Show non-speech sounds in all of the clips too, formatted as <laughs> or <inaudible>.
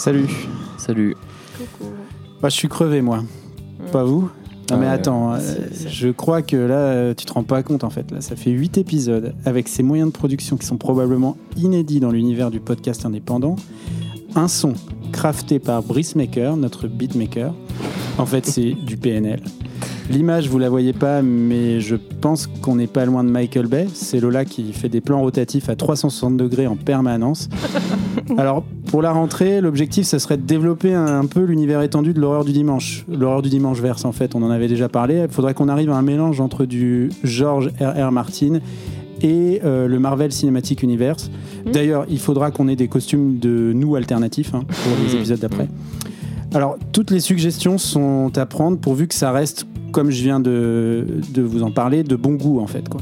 Salut. Salut. Coucou. Bah, je suis crevé, moi. Pas vous Non, mais attends, c'est- euh, c'est- je crois que là, euh, tu te rends pas compte en fait. Là, ça fait 8 épisodes avec ces moyens de production qui sont probablement inédits dans l'univers du podcast indépendant. Un son crafté par Brice Maker, notre beatmaker. En fait, c'est <laughs> du PNL. L'image, vous la voyez pas, mais je pense qu'on n'est pas loin de Michael Bay. C'est Lola qui fait des plans rotatifs à 360 degrés en permanence. <laughs> <laughs> Alors, pour la rentrée, l'objectif, ça serait de développer un, un peu l'univers étendu de l'horreur du dimanche. L'horreur du dimanche verse, en fait, on en avait déjà parlé. Il faudrait qu'on arrive à un mélange entre du George R.R. Martin et euh, le Marvel Cinematic Universe. D'ailleurs, il faudra qu'on ait des costumes de nous alternatifs hein, pour les Mhm. épisodes d'après. Alors, toutes les suggestions sont à prendre pourvu que ça reste, comme je viens de, de vous en parler, de bon goût, en fait. Quoi.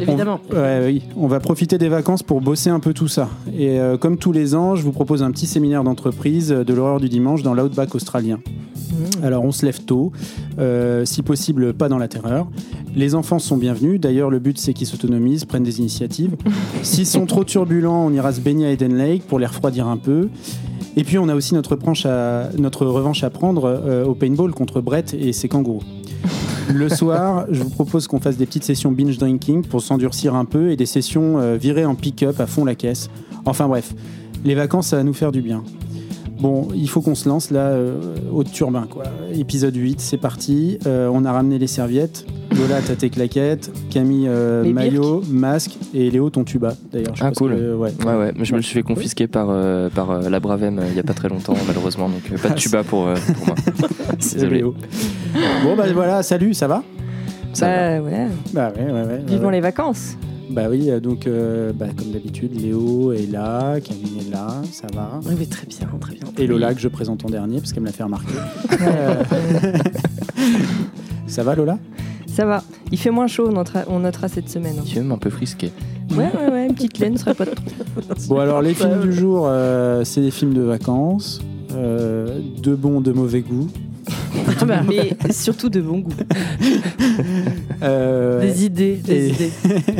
Évidemment. On, ouais, oui, on va profiter des vacances pour bosser un peu tout ça. Et euh, comme tous les ans, je vous propose un petit séminaire d'entreprise de l'horreur du dimanche dans l'outback australien. Alors on se lève tôt, euh, si possible pas dans la terreur. Les enfants sont bienvenus, d'ailleurs le but c'est qu'ils s'autonomisent, prennent des initiatives. <laughs> S'ils sont trop turbulents, on ira se baigner à Eden Lake pour les refroidir un peu. Et puis on a aussi notre, planche à- notre revanche à prendre euh, au paintball contre Brett et ses kangourous. Le soir, je vous propose qu'on fasse des petites sessions binge drinking pour s'endurcir un peu et des sessions euh, virées en pick-up à fond la caisse. Enfin bref, les vacances, ça va nous faire du bien. Bon, il faut qu'on se lance là, euh, au turbin quoi. Épisode 8, c'est parti. Euh, on a ramené les serviettes. Lola, t'as tes claquettes. Camille, euh, maillot, masque. Et Léo, ton tuba d'ailleurs. Ah, cool. que, ouais. Ouais, ouais, mais je me le suis fait confisquer par, euh, par euh, la Bravem euh, il y a pas très longtemps, <laughs> malheureusement, donc pas de <laughs> tuba pour, euh, pour moi. <laughs> C'est Désolé. Léo. Bon, bah voilà, salut, ça va? Ça va. Bah ouais. Bah ouais, ouais, ouais. Vivons les vacances. Bah oui, euh, donc euh, bah, comme d'habitude, Léo est là, Camille est là, ça va. Oui, mais très bien, très bien. Et Lola que je présente en dernier parce qu'elle me l'a fait remarquer. Euh, <laughs> ça va Lola? Ça va. Il fait moins chaud, on notera, on notera cette semaine. hein. Même un peu frisqué. Ouais, ouais, ouais, une petite laine serait pas trop. Bon alors les films du jour, euh, c'est des films de vacances, euh, de bon, de mauvais goût. Mais surtout de bon goût. Euh, Des idées, des et- idées.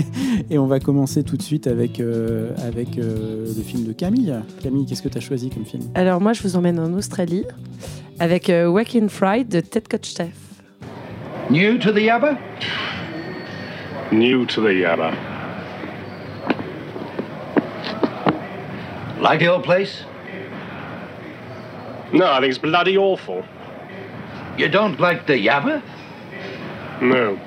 <laughs> et on va commencer tout de suite avec, euh, avec euh, le film de Camille. Camille, qu'est-ce que tu as choisi comme film? Alors moi, je vous emmène en Australie avec euh, Wake in Fried de Ted Kotcheff. New to the Yabba? New to the Yabba. Like the old place? No, I think it's bloody awful. You don't like the Yabba? No.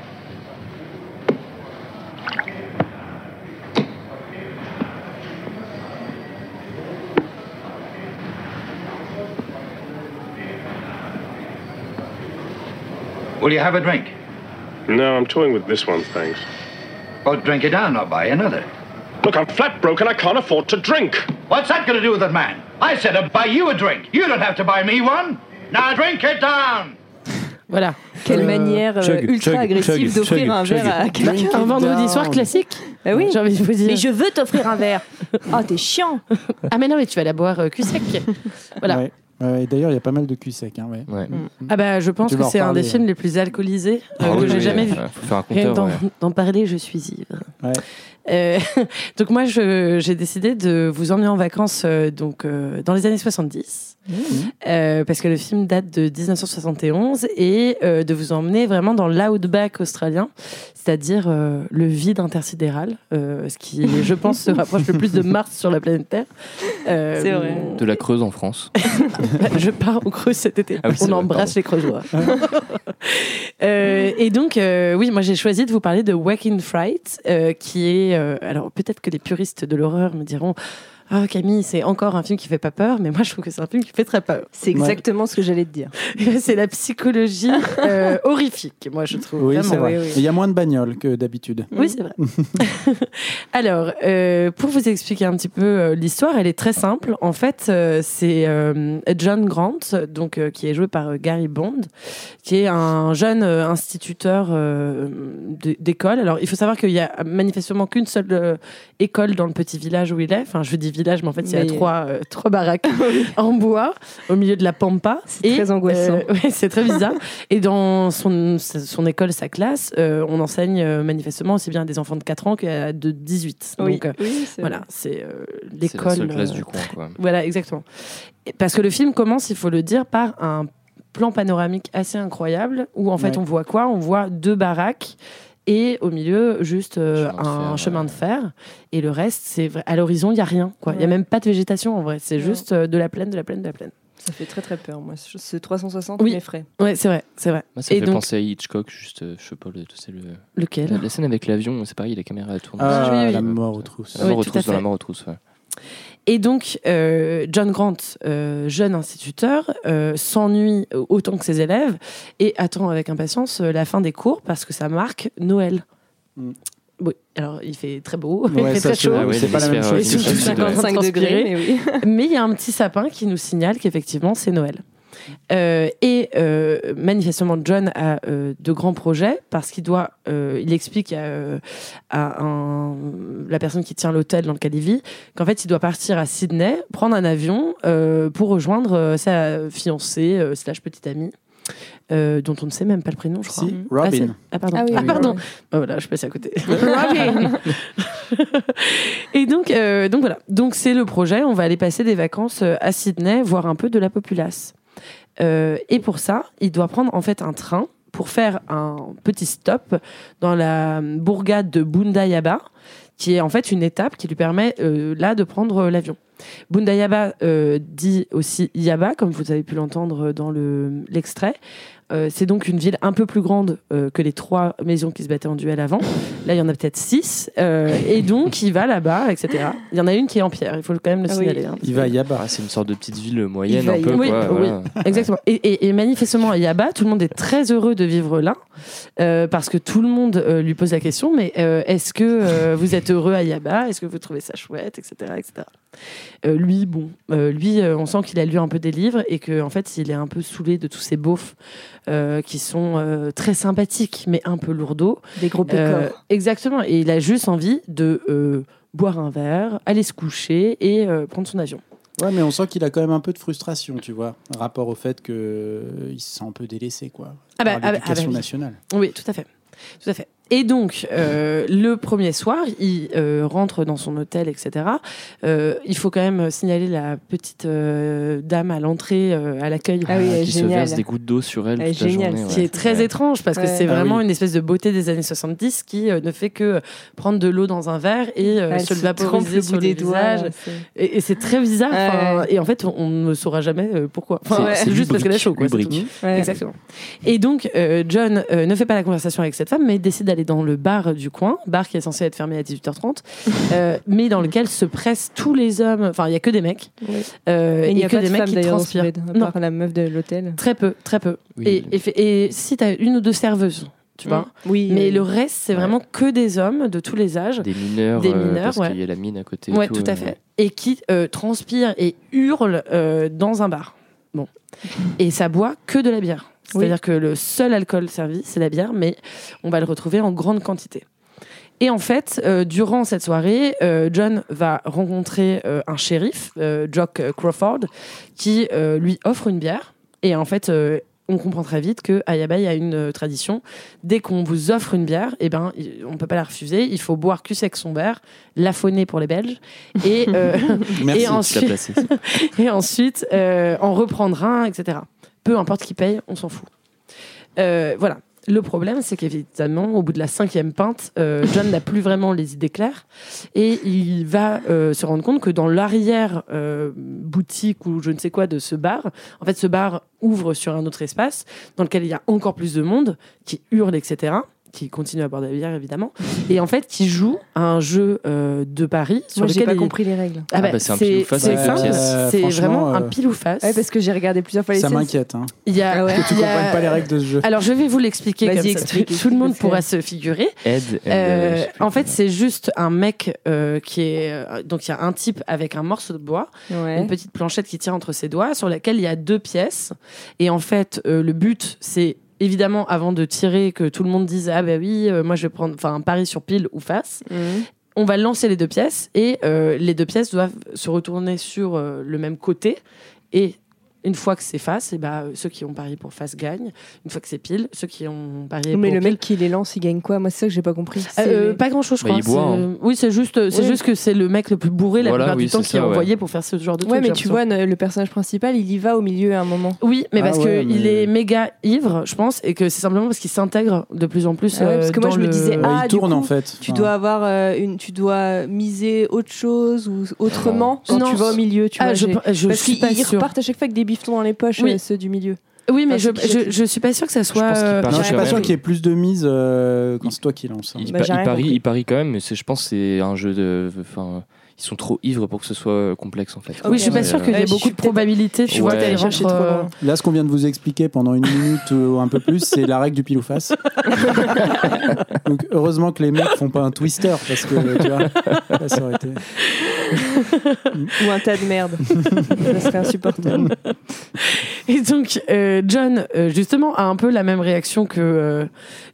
Will you have a drink? No, I'm toying with this one, thanks. Or drink it down or buy another? Look, I'm flat broke and I can't afford to drink. What's that going to do with it, man? I said I'd buy you a drink. You don't have to buy me one. Now drink it down! Voilà. Quelle Euh, manière euh, chug, ultra chug, agressive d'offrir un chug. verre à quelqu'un. Un vendredi soir classique Ah oui, j'ai envie de vous dire. Mais je veux t'offrir un verre. <laughs> Ah, t'es chiant. Ah mais non, mais tu vas la boire euh, cul sec. Voilà. Ouais. Ouais, D'ailleurs, il y a pas mal de cul sec. Hein, ouais. Ouais. Ah bah je pense Tu que c'est un des films ouais. les plus alcoolisés euh, Ah que oui, j'ai oui, jamais vu. Faut faire un Rien compteur. d'en parler, je suis ivre. Ouais. Euh, <laughs> donc moi, j'ai décidé de vous emmener en vacances euh, donc euh, dans les années 70. Euh, parce que le film date de 1971 et euh, de vous emmener vraiment dans l'outback australien, c'est-à-dire euh, le vide intersidéral, euh, ce qui, je pense, se rapproche le plus de Mars sur la planète Terre. Euh, C'est vrai. De la Creuse en France. <laughs> je pars au Creuse cet été. Ah oui, On vrai, embrasse les Creusois. <laughs> Euh, et donc, euh, oui, moi j'ai choisi de vous parler de Waking Fright, euh, qui est. euh, alors, peut-être que les puristes de l'horreur me diront. Ah Camille, c'est encore un film qui fait pas peur, mais moi je trouve que c'est un film qui fait très peur. C'est exactement ce que j'allais te dire. <laughs> c'est la psychologie euh, horrifique, moi je trouve. Oui, c'est vrai. oui, oui. Il y a moins de bagnoles que d'habitude. Oui, c'est vrai. <laughs> Alors, euh, pour vous expliquer un petit peu euh, l'histoire, elle est très simple. En fait, euh, c'est euh, John Grant, donc euh, qui est joué par euh, Gary Bond, qui est un jeune euh, instituteur euh, d'école. Alors, il faut savoir qu'il y a manifestement qu'une seule euh, école dans le petit village où il est. Enfin, je dis village mais en fait, il y a Mais- trois, euh, <laughs> trois baraques <laughs> en bois au milieu de la pampa. C'est très angoissant. euh, <laughs> ouais, c'est très bizarre. Et dans son, son école, sa classe, euh, on enseigne euh, manifestement aussi bien à des enfants de 4 ans qu'à de 18. Oui, Donc, euh, oui, c'est voilà, c'est euh, C'est la l'école. seule classe euh, du coin, quoi. Voilà, exactement. Et Parce que le film commence, il faut le dire, par un plan panoramique assez incroyable où en fait Ouais. on voit quoi? On voit deux baraques et au milieu juste euh, Chemin de un fer, chemin ouais. de fer et le reste c'est vrai- à l'horizon il y a rien quoi. Il y a Ouais. même pas de végétation en vrai, c'est Ouais. juste euh, de la plaine, de la plaine, de la plaine. Ça fait très très peur. Moi, ce 360 Oui. m'effraie. Ouais, c'est vrai, c'est vrai. Moi, ça Et fait donc- penser à Hitchcock, juste, euh, je sais pas, le, sais, le- Lequel la, la scène avec l'avion, c'est pareil, la caméra tourne. Ah, la mort aux trousses. La mort aux trousses, dans la fait. mort aux trousses, ouais. Et donc, euh, John Grant, euh, jeune instituteur, euh, s'ennuie autant que ses élèves et attend avec impatience la fin des cours parce que ça marque Noël. Mm. Oui, alors il fait très beau, <laughs> il fait très chaud, Ah ouais, c'est pas la même chose. Et surtout l'hémisphère sud, ouais. 50 5 degrés, mais oui. <laughs> mais il y a un petit sapin qui nous signale qu'effectivement c'est Noël. Euh, et euh, manifestement, John a euh, de grands projets parce qu'il doit, euh, il explique à, à un- la personne qui tient l'hôtel dans lequel il vit qu'en fait il doit partir à Sydney, prendre un avion euh, pour rejoindre euh, sa fiancée euh, slash petite amie. euh, dont on ne sait même pas le prénom, je crois. Si, Ah, Robin. Ah, pardon. Ah oui, Ah, pardon. oui. Ah, voilà, je suis passée à côté. <laughs> <laughs> et donc, euh, donc voilà. Donc c'est le projet. On va aller passer des vacances à Sydney, voir un peu de la populace. Euh, et pour ça, il doit prendre en fait un train pour faire un petit stop dans la bourgade de Bundayaba, qui est en fait une étape qui lui permet euh, là de prendre l'avion. Bundayaba euh, dit aussi Yaba, comme vous avez pu l'entendre dans le- l'extrait. Euh, c'est donc une ville un peu plus grande euh, que les trois maisons qui se battaient en duel avant. Là, il y en a peut-être six. Euh, et donc, il va là-bas, etc. Il y en a une qui est en pierre, il faut quand même le Ah oui. signaler. hein. Il va à Yaba. C'est une sorte de petite ville moyenne, un peu, Oui, quoi. oui. voilà. Exactement. Et, et- et manifestement, à Yaba, tout le monde est très heureux de vivre là, euh, parce que tout le monde euh, lui pose la question, mais euh, est-ce que euh, vous êtes heureux à Yaba? Est-ce que vous trouvez ça chouette, etc. etc. Euh, lui, bon, euh, lui, euh, on sent qu'il a lu un peu des livres et qu'en en fait, il est un peu saoulé de tous ces beaufs euh, qui sont euh, très sympathiques, mais un peu lourdeaux. Des gros Euh, pécores. exactement. Et il a juste envie de euh, boire un verre, aller se coucher et euh, prendre son avion. Ouais, mais on sent qu'il a quand même un peu de frustration, tu vois, rapport au fait qu'il se sent un peu délaissé, quoi. Ah bah, par ah bah, l'éducation ah bah oui. nationale. Oui, tout à fait. Tout à fait. Et donc, euh, le premier soir, il euh, rentre dans son hôtel, etc. Euh, il faut quand même signaler la petite euh, dame à l'entrée, euh, à l'accueil. Ah oui, qui se verse des gouttes d'eau sur elle toute la journée. qui ouais. est très Ouais. étrange parce que c'est Ah vraiment oui. une espèce de beauté des années 70 qui euh, ne fait que prendre de l'eau dans un verre et euh, se le vaporiser le sur le doigts. visage. Et, et c'est très bizarre. Et en fait, on, ne saura jamais pourquoi. Enfin, c'est juste parce qu'elle a chaud. Quoi. Exactement. Et donc, euh, John euh, ne fait pas la conversation avec cette femme, mais décide d'aller dans le bar du coin, bar qui est censé être fermé à 18h30, euh, <laughs> mais dans lequel se pressent tous les hommes. Enfin, il y a que des mecs. Oui. euh, Et il n'y et a que pas de des mecs femme qui transpirent. à Non. part la meuf de l'hôtel. Très peu, très peu. Oui, et, et, et si tu as une ou deux serveuses, tu vois. Oui. Mais le reste, c'est Ouais. vraiment que des hommes de tous les âges. Des mineurs, Des euh, mineurs, parce ouais. qu'il y a la mine à côté. et Ouais, tout à euh, fait. Et qui euh, transpirent et hurlent euh, dans un bar. Bon. Et ça boit que de la bière. C'est-à-dire que le seul alcool servi, c'est la bière, mais on va le retrouver en grande quantité. Et en fait, euh, durant cette soirée, euh, John va rencontrer euh, un shérif, Jock Crawford, qui lui offre une bière. Et en fait, on comprend très vite que à Yaba, il y a une tradition. Dès qu'on vous offre une bière, eh ben, on peut pas la refuser. Il faut boire cul sec son verre, l'affonner pour les Belges, et, <laughs> Merci. et ensuite, <laughs> et ensuite en reprendre un, etc. Peu importe qui paye, on s'en fout. Euh, voilà. Le problème, c'est qu'évidemment, au bout de la cinquième pinte, euh, John n'a plus vraiment les idées claires et il va euh, se rendre compte que dans l'arrière boutique ou je ne sais quoi de ce bar, en fait, ce bar ouvre sur un autre espace dans lequel il y a encore plus de monde qui hurle, etc qui continue à boire de la bière évidemment et en fait qui joue à un jeu euh, de paris sur Moi, j'ai lequel pas il- compris les règles. ah Ah bah, bah, c'est un pile ou face c'est vraiment un euh, pile ou face. Ouais, parce que j'ai regardé plusieurs fois les Ça m'inquiète, hein, Il y a, Ah ouais. que tu a- comprennes pas les règles de ce jeu. Alors je vais vous l'expliquer Vas-y, comme ça. explique, Tout le monde pourra se figurer. Euh, euh, plus en fait, c'est juste un mec euh, qui est donc il y a un type avec un morceau de bois, Ouais. une petite planchette qui tient entre ses doigts, sur laquelle il y a deux pièces. Et en fait, euh, le but c'est évidemment avant de tirer que tout le monde dise ah bah oui, euh, moi je vais prendre enfin un pari sur pile ou face. Mhm. on va lancer les deux pièces et euh, les deux pièces doivent se retourner sur euh, le même côté et une fois que c'est face, et bah, euh, ceux qui ont parié pour face gagnent. Une fois que c'est pile, ceux qui ont parié Mais pour le pile- mec qui les lance, il gagne quoi? Moi, c'est ça que j'ai pas compris. Euh, les- pas grand chose, je Bah, crois. il boit, hein. Oui, c'est juste, c'est Oui. juste que c'est le mec le plus bourré la Voilà, plupart oui, du temps qui est ouais. envoyé pour faire ce genre de truc. Ouais, mais tu vois, le personnage principal, il y va au milieu à un moment. Oui, mais Ah parce ouais, qu'il mais- est méga ivre, je pense, et que c'est simplement parce qu'il s'intègre de plus en plus. Ah ouais, parce euh, que moi, je me le- disais, Ouais, Ah, il tourne coup, en fait. Tu dois avoir euh, une, tu dois miser autre chose ou autrement quand Non. tu vas au milieu. Tu Ah, vois, je, Parce suis pas qu'ils repartent à chaque fois avec des bifetons dans les poches, Oui. euh, ceux du milieu. Oui, mais je, Enfin, je, je suis pas sûre que ça soit. pense euh, je suis pas sûr qu'il y ait plus de mise euh, quand c'est toi qui lance. hein. Il, Bah, il parie, il parie quand même, mais je pense que c'est un jeu de. Enfin, ils sont trop ivres pour que ce soit complexe en fait. Oui, je suis pas Ouais. sûre qu'il y Ouais, ait beaucoup de probabilités. Tu Ouais. vois, d'aller chercher trop euh, loin. Là, ce qu'on vient de vous expliquer pendant une minute ou un peu plus, c'est la règle du pile ou face. <laughs> Donc, heureusement que les mecs font pas un twister parce que tu vois, là, ça aurait été. Ou un tas de merde. ça serait insupportable. Et donc, euh, John, euh, justement, a un peu la même réaction que euh,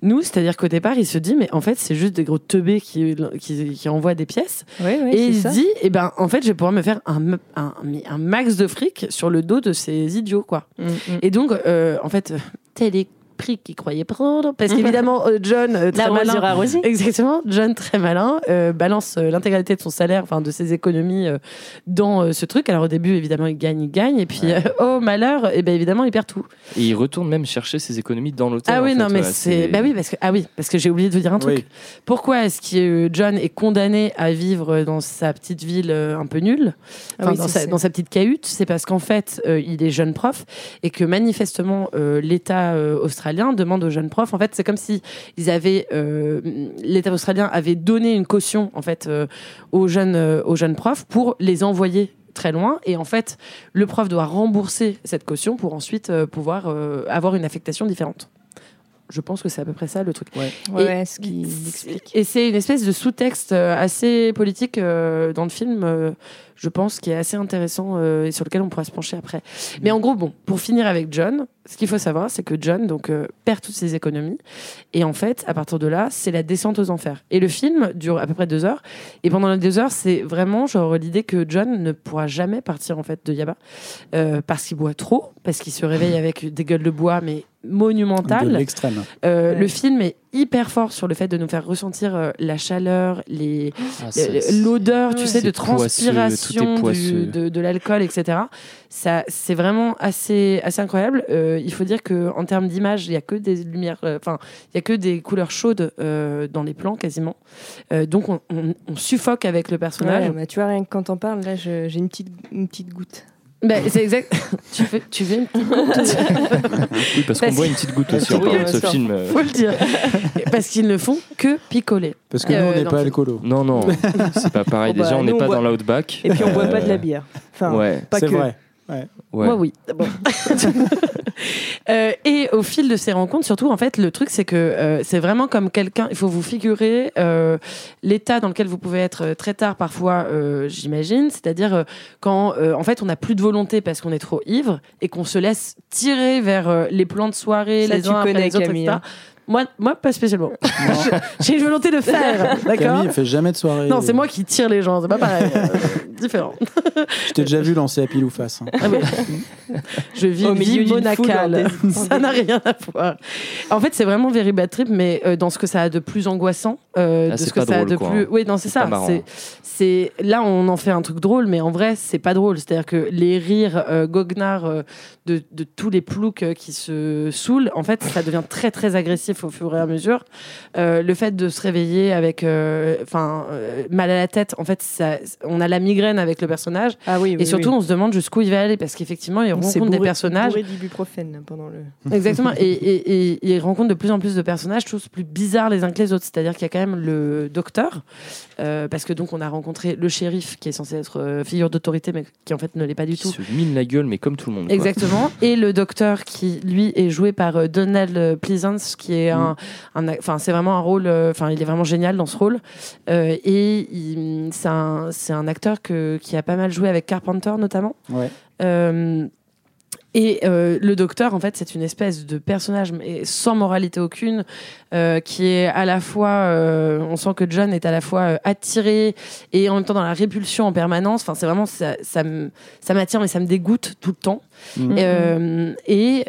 nous, c'est-à-dire qu'au départ, il se dit, mais en fait, c'est juste des gros teubés qui, qui, qui envoient des pièces. Ouais, ouais, et il ça. se dit, eh ben, en fait, je vais pouvoir me faire un, un, max de fric sur le dos de ces idiots, quoi. Mm, mm. Et donc, euh, en fait, tel est prix qu'il croyait prendre, parce qu'évidemment, <laughs> euh, John, euh, très malin. Exactement, John très malin euh, balance euh, l'intégralité de son salaire, enfin de ses économies dans ce truc. Alors au début évidemment il gagne, il gagne, et puis euh, <laughs> oh malheur, et ben évidemment il perd tout. Et il retourne même chercher ses économies dans l'hôtel. Ah oui fait, non mais c'est bah oui parce que ah oui parce que j'ai oublié de vous dire un truc. Oui. Pourquoi est-ce que John est condamné à vivre dans sa petite ville un peu nulle, Ah enfin, oui, dans, sa, dans sa petite cahute C'est parce qu'en fait il est jeune prof et que manifestement l'État euh, australien demande aux jeunes profs. En fait c'est comme si ils avaient euh, l'État australien avait donné une caution en fait euh, aux jeunes euh, aux jeunes profs pour les envoyer très loin et en fait le prof doit rembourser cette caution pour ensuite euh, pouvoir euh, avoir une affectation différente. Je pense que c'est à peu près ça le truc. Ouais, Et- ouais, ce qui explique. Et c'est une espèce de sous-texte euh, assez politique euh, dans le film, euh, je pense, qui est assez intéressant euh, et sur lequel on pourra se pencher après. Mais en gros, bon, pour finir avec John, ce qu'il faut savoir, c'est que John donc euh, perd toutes ses économies et en fait, à partir de là, c'est la descente aux enfers. Et le film dure à peu près deux heures. Et pendant les deux heures, c'est vraiment genre l'idée que John ne pourra jamais partir en fait de Yaba euh, parce qu'il boit trop, parce qu'il se réveille avec des gueules de bois mais De monumentales. l'extrême. Euh, Ouais. Le film est hyper fort sur le fait de nous faire ressentir euh, la chaleur, les, Ah, l'odeur, tu Ouais. sais, de poisseux, transpiration du- de, de l'alcool, etc. Ça, c'est vraiment assez, assez incroyable. Euh, il faut dire que en termes d'image, il y a que des lumières, euh, enfin, il y a que des couleurs chaudes euh, dans les plans quasiment. Euh, donc on, on- on suffoque avec le personnage. Ouais, bah, tu vois, rien que quand t'en parles, là, j'ai une petite, une petite goutte. Ben, c'est exact. <laughs> tu veux, tu veux une petite goutte Oui, parce qu'on boit une petite goutte aussi en parlant de ce film. euh. faut le dire, parce qu'ils ne font que picoler. Parce que Euh, nous, on n'est pas alcoolo. Non, non, <laughs> c'est pas pareil. Oh, bah, Déjà, on n'est pas dans l'outback. Et puis on boit pas de la Euh, bière. Enfin, Ouais, pas C'est que. vrai. ouais. Moi, oui. Bon. <laughs> Euh, et au fil de ces rencontres, surtout, en fait, le truc, c'est que euh, c'est vraiment comme quelqu'un. Il faut vous figurer euh, l'état dans lequel vous pouvez être très tard, parfois, j'imagine. C'est-à-dire quand, en fait, on n'a plus de volonté parce qu'on est trop ivre et qu'on se laisse tirer vers les plans de soirée, Ça, les uns après les autres, etc. Moi, moi, pas spécialement. <laughs> J'ai une volonté de faire, d'accord Camille, il fait jamais de soirée. Non, c'est moi qui tire les gens, c'est pas pareil. <laughs> euh, différent. Je t'ai déjà vu lancer à pile ou face. hein. Ah oui. <laughs> Je vis Au une milieu vie foule, monacale. ça n'a rien à voir. En fait, c'est vraiment very bad trip, mais euh, dans ce que ça a de plus angoissant, euh, Ah, de c'est ce que pas ça a drôle, de quoi, plus. hein. Oui, non, c'est ça. C'est, c'est là, on en fait un truc drôle, mais en vrai, c'est pas drôle. C'est-à-dire que les rires euh, goguenards euh, de, de tous les ploucs euh, qui se saoulent, en fait, ça devient très très agressif au fur et à mesure. Euh, le fait de se réveiller avec, euh, enfin, euh, mal à la tête, en fait, ça, on a la migraine avec le personnage. Ah oui, oui, Et surtout, oui. on se demande jusqu'où il va aller parce qu'effectivement, il On rencontre des personnages. bourré d'ibuprofène pendant le. <laughs> Exactement. Et, et, et il rencontre de plus en plus de personnages, tous plus bizarres les uns que les autres. C'est-à-dire qu'il y a quand même le docteur, euh, parce que donc on a rencontré le shérif qui est censé être euh, figure d'autorité, mais qui en fait ne l'est pas du Qui tout. se mine la gueule, mais comme tout le monde. quoi. Exactement. Et le docteur qui, lui, est joué par euh, Donald Pleasance, qui est un, un, enfin, c'est vraiment un rôle, euh, enfin, il est vraiment génial dans ce rôle. Euh, et il- c'est un, c'est un acteur que, qui a pas mal joué avec Carpenter notamment. Ouais. Et euh, le docteur, en fait, c'est une espèce de personnage mais sans moralité aucune, euh, qui est à la fois, euh, on sent que John est à la fois attiré et en même temps dans la répulsion en permanence. Enfin, c'est vraiment ça, ça m'attire mais ça me dégoûte tout le temps. Euh, et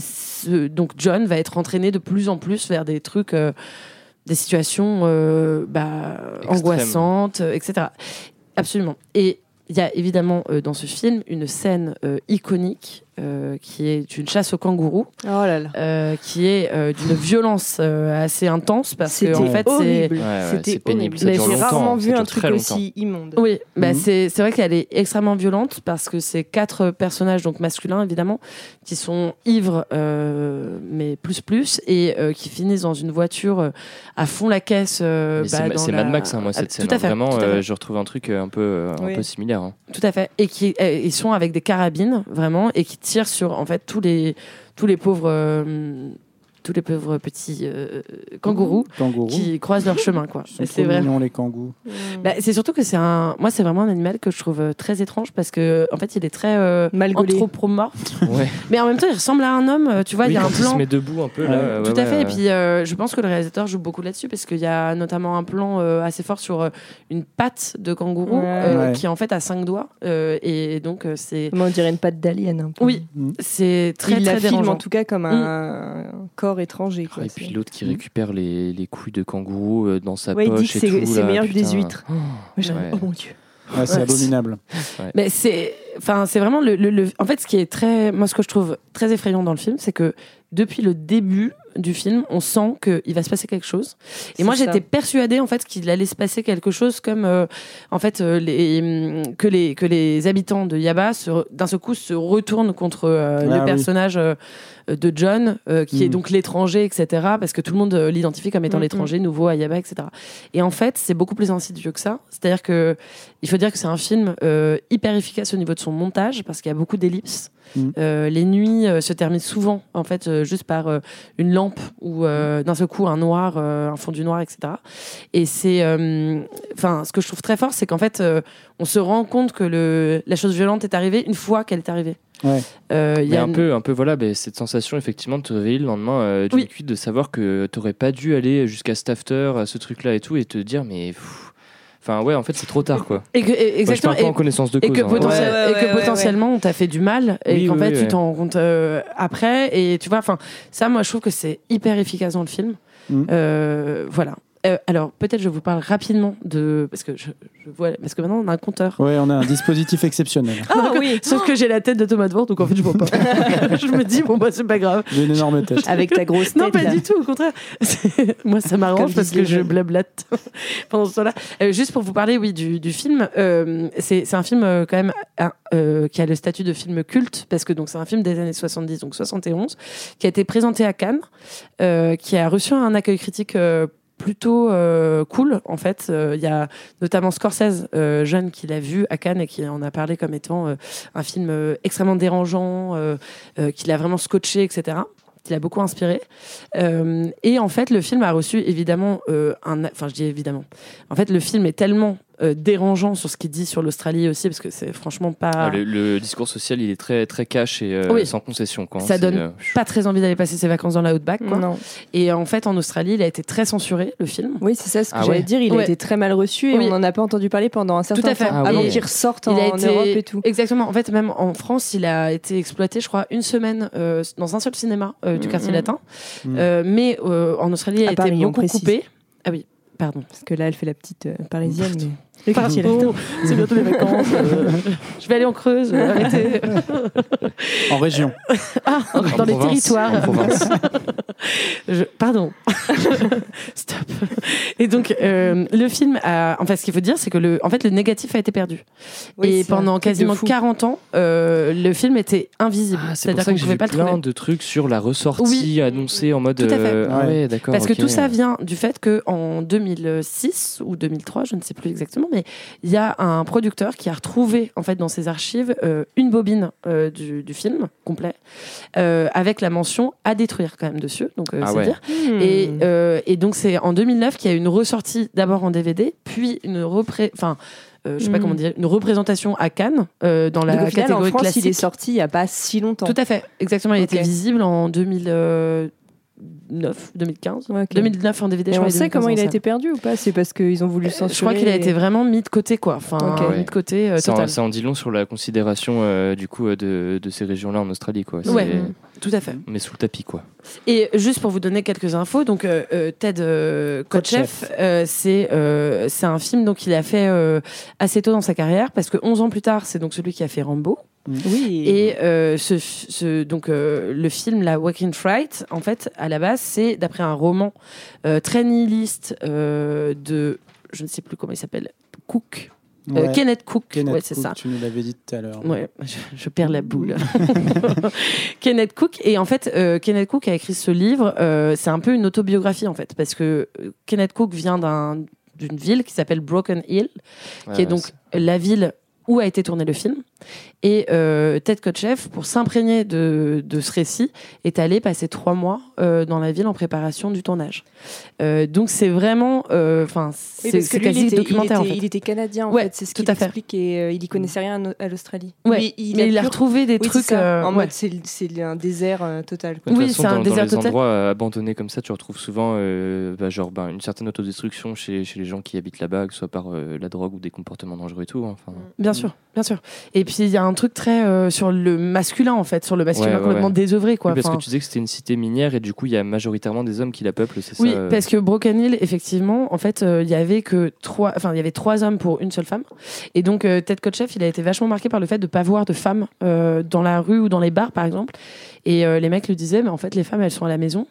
ce- donc John va être entraîné de plus en plus vers des trucs, des situations euh, bah, angoissantes, euh, etc. Absolument. Et il y a évidemment euh, dans ce film une scène euh, iconique qui est une chasse au kangourou, Oh là là. euh, qui est euh, d'une violence euh, assez intense parce que C'était en fait c'est horrible. Ouais, ouais, C'était pénible. Mais J'ai rarement vu un truc aussi immonde. Oui, bah Mhm. c'est c'est vrai qu'elle est extrêmement violente parce que c'est quatre personnages, donc masculins évidemment, qui sont ivres, euh, mais plus plus, et euh, qui finissent dans une voiture euh, à fond la caisse. euh, bah, c'est la- Mad Max, hein, moi, Ah, cette scène. Tout à hein. fait. Vraiment, tout à fait. euh, je retrouve un truc euh, un peu, euh, un Oui. peu similaire. hein. Tout à fait. Et qui euh, ils sont avec des carabines vraiment et qui sur en fait tous les tous les pauvres euh, tous les pauvres petits euh, kangourous Kangourou. qui croisent leur chemin quoi. Ils sont Et trop C'est vrai. mignons, les kangourous. Bah, c'est surtout que c'est un moi c'est vraiment un animal que je trouve euh, très étrange parce que en fait il est très euh, anthropomorphe <laughs> Ouais. mais en même temps il ressemble à un homme euh, tu vois il y a un quand il se plan met debout un peu là. Ouais. tout ouais, à fait ouais, et puis euh, je pense que le réalisateur joue beaucoup là-dessus parce qu'il y a notamment un plan euh, assez fort sur une patte de kangourou Ouais. euh, Ouais. qui en fait a cinq doigts euh, et donc euh, c'est on dirait une patte d'alien un peu. oui c'est très Il la très filme dérangeant en tout cas comme un corps étranger. Quoi. Ah, Et puis l'autre qui récupère les, les couilles de kangourou euh, dans sa Ouais, il poche dit que et c'est- meilleur que des huîtres. Oh, Ouais. Oh mon dieu. Ah, c'est Ouais. abominable. Mais c'est, enfin, c'est vraiment le, le- le- En fait, ce qui est très, moi, ce que je trouve très effrayant dans le film, c'est que depuis le début du film, on sent qu'il va se passer quelque chose. Et moi, j'étais persuadée en fait qu'il allait se passer quelque chose comme, euh, en fait, euh, les, que les que les habitants de Yaba se- d'un seul coup se retournent contre euh, Ah le oui. personnage euh, de John, euh, qui est Mm. donc l'étranger, etc. Parce que tout le monde euh, l'identifie comme étant Mm, l'étranger nouveau à Yaba, etc. Et en fait, c'est beaucoup plus insidieux que ça. C'est-à-dire que il faut dire que c'est un film euh, hyper efficace au niveau de son montage parce qu'il y a beaucoup d'ellipses. Mm. Euh, les nuits euh, se terminent souvent en fait euh, juste par euh, une lampe ou euh, d'un seul coup un noir, euh, un fondu noir, etc. Et c'est, euh, enfin, ce que je trouve très fort, c'est qu'en fait, euh, on se rend compte que le, la chose violente est arrivée une fois qu'elle est arrivée. Ouais. Euh, il y Mais a un une- peu, un peu voilà, ben, cette sensation effectivement de te réveiller le lendemain euh, d'une Oui. cuite, de savoir que t'aurais pas dû aller jusqu'à cet after, à ce truc-là et tout, et te dire mais, pff, enfin ouais, en fait c'est trop tard quoi. et que- et- Moi, je exactement. pas et- en connaissance de et cause. que, hein, potentiel- vraiment. Ouais, et ouais, que ouais, ouais. potentiellement on t'a fait du mal et Oui, qu'en oui, fait oui, tu ouais. t'en rends compte euh, après et tu vois enfin ça moi je trouve que c'est hyper efficace dans le film Mhm. Euh, voilà Euh, alors peut-être je vous parle rapidement de parce que je, je vois parce que maintenant on a un compteur Ouais, on a un dispositif exceptionnel. Ah oui. sauf que j'ai la tête de Thomas devant donc en fait je vois pas <laughs> je me dis bon bah c'est pas grave J'ai une énorme tête. Avec ta grosse tête. non, pas là. du tout, au contraire. C'est- Moi, ça m'arrange parce que je blablate pendant ce temps-là. Euh, juste pour vous parler, oui, du, du film, euh, c'est un film euh, quand même un- euh, qui a le statut de film culte parce que donc c'est un film des années 70, donc 71, qui a été présenté à Cannes, euh, qui a reçu un accueil critique. Plutôt euh, cool en fait. Euh, il y a notamment Scorsese euh, jeune qui l'a vu à Cannes et qui en a parlé comme étant euh, un film euh, extrêmement dérangeant qui l'a vraiment scotché etc qui l'a beaucoup inspiré. Et en fait le film a reçu évidemment un enfin je dis évidemment en fait le film est tellement euh, dérangeant sur ce qu'il dit sur l'Australie aussi parce que c'est franchement pas Ah, le, le discours social il est très très cash et euh, Oui. sans concession quoi. Ça C'est, donne euh, pas très envie d'aller passer ses vacances dans la Outback quoi. Non. et en fait en Australie il a été très censuré le film Oui, c'est ça ce que Ah j'allais ouais. dire. Il Ouais. a été très mal reçu et Oui. on n'en a pas entendu parler pendant un certain à fait. temps. Ah avant qu'il ressorte en, il a été Europe et tout. exactement en fait même en France il a été exploité je crois une semaine euh, dans un seul cinéma euh, du Mhm. quartier latin Mhm. Euh, mais euh, en Australie il a À été Paris, beaucoup coupé ah oui pardon Parce que là, elle fait la petite euh, parisienne. mais... Le Pardon, quartier latin. c'est bientôt les vacances. euh, <laughs> je vais aller en Creuse. euh, arrêtez. En région. Ah, en dans les territoires. <laughs> Je- Pardon. <laughs> Stop. Et donc, euh, le film a. En fait, ce qu'il faut dire, c'est que le, en fait, le négatif a été perdu. Oui, et pendant quasiment fou. 40 ans, euh, le film était invisible. Ah, c'est pour C'est-à-dire ça que ne j'ai pouvait vu pas le plein trouver. de trucs sur la ressortie Oui. annoncée en mode. Tout à fait. euh, ah Ouais. Parce que tout ça vient du fait que en 2006 ou 2003, je ne sais plus exactement, mais il y a un producteur qui a retrouvé en fait dans ses archives euh, une bobine euh, du, du film complet euh, avec la mention à détruire quand même dessus. Donc euh, Ah c'est ouais. dire. Hmm. Et, euh, et donc c'est en 2009 qu'il y a eu une ressortie d'abord en DVD, puis une repré, enfin euh, je sais pas Mm. comment dire, une représentation à Cannes euh, dans la Donc, au final, en catégorie France, classique. il est sorti il y a pas si longtemps. Tout à fait, exactement. Il était visible en 2009, 2015. Ouais, ok. 2009 en DVD. Et je on crois, sait 2015 comment il a été perdu ou pas? C'est parce qu'ils ont voulu salle. censurer. Je crois qu'il a été vraiment mis de côté, quoi. Enfin, mis de côté euh, Ça, en- ça en dit long sur la considération euh, du coup euh, de, de ces régions-là en Australie quoi. Ouais. Tout à fait. Mais sous le tapis quoi. Et juste pour vous donner quelques infos, donc euh, euh, Ted euh, Kotcheff, euh, c'est euh, c'est un film donc il a fait euh, assez tôt dans sa carrière parce que 11 ans plus tard, c'est donc celui qui a fait Rambo. Oui. Et euh, ce, donc euh, le film la Walking Fright, en fait, à la base, c'est d'après un roman euh, très nihiliste euh, de je ne sais plus comment il s'appelle, Cook, Ouais. Kenneth Cook, Kenneth ouais, c'est ça. Tu nous l'avais dit tout à l'heure. Ouais, je, je perds la boule. <laughs> Kenneth Cook. Et en fait, euh, Kenneth Cook a écrit ce livre. euh, c'est un peu une autobiographie, en fait, parce que euh, Kenneth Cook vient d'un- d'une ville qui s'appelle Broken Hill, qui est donc la ville où a été tourné le film. Et euh, Ted Kotcheff, pour s'imprégner de, de ce récit, est allé passer trois mois euh, dans la ville en préparation du tournage. Euh, donc c'est vraiment, enfin, c'est quasi était, documentaire il était, en fait. il était canadien en Ouais, fait, c'est ce tout qu'il à fait. explique et euh, il y connaissait rien à- l'Australie. Ouais, il mais a il a retrouvé des Oui, trucs. euh, en ouais. mode c'est c'est un désert euh, total. Quoi. Oui, c'est un dans, dans désert les total. endroits abandonnés comme ça, tu retrouves souvent euh, bah, genre, ben, une certaine autodestruction chez, chez les gens qui habitent là-bas, que ce soit par euh, la drogue ou des comportements dangereux et tout. hein, Enfin, Bien sûr, bien sûr. Et puis il y a un truc très euh, sur le masculin en fait, sur le masculin Ouais, ouais, complètement ouais. désœuvré quoi. Oui, parce Enfin, que tu disais que c'était une cité minière et du coup, il y a majoritairement des hommes qui la peuplent, c'est Oui, ça euh, parce que Broken Hill, effectivement, en fait, euh, il y avait que trois, enfin, il y avait trois hommes pour une seule femme. Et donc, euh, Ted Kotcheff, il a été vachement marqué par le fait de pas voir de femmes dans la rue ou dans les bars, par exemple. Et les mecs lui disaient, mais en fait, les femmes, elles sont à la maison.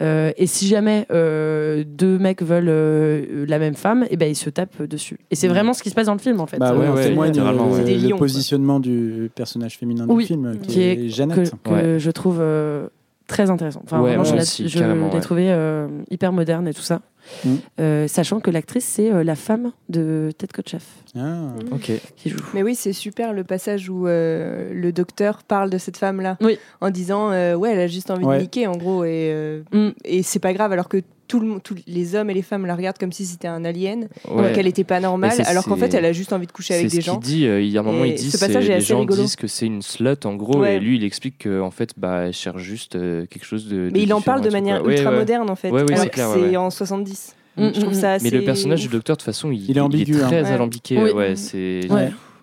Euh, et si jamais euh, deux mecs veulent euh, la même femme, et ben ils se tapent dessus. Et c'est Mm. vraiment ce qui se passe dans le film, en fait. Bah ouais, Ouais, on ouais, témoigne littéralement, euh, ouais. C'est des le lions, quoi. positionnement du personnage féminin Oui, du film, qui, qui est, est- que, Jeannette. que Ouais. je trouve euh, très intéressant. Enfin, Ouais, vraiment, moi je l'ai- aussi, je carrément, l'ai ouais. trouvé euh, hyper moderne et tout ça. Mm. Euh, sachant que l'actrice, c'est euh, la femme de Ted Kotcheff Ah. Ok. qui joue. Mais oui, c'est super le passage où euh, le docteur parle de cette femme-là Oui. en disant euh, ouais, elle a juste envie Ouais. de niquer en gros et, euh, Mm. et c'est pas grave alors que tout le, les hommes et les femmes la regardent comme si c'était un alien, Ouais. qu'elle était pas normale, alors qu'en fait elle a juste envie de coucher avec des ce gens. dit. euh, il y a un moment, Et il dit ce c'est- passage est les assez gens rigolo. disent que c'est une slut en gros, Ouais. et lui il explique qu'en fait, bah, elle cherche juste euh, quelque chose de. Mais il en parle de manière quoi. Ultra ouais. moderne en fait, alors que c'est ouais, ouais. en 70. Mm, Je trouve mm, ça assez. Mais le personnage du docteur, de toute façon, il, Il est ambigu, très hein. Alambiqué. Ouais, c'est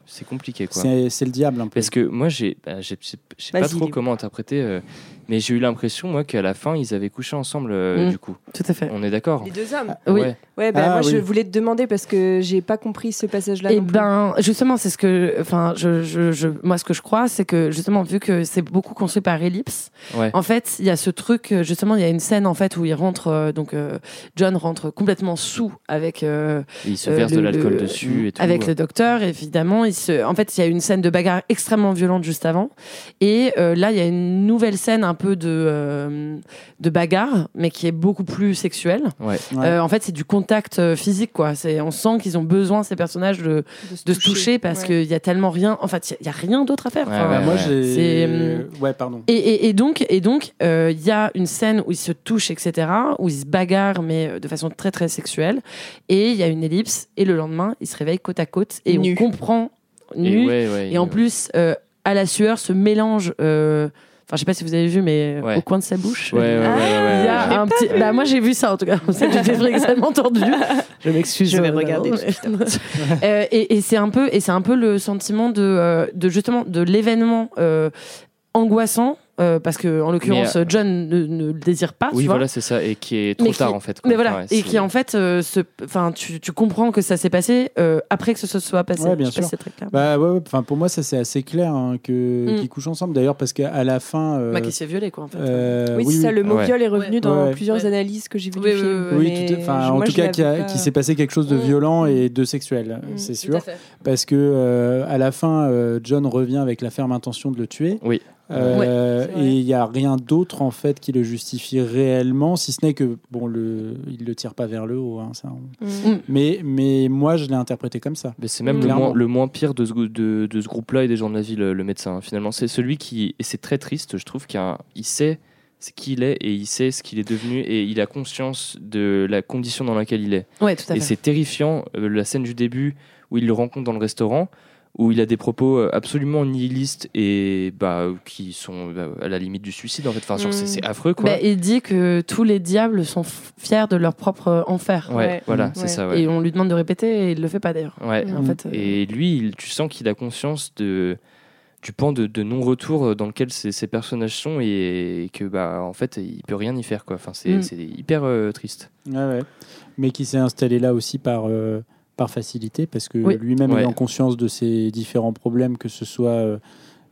c'est compliqué quoi. C'est le diable un peu. Parce que moi, j'ai, bah, j'ai- je sais pas trop comment interpréter, euh, mais j'ai eu l'impression, moi, qu'à la fin, ils avaient couché ensemble, euh, Mm. du coup. Tout à fait. On est d'accord Les deux hommes. Oui. Ouais. Ouais, bah Ah, moi je voulais te demander parce que j'ai pas compris ce passage-là. Et non plus. ben, justement, c'est ce que, enfin, je, je, je- moi, ce que je crois, c'est que justement, vu que c'est beaucoup construit par ellipse, Ouais. en fait, il y a ce truc, euh, justement, il y a une scène en fait où il rentre, euh, donc euh, John rentre complètement sous avec euh, il se Euh, verse de l'alcool le- dessus et tout. avec le docteur, évidemment. Il se... En fait, il y a une scène de bagarre extrêmement violente juste avant. Et euh, là, il y a une nouvelle scène un peu de, euh, de bagarre, mais qui est beaucoup plus sexuelle. Ouais. Ouais. Euh, en fait, c'est du contact euh, physique, quoi. C'est, on sent qu'ils ont besoin, ces personnages, de, de se toucher parce Ouais. qu'il y a tellement rien. En fait, il y a- rien d'autre à faire. Ouais, Enfin, ouais, moi, ouais. j'ai. C'est, Ouais, pardon. et, et- et donc, et donc, euh, il y a une scène où ils se touchent, etc., où ils se bagarrent, mais de façon très très sexuelle. Et il y a une ellipse. Et le lendemain, ils se réveillent côte à côte et Nus. on comprend Et, nu. ouais, ouais, Et en plus, euh, à la sueur, se mélange. euh, Enfin, je sais pas si vous avez vu, mais Ouais. au coin de sa bouche. Ouais, ouais, ouais, ouais, ouais, Il y a ouais. un petit. Bah, moi, j'ai vu ça en tout cas. J'ai <laughs> extrêmement entendu. Je m'excuse. Je vais euh, regarder d'abord. <laughs> Euh, et et c'est un peu et c'est un peu le sentiment de, euh, de justement de l'événement euh, angoissant euh, parce que en l'occurrence Mais, John ne, ne le désire pas. Oui, tu vois. voilà, c'est ça. Et qui est trop Mais qui- tard, en fait. quoi. Mais voilà, ouais, et qui en fait, euh, enfin, tu, tu comprends que ça s'est passé euh, après que ce se soit passé. Ouais, bien pas sûr. si c'est très clair. Bah ouais, enfin pour moi ça c'est assez clair hein, que Mm. qu'ils couchent ensemble d'ailleurs parce qu'à la fin. euh, Bah, qui s'est violé quoi en fait. euh, Oui, c'est ça, le mot Ouais. viol est revenu Ouais. dans Ouais. plusieurs Ouais. analyses que j'ai vues Oui, du oui, film. oui, Oui, tout enfin, en tout cas, pas- qu'il s'est passé quelque chose de Mm. violent et de sexuel, Mm. c'est sûr. Parce que euh, à la fin, euh, John revient avec la ferme intention de le tuer. Oui. Euh, Ouais, et il n'y a rien d'autre en fait qui le justifie réellement, si ce n'est que bon, le, il le tire pas vers le haut. hein, ça, on- Mm. mais, mais moi, je l'ai interprété comme ça. Mais c'est même le moins, le moins pire de ce, gou- de, de ce groupe-là et des gens de la ville, le médecin. hein. Finalement, c'est celui qui, et c'est très triste, je trouve, qu'il sait ce qu'il est et il sait ce qu'il est devenu et il a conscience de la condition dans laquelle il est. Ouais, tout à Et c'est terrifiant, euh, la scène du début où il le rencontre dans le restaurant, où il a des propos euh, absolument nihilistes et bah, qui sont bah, à la limite du suicide en fait. Enfin, c'est- Mm. affreux quoi. Bah, il dit que tous les diables sont fiers de leur propre euh, enfer. ouais, Ouais. voilà, c'est ça. Ouais. Et on lui demande de répéter et il le fait pas d'ailleurs. Ouais. En fait, euh, Et lui, il- tu sens qu'il a conscience de, du pan de, de non-retour dans lequel ces, ces personnages sont et, que bah en fait il peut rien y faire quoi. Enfin, c'est Mm. hyper euh, triste. Ouais, ouais. Mais qui s'est installé là aussi par, euh, par facilité, parce que Oui. lui-même Ouais. ayant conscience de ses différents problèmes, que ce soit euh,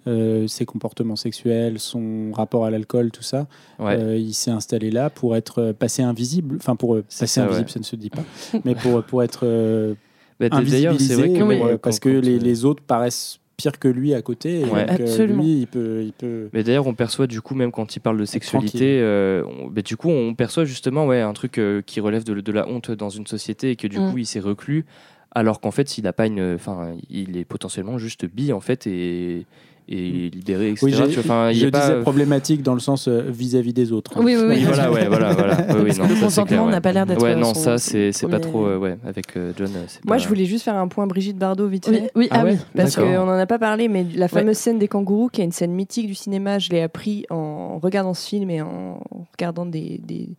euh, ses comportements sexuels, son rapport à l'alcool, tout ça, Ouais. euh, il s'est installé là pour être passé invisible, enfin pour C'est passer ça, invisible, ouais. ça ne se dit pas, mais pour, pour être euh, <laughs> Bah, invisibilisé, vrai que pour, Oui. parce que les, les autres paraissent que lui à côté, et Ouais. donc, euh, Absolument. lui, il peut, il peut Mais d'ailleurs, on perçoit du coup, même quand il parle de sexualité, euh, on- bah, du coup, on perçoit justement ouais, un truc euh, qui relève de, de la honte dans une société et que du Mm. coup, il s'est reclus, alors qu'en fait, il n'a pas une, enfin, il est potentiellement juste bi en fait et, et libéré, etc. Oui, tu vois, je pas. disais problématique dans le sens euh, vis-à-vis des autres. hein. Oui, oui, oui. Oui, voilà, ouais, voilà, voilà. <laughs> Oui, oui, Parce non, que le consentement ouais. n'a pas l'air d'être Ouais, euh, non, ça, c'est c'est pas trop. euh, ouais, avec euh, John. euh, Moi, pas- je voulais juste faire un point Brigitte Bardot vite Oui, fait. oui, Ah ah, oui. Parce qu'on n'en a pas parlé, mais la fameuse scène des kangourous, qui est une scène mythique du cinéma, je l'ai appris en regardant ce film et en regardant des, des,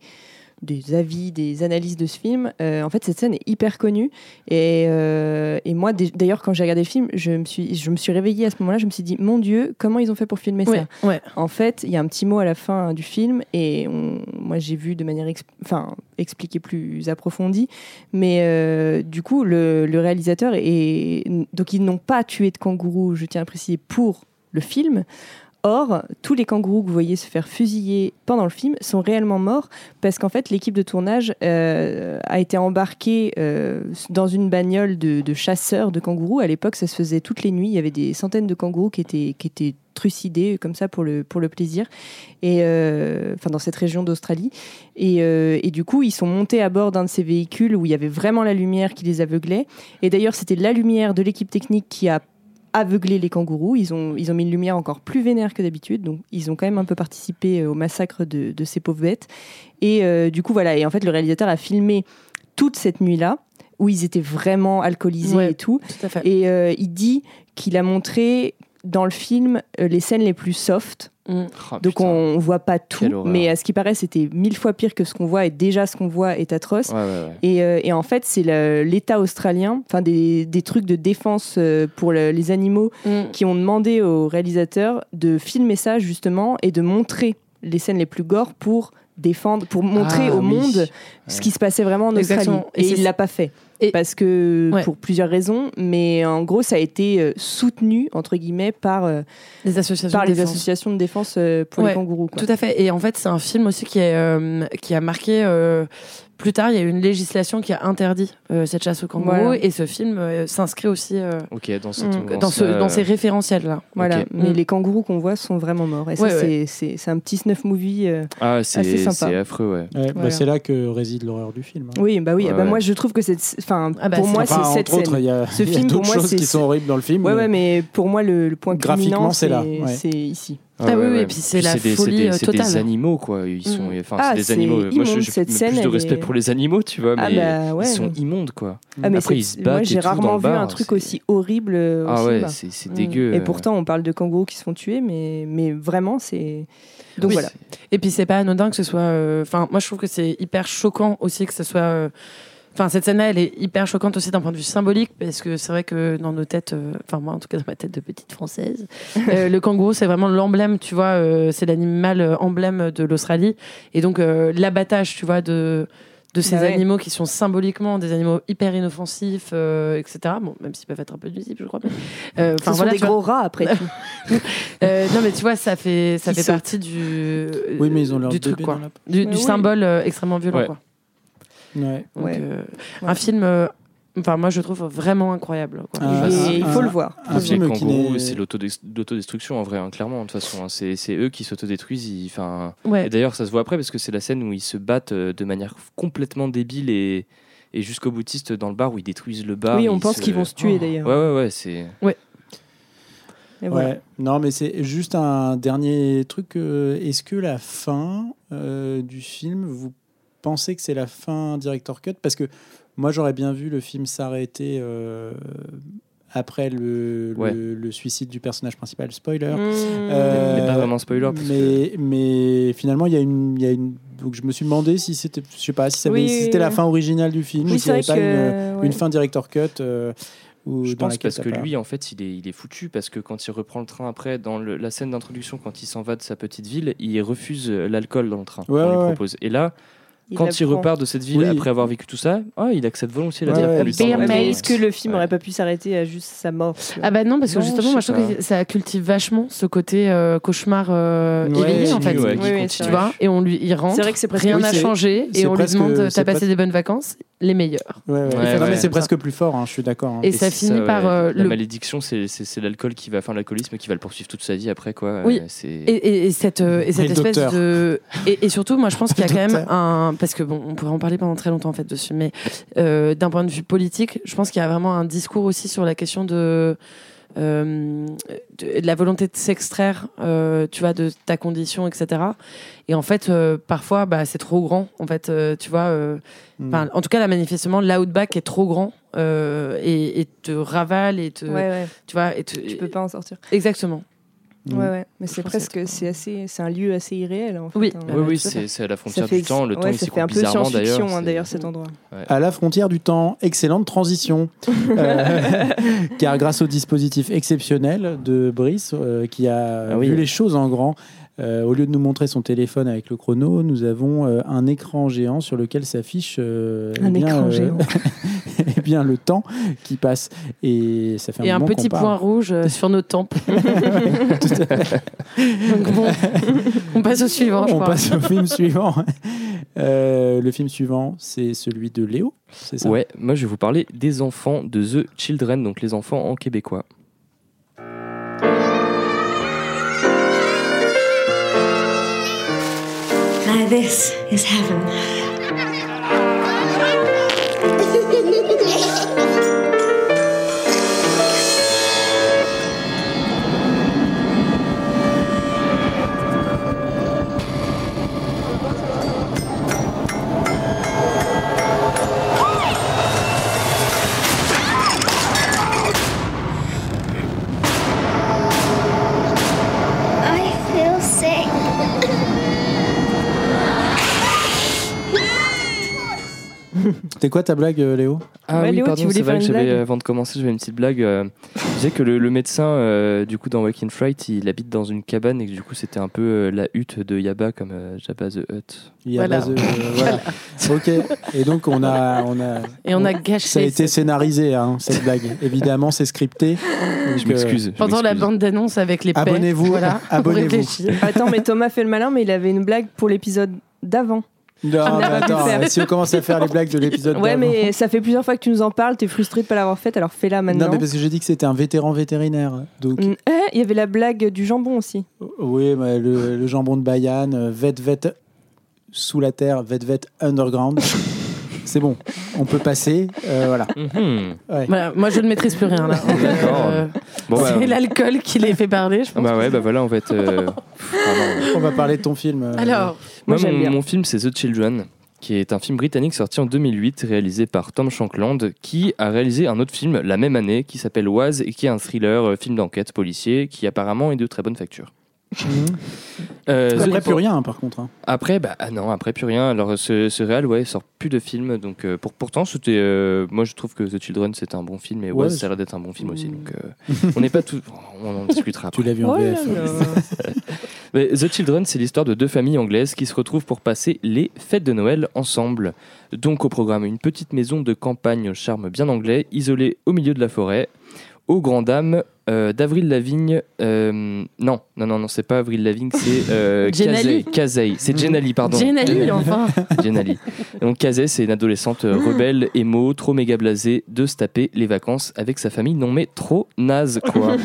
des avis, des analyses de ce film. Euh, en fait, cette scène est hyper connue. Et, euh, et moi, d'ailleurs, quand j'ai regardé le film, je me, suis, je me suis réveillée à ce moment-là. Je me suis dit, mon Dieu, comment ils ont fait pour filmer Ouais, ça ouais. En fait, il y a un petit mot à la fin du film, et on- moi j'ai vu de manière enfin, expliquée plus approfondie, mais euh, du coup, le, le réalisateur est. Donc, ils n'ont pas tué de kangourou, je tiens à préciser, pour le film. Or, tous les kangourous que vous voyez se faire fusiller pendant le film sont réellement morts parce qu'en fait, l'équipe de tournage euh, a été embarquée euh, dans une bagnole de, chasseurs de kangourous. À l'époque, ça se faisait toutes les nuits. Il y avait des centaines de kangourous qui étaient, trucidés comme ça pour le, plaisir, et, euh, dans cette région d'Australie. Euh, et du coup, ils sont montés à bord d'un de ces véhicules où il y avait vraiment la lumière qui les aveuglait. Et d'ailleurs, c'était la lumière de l'équipe technique qui a aveuglé les kangourous. Ils ont, ils ont mis une lumière encore plus vénère que d'habitude. Donc, ils ont quand même un peu participé euh, au massacre de, de ces pauvres bêtes. Et euh, du coup, voilà. Et en fait, le réalisateur a filmé toute cette nuit-là où ils étaient vraiment alcoolisés Ouais. et tout. Tout à fait. Et euh, il dit qu'il a montré dans le film euh, les scènes les plus soft. Mm. Oh, Donc putain. on voit pas tout, mais à ce qui paraît, c'était mille fois pire que ce qu'on voit, et déjà ce qu'on voit est atroce. Ouais, ouais, ouais. Et, euh, et en fait, c'est l'État australien, enfin des, des trucs de défense euh, pour le- les animaux, Mm. qui ont demandé au réalisateur de filmer ça justement et de montrer les scènes les plus gore pour défendre, pour montrer Ah, au oui. monde ce qui se passait vraiment en Exactement. Australie. Et Et, il l'a pas fait. Et- Parce que, Ouais. pour plusieurs raisons, mais en gros, ça a été euh, soutenu, entre guillemets, par, euh, Les associations. par de les défense. associations de défense euh, pour Ouais, les kangourous. quoi. Tout à fait. Et en fait, c'est un film aussi qui, est, euh, qui a marqué. euh, plus tard, il y a eu une législation qui a interdit euh, cette chasse au kangourou. Voilà. Et ce film euh, s'inscrit aussi euh, dans, cette, Mm. dans, ce, ça, dans ces référentiels-là. Voilà, mais Mm. les kangourous qu'on voit sont vraiment morts. Et ça, Ouais, c'est- c'est c'est un petit snuff movie. euh. Ah, assez sympa. c'est affreux, ouais. Ouais, bah, Voilà. c'est là que réside l'horreur du film. hein. Oui, bah oui. Ouais, ah bah ouais. Moi, je trouve que c'est. Enfin, Ah bah, pour moi, Enfin, c'est cette autres, scène. il y a, Ce <laughs> il y a film, pour d'autres moi, choses c'est- qui sont horribles dans le film. Ouais, mais- ouais, mais pour moi, le, le point Graphiquement, c'est là, c'est ouais. c'est ici. Ah oui, oui, et puis c'est la des- folie, des, euh, c'est des totale. animaux, quoi. Ils sont, Mm. enfin, Ah, c'est des animaux. Moi, je- immonde, j'ai cette plus scène, de respect est- pour les animaux, tu vois, Ah mais bah ouais. ils sont immondes, quoi. Ah, mais Après, ils se battent Moi, j'ai rarement vu un truc aussi horrible euh, Ah ouais, c'est c'est Mm. dégueu. Et euh. pourtant, on parle de kangourous qui se font tuer, mais, mais vraiment, c'est. Donc Oui. voilà. Et puis c'est pas anodin que ce soit. euh, Enfin, moi je trouve que c'est hyper choquant aussi que ce soit. euh, Enfin, cette scène-là, elle est hyper choquante aussi d'un point de vue symbolique, parce que c'est vrai que dans nos têtes, euh, enfin moi en tout cas dans ma tête de petite française, <laughs> euh, le kangourou c'est vraiment l'emblème, tu vois, euh, c'est l'animal euh, emblème de l'Australie, et donc euh, l'abattage, tu vois, de de ces Bah ouais. animaux qui sont symboliquement des animaux hyper inoffensifs, euh, etc. Bon, même s'ils peuvent être un peu nuisibles, je crois. mais, euh, Ce Enfin sont voilà, des vois. gros rats après tout. <laughs> Euh, non mais tu vois, ça fait ça Qui fait partie du Oui, mais ils ont leur du truc quoi, du, du oui. symbole euh, extrêmement violent Ouais. quoi. Ouais. Donc, Ouais. euh, Ouais. Un film, euh, enfin moi je trouve vraiment incroyable. quoi. Ah, Et il faut un- le voir. Un film qui c'est l'autodestruction en vrai, hein, clairement. De toute façon, hein. c'est c'est eux qui s'autodétruisent. Enfin, Ouais. et d'ailleurs, ça se voit après parce que c'est la scène où ils se battent euh, de manière complètement débile et, et jusqu'au boutiste dans le bar où ils détruisent le bar. oui, on pense se- qu'ils vont se tuer Ouais, d'ailleurs. ouais, ouais. C'est Et voilà. Ouais. Non, mais c'est juste un dernier truc. Est-ce que la fin euh, du film vous pensez que c'est la fin director cut Parce que moi, j'aurais bien vu le film s'arrêter euh, après le, Ouais. le, le suicide du personnage principal. Spoiler. Mmh. Euh, Mais pas vraiment spoiler, mais, mais finalement, il y a une, il y a une. Donc, je me suis demandé si c'était, je sais pas, si, ça avait- Oui, si c'était oui, la fin originale du film Oui, ou s'il n'y avait pas que. une, ouais. une fin director cut. euh, ou Je pense parce que lui, en fait, il est, il est foutu parce que quand il reprend le train après, dans le- la scène d'introduction, quand il s'en va de sa petite ville, il refuse l'alcool dans le train Ouais, qu'on lui ouais, propose. Et là, Il quand il repart de cette ville Oui. après avoir vécu tout ça, ah, il accepte volontiers la Ouais, le mais est-ce que le film Ouais. aurait pas pu s'arrêter à juste sa mort Ah bah non, parce que Non, justement, je moi je trouve que ça cultive vachement ce côté euh, cauchemar euh, Ouais, éveillé en fait. Oui, oui, Tu vois Et on lui, il rentre. C'est vrai que c'est presque. Rien Oui, n'a c'est- changé et on lui demande T'as passé des bonnes vacances? Les mais c'est presque plus fort, hein, je suis d'accord. hein. Et, ça finit par euh, la malédiction, c'est l'alcool qui va, enfin l'alcoolisme qui va le poursuivre toute sa vie après quoi. Oui. Et, et- et cette, euh, espèce de. Et, surtout, moi, je pense qu'il y a quand même un. Parce que, bon, on pourrait en parler pendant très longtemps, en fait, dessus. Mais euh, d'un point de vue politique, je pense qu'il y a vraiment un discours aussi sur la question de. euh, de, de la volonté de s'extraire, euh, tu vois, de ta condition, etc. Et en fait, euh, parfois, bah, c'est trop grand. En fait, euh, tu vois, euh, Mm. enfin, en tout cas, là, manifestement, l'outback est trop grand euh, et, et te ravale et te, Ouais, ouais. tu vois, et te- Tu peux pas en sortir. Exactement. Mm. Ouais, ouais. Mais c'est presque, c'est assez, c'est un lieu assez irréel en fait. Oui. hein. Oui, c'est à la frontière fait, du temps. Le ouais, temps s'y fait un peu bizarrement d'ailleurs. science-fiction hein, d'ailleurs cet endroit. À la frontière du temps, excellente transition. <laughs> Euh, car grâce au dispositif exceptionnel de Brice, euh, qui a Ah oui. vu les choses en grand, euh, au lieu de nous montrer son téléphone avec le chrono, nous avons euh, un écran géant sur lequel s'affiche euh, Un eh bien, écran euh, géant. <laughs> bien le temps qui passe. Et ça fait un Et un petit point parle. rouge euh, sur nos tempes. Tout à fait. Donc bon, on passe au suivant, je On crois. passe au film suivant. Euh, le film suivant, c'est celui de Léo, c'est ça? Ouais, moi je vais vous parler des enfants de The Children, donc les enfants en québécois. Now this is heaven. <laughs> C'était quoi ta blague, euh, Léo? Ah Ouais, oui, Léo, tu pardon, voulais c'est faire vrai que une j'avais, blague avant de commencer, j'avais une petite blague. euh, je disais que le, le médecin, euh, du coup, dans Waking Fright, il habite dans une cabane et que du coup, c'était un peu euh, la hutte de Yaba, comme euh, Jabba the Hutt. Il y a Voilà. base de- voilà. <laughs> Ok. Et donc on a, on a, Et on a gâché. ça a été scénarisé hein, cette blague. Évidemment, c'est scripté. Je Donc, m'excuse. je Pendant la m'excuse. bande d'annonce avec les paix. Abonnez-vous, Voilà, on <laughs> abonnez-vous. Attends, mais Thomas fait le malin, mais il avait une blague pour l'épisode d'avant. Non, On mais attends, si on commence à faire les blagues de l'épisode Ouais, d'avant. mais ça fait plusieurs fois que tu nous en parles, t'es frustré de pas l'avoir faite, alors fais-la maintenant. Non, mais parce que j'ai dit que c'était un vétéran vétérinaire. Donc, Mm. Eh, Il y avait la blague du jambon aussi. oui, mais le, le jambon de Bayane, euh, vet vet sous la terre, vet vet underground. <laughs> c'est bon, on peut passer. euh, voilà. Mhm. Ouais. Voilà, moi, je ne maîtrise plus rien là. <laughs> D'accord. Euh, Bon, bah, c'est l'alcool qui les fait parler, je pense. bah ouais, bah voilà, <laughs> on va euh, On parler de ton film. euh, Alors, Moi, Moi, j'aime mon, bien. mon film, c'est The Children, qui est un film britannique sorti en 2008, réalisé par Tom Shankland, qui a réalisé un autre film la même année, qui s'appelle Oise, et qui est un thriller, euh, film d'enquête policier, qui apparemment est de très bonne facture. Mhm. Euh, The- Après, plus rien, par contre. hein. Après, bah ah non, après plus rien. Alors ce, ce réal, ouais, sort plus de films, donc euh, pour, pourtant c'était, euh, moi je trouve que The Children c'est un bon film et Ouais, ça a l'air d'être un bon film aussi, donc euh, <laughs> on n'est pas tout, on en discutera. Tu après. l'as vu en Oh VF. <laughs> Mais The Children, c'est l'histoire de deux familles anglaises qui se retrouvent pour passer les fêtes de Noël ensemble. Donc au programme, une petite maison de campagne au charme bien anglais, isolée au milieu de la forêt, aux grandes dames euh, d'Avril Lavigne. euh, non, non, non, non, c'est pas Avril Lavigne, c'est euh, <laughs> Jenali. Kazay. Kazay. C'est Jenali, pardon. Jenali, enfin. <laughs> Jenali. Donc Kazay, c'est une adolescente euh, rebelle, émo, trop méga blasée de se taper les vacances avec sa famille. Non mais trop naze quoi.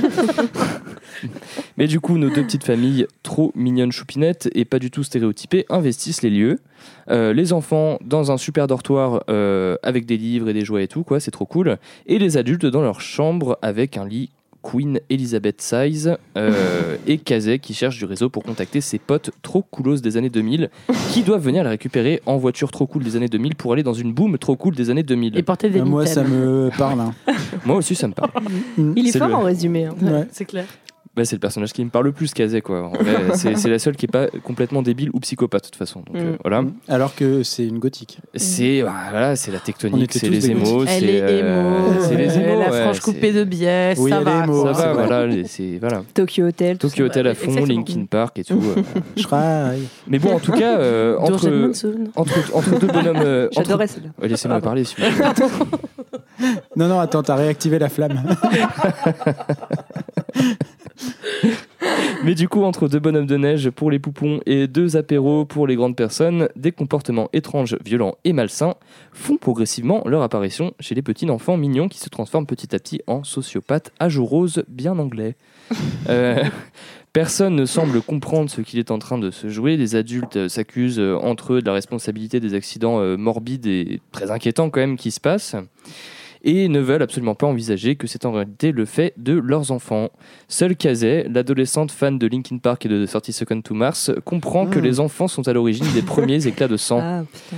<laughs> mais du coup, nos deux petites familles, trop mignonnes choupinettes et pas du tout stéréotypées, investissent les lieux. Euh, les enfants dans un super dortoir euh, avec des livres et des jouets et tout, quoi, c'est trop cool. Et les adultes dans leur chambre avec un lit Queen Elizabeth Size euh, et Kazé qui cherche du réseau pour contacter ses potes trop coolos des années 2000 qui doivent venir la récupérer en voiture trop cool des années 2000 pour aller dans une boom trop cool des années 2000. Et porter des Euh, Moi, ça me parle. hein. Moi aussi, ça me parle. Il est, fort le- en résumé. hein. Ouais. C'est clair. Bah, c'est le personnage qui me parle le plus, Kazé, quoi. <laughs> C'est la seule qui est pas complètement débile ou psychopathe, de toute façon. Donc, euh, Mm. voilà. Alors que c'est une gothique. C'est bah, voilà, c'est la On tectonique, était c'est tous les des émos, Elle c'est est euh, émo. c'est les euh, émos. La ouais, frange c'est- coupée de biais. Oui, ça va. Ça va, voilà, les- voilà. Tokyo Hotel. tout Tokyo ça. Hotel à fond, exactement. Linkin Park et tout. euh. <laughs> Mais bon, en tout cas, euh, <laughs> entre, entre, entre deux bonhommes. euh, J'adorais celle-là. Laissez-moi parler, celui-là. Non, non, attends, t'as réactivé la flamme. <laughs> Mais du coup, entre deux bonhommes de neige pour les poupons et deux apéros pour les grandes personnes, des comportements étranges, violents et malsains font progressivement leur apparition chez les petits enfants mignons qui se transforment petit à petit en sociopathes à joues roses bien anglais. <laughs> Euh, Personne ne semble comprendre ce qu'il est en train de se jouer. Les adultes s'accusent euh, entre eux de la responsabilité des accidents euh, morbides et très inquiétants quand même qui se passent et ne veulent absolument pas envisager que c'est en réalité le fait de leurs enfants. Seule Kazé, l'adolescente fan de Linkin Park et de 30 Seconds to Mars, comprend que Mm. les enfants sont à l'origine des premiers <laughs> éclats de sang. Ah putain.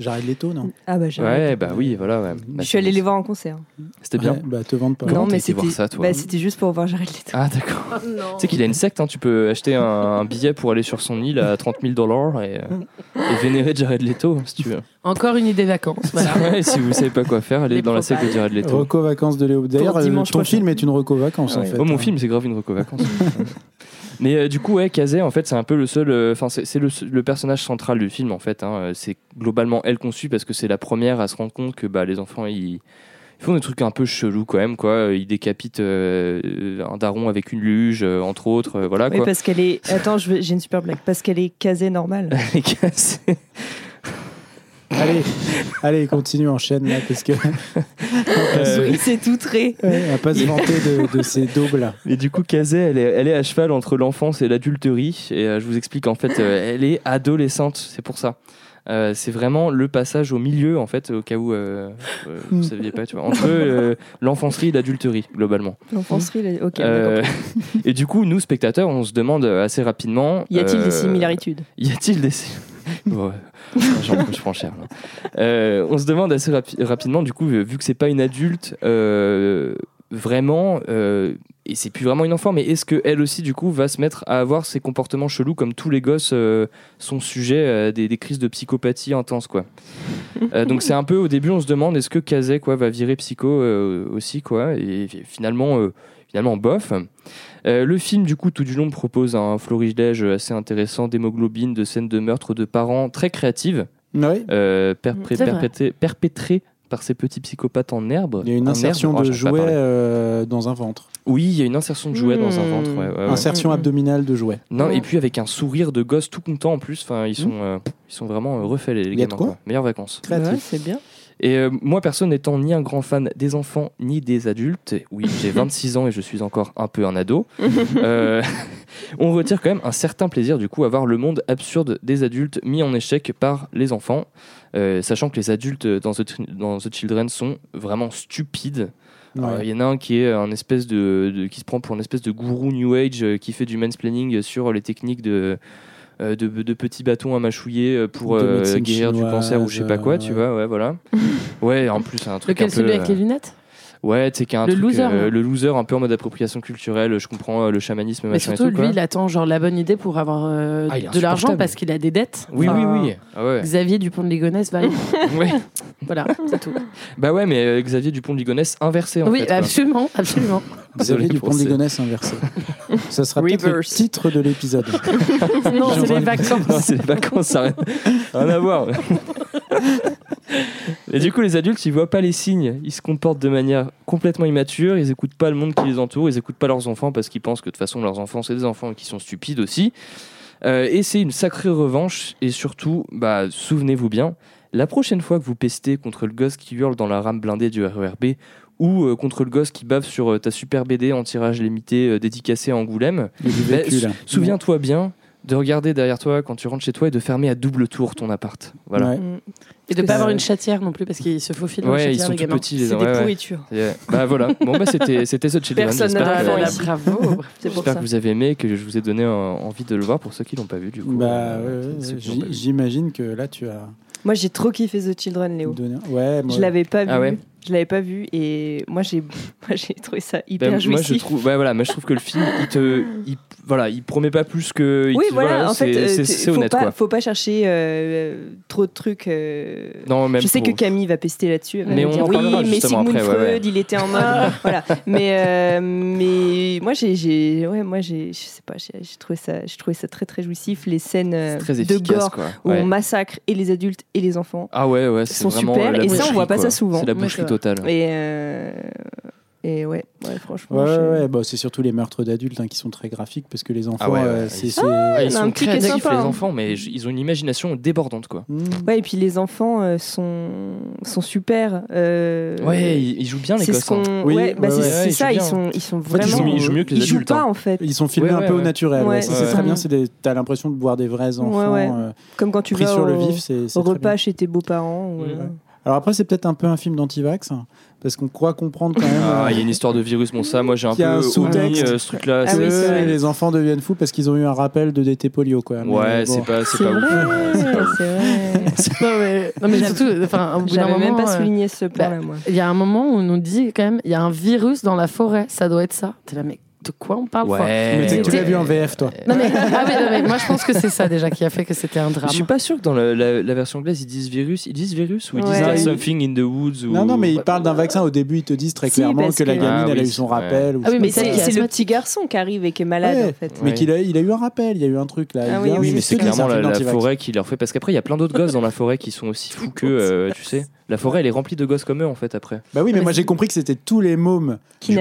J'arrête les taux, non Ah bah ouais, bah oui, voilà. ouais. Je suis allée les voir en concert. C'était bien. Ouais, Bah, te vende pas. Comment non, mais voir c'était ça, toi bah, c'était juste pour voir Jared Leto. Ah, d'accord. <laughs> Oh. Tu sais qu'il a une secte, hein, tu peux acheter un, un billet pour aller sur son île à 30 000 dollars et, euh, et vénérer Jared Leto, si tu veux. Encore une idée vacances. Voilà. <laughs> Ouais, si vous savez pas quoi faire, allez Les dans la secte de. Jared Leto. Reco vacances de Léo. D'ailleurs, euh, ton prochain. film est une reco vacances en Ouais. fait. Oh, mon hein. film, c'est grave une reco vacances. <laughs> Mais euh, du coup, ouais, Kazé, en fait, c'est un peu le seul. euh, Enfin, c'est c'est le, le personnage central du film, en fait. hein. C'est globalement elle conçue parce que c'est la première à se rendre compte que bah, les enfants, ils, ils font des trucs un peu chelous quand même, quoi. Ils décapitent euh, un daron avec une luge, euh, entre autres. euh, voilà, Oui, quoi. parce qu'elle est. Attends, j'ai une super blague. Parce qu'elle est casée normale. <laughs> Et Kazé- Allez, allez, continue, enchaîne là, parce que Euh, <laughs> Oui, c'est tout très. ouais, on va pas se vanter de, de ces <laughs> daubes là. Et du coup, Kazé, elle est, elle est à cheval entre l'enfance et l'adulterie. Et euh, je vous explique, en fait, euh, elle est adolescente, c'est pour ça. Euh, c'est vraiment le passage au milieu, en fait, au cas où euh, euh, vous Mm. saviez pas, tu vois, entre euh, l'enfancerie et l'adulterie, globalement. L'enfancerie, ok. Euh, d'accord. et du coup, nous, spectateurs, on se demande assez rapidement. Y a-t-il euh, des similarités? Y a-t-il des. Je prends cher. Euh, on se demande assez rapi- rapidement, du coup, vu que c'est pas une adulte, euh, vraiment, euh, et c'est plus vraiment une enfant, mais est-ce que elle aussi, du coup, va se mettre à avoir ces comportements chelous comme tous les gosses sont sujets à des, crises de psychopathie intenses, quoi? Donc c'est un peu au début, on se demande est-ce que Kazé quoi va virer psycho aussi, quoi, et finalement, finalement, bof. Euh, le film, du coup, tout du long propose un florilège assez intéressant d'hémoglobine, de scènes de meurtre de parents très créatives, Ouais. euh, perpré- vrai. perpétrées par ces petits psychopathes en herbe. Il y a une insertion herbe. Oh, de j'arrive pas à jouet parler. euh, dans un ventre. Oui, il y a une insertion de jouet dans un Hmm. ventre. ouais, ouais, ouais. Insertion Mm, mm. abdominale de jouet. Non, Mm. et puis avec un sourire de gosse tout content en plus. Enfin, ils sont, euh, ils sont vraiment refaits les, les gamins. quoi quoi. Meilleures vacances. Créatif. Ouais, c'est bien. Et euh, moi, personne n'étant ni un grand fan des enfants ni des adultes, oui, j'ai <laughs> 26 ans et je suis encore un peu un ado, <laughs> euh, <laughs> on retire quand même un certain plaisir du coup à voir le monde absurde des adultes mis en échec par les enfants, euh, sachant que les adultes dans The, dans The Children sont vraiment stupides. Ouais. Euh, Il y en a un qui est un espèce de, de- qui se prend pour une espèce de gourou New Age euh, qui fait du mansplaining sur les techniques de de, de petits bâtons à mâchouiller euh, pour euh, guérir du cancer ou je sais pas quoi, tu euh, vois, ouais, voilà. ouais, en plus, c'est un truc Lequel un peu. celui avec euh, les lunettes? Ouais, tu sais, a un Le truc, loser, euh, le loser un peu en mode appropriation culturelle. Je comprends euh, le chamanisme, Mais surtout, et tout. quoi. lui, il attend genre la bonne idée pour avoir euh, Ah, de l'argent parce qu'il a des dettes. Oui, Enfin, oui, oui. Ah ouais. Xavier Dupont de Ligonnès va. <laughs> Ouais. voilà, c'est tout. Bah ouais, mais euh, Xavier Dupont de Ligonnès inversé en oui, fait. quoi. absolument, absolument. <laughs> Xavier Dupont de Ligonnès inversé. <laughs> Ça sera peut-être le titre de l'épisode. non, c'est les vacances. Non, c'est les vacances, ça n'a rien à voir. Et du coup, les adultes, ils voient pas les signes. Ils se comportent de manière complètement immature. Ils écoutent pas le monde qui les entoure. Ils écoutent pas leurs enfants parce qu'ils pensent que de toute façon, leurs enfants, c'est des enfants qui sont stupides aussi. Euh, et c'est une sacrée revanche. Et surtout, bah, souvenez-vous bien, la prochaine fois que vous pestez contre le gosse qui hurle dans la rame blindée du RERB ou euh, contre le gosse qui bave sur euh, ta super BD en tirage limité euh, dédicacé à Angoulême, bah, souviens-toi bien de regarder derrière toi quand tu rentres chez toi et de fermer à double tour ton appart. Voilà. Ouais. Mm. Et de que pas avoir une chatière non plus parce qu'ils se faufilent dans la Ouais, ils sont les tout gamins. petits les C'est des ouais. pourritures. Bah voilà. <laughs> Bon bah c'était c'était The Children. Personne n'a que- bravo. <laughs> J'espère ça. que vous avez aimé, que je vous ai donné envie de le voir pour ceux qui l'ont pas vu du coup. Bah, Euh, ouais, vu. j'imagine que là tu as Moi, j'ai trop kiffé The Children, Léo. donné. Ouais, moi, Je l'avais pas vu. Ah ouais? Je l'avais pas vu et moi j'ai <laughs> j'ai trouvé ça hyper Ben, moi je jouissif. trouve, ouais, voilà, moi je trouve que le film, il te, il, voilà, il promet pas plus que. il Oui, te- voilà, en c'est- fait, euh, c'est faut honnête pas, quoi. faut pas chercher euh, trop de trucs. euh, Non, même je sais pour- que Camille va pester là-dessus. Mais on dire, en oui, mais Sigmund après, ouais, Freud, il était en mode, <laughs> voilà. Mais euh, mais moi j'ai, ouais, moi j'ai, je sais pas, j'ai, trouvé ça, j'ai trouvé ça très très jouissif. Les scènes euh, très de efficace gore quoi. où Ouais. on massacre et les adultes et les enfants. Ah ouais, ouais, c'est sont super, et ça, on voit pas ça souvent. C'est la Ouais, totale. Et euh, et ouais, ouais, franchement. Ouais, j'ai- ouais, bah, c'est surtout les meurtres d'adultes hein, qui sont très graphiques parce que les enfants, Ah ouais, ouais, euh, ils c'est. Ah, ils sont petit qui est créatifs sympa, les hein. enfants, mais ils ont une imagination débordante quoi. Mmh. Ouais, et puis les enfants euh, sont, sont super. euh, Ouais, ils, ils jouent bien les gosses. hein. qu'on. Oui, ouais, bah ouais, c'est ouais, ils ça, ils sont, ils sont fait, ils vraiment. jouent- ils jouent mieux que les ils jouent adultes, pas hein. en fait. Ils sont filmés Ouais, un ouais, peu au ouais. naturel. ouais, Ouais, c'est très bien. T'as l'impression de voir des vrais enfants ouais. Comme quand tu vas sur au, le vif. C'est c'est au très repas chez tes beaux-parents. Alors après, c'est peut-être un peu un film d'antivax hein, parce qu'on croit comprendre quand même. Ah, euh, il y a une histoire de virus. Bon, ça, moi j'ai un a un peu omis euh, ce truc-là. Ah oui, les enfants deviennent fous parce qu'ils ont eu un rappel de DT polio quoi. Mais Ouais, bon. c'est pas, c'est pas ouf. vrai, c'est vrai. <laughs> Non mais, non, mais surtout, enfin, au bout d'un J'avais même moment, pas euh, souligné ce point-là, moi. il y a un moment où on nous dit quand même, il y a un virus dans la forêt, ça doit être ça. T'es là, mais de quoi on parle Ouais. Mais tu l'as vu en VF toi. non, mais, ah oui, non, mais moi je pense que c'est ça déjà qui a fait que c'était un drame. Je suis pas sûr que dans la, la- la version anglaise ils disent virus. Ils disent virus ou ils disent Ouais. Non, something in the woods ou... Non, non, mais ils parlent d'un vaccin. Au début, ils te disent très Si, clairement que la gamine, Ah elle a eu son ouais. rappel. ou Ah oui, mais Mais c'est le petit garçon qui arrive et qui est malade, Ouais. en fait. Mais qu'il a, il a eu un rappel, il y a eu un truc là. Ah oui, oui, mais c'est clairement la, forêt qui leur fait. Parce qu'après, il y a plein d'autres gosses dans la forêt qui sont aussi fous que, euh, tu sais. La forêt, elle est remplie de gosses comme eux, en fait, après. Bah oui, mais Mais moi j'ai compris que c'était tous les mômes Qui, de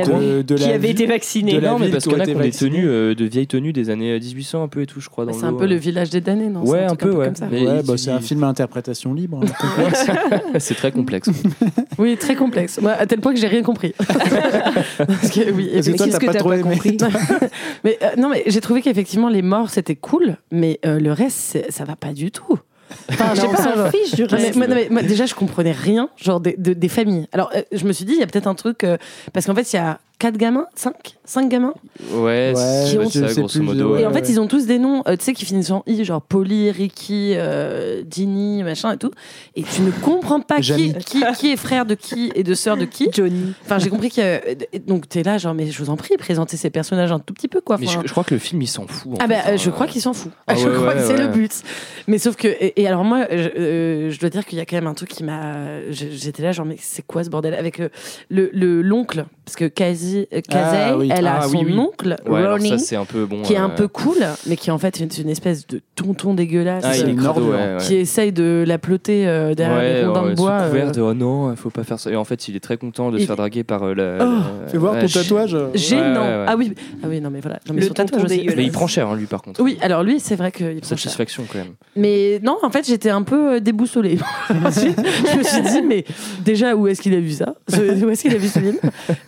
la avait ville- été vacciné. de la non, mais parce qui qu'il y en a été qui ont des vaccinés. tenues, euh, de vieilles tenues des années 1800 un peu et tout, je crois. dans C'est un peu euh. le village des damnés, non? Ouais, un peu, ouais. comme ça. Mais Ouais, bah, c'est un il- film à interprétation libre. <laughs> <laughs> c'est très complexe. <laughs> Oui, très complexe. Moi, à tel point que j'ai rien compris. Parce que, oui, Parce que toi, t'as pas t'as trop pas aimé. compris? Mais euh, non, mais j'ai trouvé qu'effectivement les morts c'était cool, mais euh, le reste ça va pas du tout. Enfin, je sais pas, genre- fiche du mais, reste. mais moi, déjà, je comprenais rien, genre des, de- des familles. Alors, euh, je me suis dit, il y a peut-être un truc. euh, parce qu'en fait, il y a quatre gamins, cinq, cinq gamins. Ouais, Ouais, c'est je ça, grosso plus, modo. ouais. et en fait, ils ont tous des noms, euh, tu sais, qui finissent en i, genre Polly, Ricky, euh, Ginny, machin et tout. Et tu ne comprends pas qui, qui, qui est frère de qui et de sœur de qui. Johnny. Enfin, j'ai compris que. euh, Donc, t'es là, genre, mais je vous en prie, présentez ces personnages un tout petit peu, quoi. Mais Enfin, je, je crois que le film, il s'en fout. en ah ben, euh, hein. je crois qu'il s'en fout. Ah <laughs> je ouais, crois ouais, que c'est ouais. le but. Mais sauf que et, et alors moi, je, euh, je dois dire qu'il y a quand même un truc qui m'a. je- J'étais là genre mais c'est quoi ce bordel? Avec euh, le le l'oncle parce que Kazi, euh, Kazay, Ah oui. elle a Ah, son oui, oui. oncle Ouais, Ronnie ça, c'est un peu bon. qui est un euh, peu cool, mais qui en fait est une espèce de tonton dégueulasse. Ah, il C'est est une crado, ordure. ouais, ouais. Qui essaye de la ploter euh, derrière Ouais, des rondins ouais, de sous bois. couvert euh, de oh non, il faut pas faire ça. Et en fait, il est très content de se faire draguer par euh, la. Oh, la- Fais voir ton tatouage. Gênant. Ouais, ouais, ouais. Ah oui, ah oui, non mais voilà. Non, mais Le son tatouage. Mais il prend cher, hein, lui, par contre. Oui, alors lui, c'est vrai qu'il prend. Satisfaction, quand même. Mais non, en fait, j'étais un peu déboussolée. <laughs> Je me suis dit, mais déjà, où est-ce qu'il a vu ça? Où est-ce qu'il a vu ce film?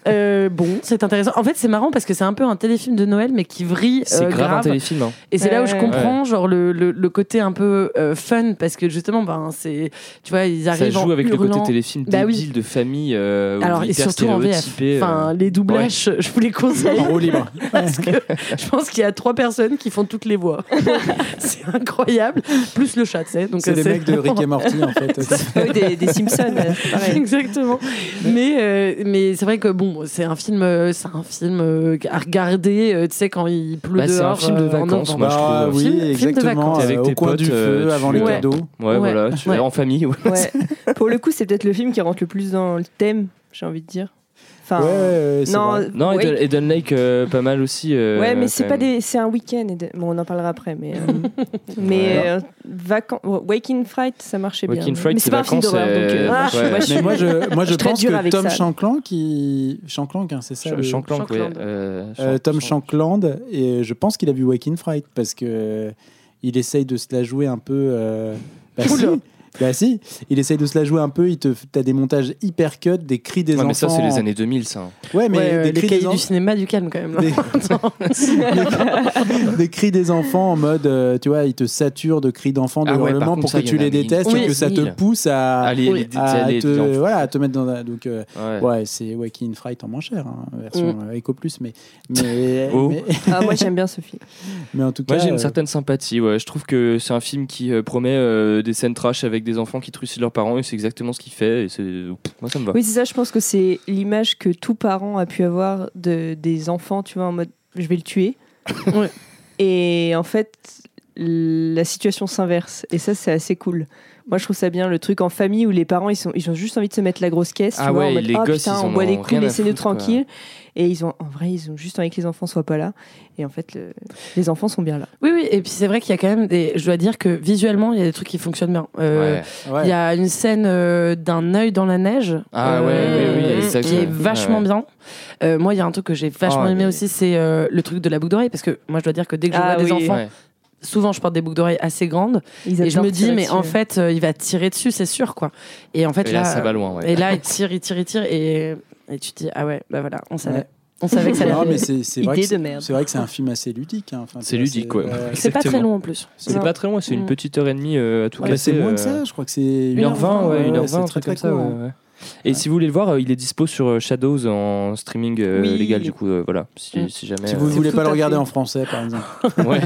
Euh, Bon, c'est intéressant. En fait, c'est marrant parce que c'est un peu un téléfilm de Noël, mais qui vrille C'est euh, grave, un téléfilm. hein. Et c'est là où je Ouais. comprends genre le, le, le côté un peu euh, fun parce que justement, ben c'est, tu vois, ils Ça arrivent en joue avec le côté téléfilm Bah oui. de famille. euh, Alors et surtout en VF. euh. Enfin, les doublages, <laughs> je vous les conseille. En roue libre. <laughs> Parce que je pense qu'il y a trois personnes qui font toutes les voix. <laughs> c'est incroyable. Plus le chat, tu sais. Donc C'est les mecs de Rick et Morty en fait. Des, des Simpsons, c'est. Exactement. Mais, euh, mais c'est vrai que bon, c'est un film, euh, c'est un film euh, à regarder, euh, tu sais, quand il pleut Bah, c'est un dehors. film de euh, en vacances, novembre. moi, je Ah trouve. oui, Film- film de exactement. vacances. euh, Avec au tes coin potes, du feu, euh, avant tu- les Ouais. cadeaux. Ouais, Ouais. voilà. tu- Ouais. En famille. ouais. Ouais. <laughs> Pour le coup, c'est peut-être le film qui rentre le plus dans le thème, j'ai envie de dire. Enfin, Ouais, non, vrai. Non, ouais. Eden, Lake, euh, pas mal aussi. euh, Ouais, mais c'est pas des, c'est un week-end. Bon, on en parlera après, mais euh, <laughs> mais euh, vacan- Waking Fright, ça marchait bien. Waking Fright, mais c'est c'est pas un film vacances, d'horreur, donc Ah, <laughs> ouais. moi, je Mais moi, je, moi, je pense que Tom ça. Shankland, qui... Shankland, hein, c'est ça Ch- le- Shankland, ouais. Shankland. euh, Euh, Shank- Tom Shank- Shankland, et je pense qu'il a vu Waking Fright parce que il essaye de se la jouer un peu. euh, bah. Bah si, il essaye de se la jouer un peu. Il te, t'as des montages hyper cut, des cris des Ouais, enfants. mais ça, c'est les années 2000, ça. Ouais, mais Ouais, euh, des les cris cahiers des du cinéma du calme quand même. Des- <laughs> des cris des enfants en mode, euh, tu vois, ils te saturent de cris d'enfants, de Ah ouais, hurlements pour ça, que tu les détestes et que ça te pousse à, Oui. les, à les- te, les voilà, à te mettre dans la. Donc, euh, Ouais. ouais, c'est Waking Fright en moins cher, hein, version Mm. euh, Eco Plus, mais, mais, <laughs> Oh. mais, Ah, moi j'aime bien ce film. <laughs> mais en tout cas. Moi j'ai une euh, certaine sympathie, ouais. je trouve que c'est un film qui euh, promet euh, des scènes trash avec des enfants qui trucident leurs parents et c'est exactement ce qu'il fait et c'est... moi ça me va. Oui, c'est ça, je pense que c'est l'image que tout parent a pu avoir de, des enfants, tu vois, en mode je vais le tuer. <laughs> Ouais. Et en fait, la situation s'inverse. Et ça, c'est assez cool. Moi, je trouve ça bien, le truc en famille où les parents, ils, sont, ils ont juste envie de se mettre la grosse caisse. Ah tu vois, ouais, en mode, les Ah, gosses, putain, ils on boit des coups, laissez-nous tranquilles. Et ils ont, en vrai, ils ont juste envie que les enfants soient pas là. Et en fait, le- les enfants sont bien là. Oui, oui, et puis c'est vrai qu'il y a quand même des. Je dois dire que visuellement, il y a des trucs qui fonctionnent bien. Euh, Ouais. ouais. Il y a une scène euh, d'un œil dans la neige euh, Ah ouais, oui, oui, qui est vachement ouais. bien. Euh, moi, il y a un truc que j'ai vachement Oh, aimé mais- aussi, c'est euh, le truc de la boucle d'oreille, parce que moi, je dois dire que dès que je Ah vois des enfants, Ouais. Souvent, je porte des boucles d'oreilles assez grandes, Ils et je me dis, mais dessus. en fait, euh, il va tirer dessus, c'est sûr, quoi. Et en fait, Et là, ça va loin, ouais. Et là, il tire, il tire, il tire, et, et tu te dis, ah ouais, bah voilà, on savait. Ouais. On savait que ça <laughs> allait Non, arriver. mais c'est c'est vrai, vrai que c'est un film assez ludique. hein. Enfin, C'est ludique, ouais. C'est pas très long en plus. C'est Non. pas très loin, c'est une Mm. petite heure et demie euh, à tout Ouais, casser. c'est moins euh, que ça, je crois que c'est 1h20, ouais, 1h20, c'est un très, truc très comme ça. Ouais, hein. Et si vous voulez le voir, euh, il est dispo sur euh, Shadows en streaming euh, Oui. légal, du coup, euh, voilà. Si, Mm. si jamais. Si vous ne voulez tout pas le regarder fait. en français, par exemple. <laughs> ouais.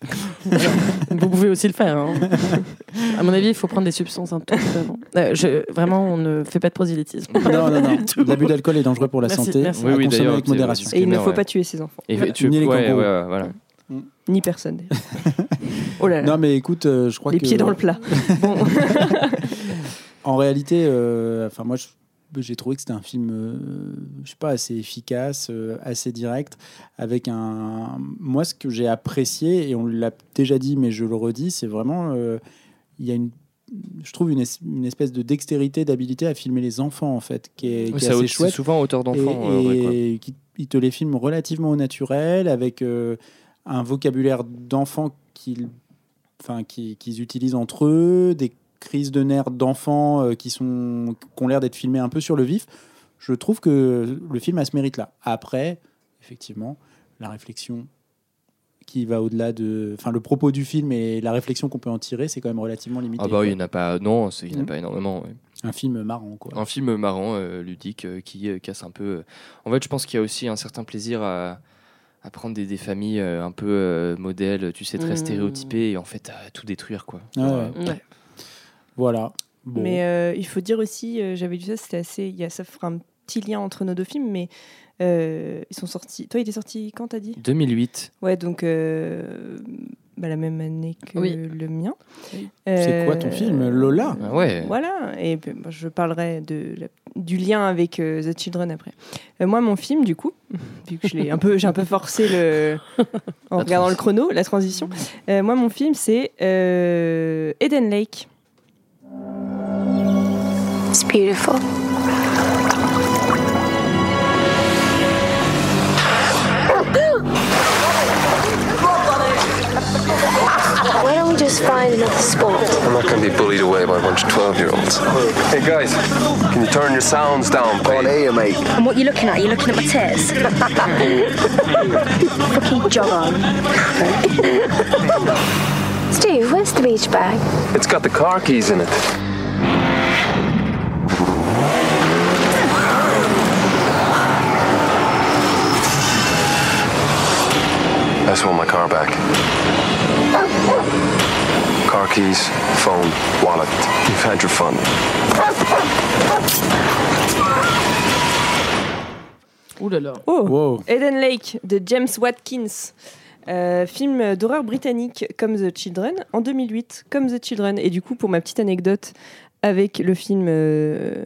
<laughs> Vous pouvez aussi le faire. hein. À mon avis, il faut prendre des substances un tout petit peu avant. Euh, je- vraiment, on ne fait pas de prosélytisme. non, non, non. <laughs> L'abus d'alcool est dangereux pour la Merci, santé. merci. Oui, oui, consommer avec modération. Et il ne faut ouais. pas tuer ses enfants. Et tu, Ni les ouais, ouais, voilà. Ni personne. oh là là. Non, mais écoute, euh, je crois les que. pieds dans le plat. Bon. En réalité, euh, enfin moi, j'ai trouvé que c'était un film, euh, je sais pas, assez efficace, euh, assez direct, avec un. Moi, ce que j'ai apprécié et on l'a déjà dit, mais je le redis, c'est vraiment, il y a une, je trouve une, es- une espèce de dextérité, d'habilité à filmer les enfants en fait, qui est, qui est Ça, assez chouette. souvent à hauteur d'enfant. et, et qui il te les filme relativement au naturel, avec euh, un vocabulaire d'enfants qu'ils enfin, qu'ils utilisent entre eux, des crises de nerfs d'enfants euh, qui, sont, qui ont l'air d'être filmées un peu sur le vif. Je trouve que le film a ce mérite-là. Après, effectivement, la réflexion qui va au-delà de... Enfin, le propos du film et la réflexion qu'on peut en tirer, c'est quand même relativement limité. Ah bah oui, il n'y en a pas. Non, il n'y en a Mm. pas énormément. ouais. Un film marrant, quoi. Un film marrant, euh, ludique, euh, qui euh, casse un peu. En fait, je pense qu'il y a aussi un certain plaisir à, à prendre des, des familles euh, un peu euh, modèles, tu sais, très Mm. stéréotypées, et en fait, à tout détruire, quoi. Ah ouais. Ouais. Voilà. Bon. Mais euh, il faut dire aussi, euh, j'avais vu ça, c'était assez. Il y a, ça fera un petit lien entre nos deux films, mais euh, ils sont sortis. Toi, il est sorti quand t'as dit? 2008. Ouais, donc euh, bah, la même année que Oui. le mien. C'est quoi ton film Lola? Ah ouais. Voilà, et je parlerai de la- du lien avec euh, The Children après. Euh, moi, mon film, du coup, <laughs> vu que je l'ai un peu, j'ai un peu forcé le, <laughs> en La regardant le chrono, la transition. Euh, moi, mon film, c'est euh, Eden Lake. It's beautiful. Why don't we just find another spot? I'm not going to be bullied away by a bunch of 12 year olds. Hey guys, can you turn your sounds down, please? here, mate. And what are you looking at? You looking at my tits? Fucking jog on. Steve, where's the beach bag? It's got the car keys in it. Just want my car back. Car keys, phone, wallet. You've had your fun. Ouh là là. Oh, Wow. Eden Lake de James Watkins. Euh, film d'horreur britannique comme The Children en 2008, comme The Children. Et du coup, pour ma petite anecdote avec le film euh,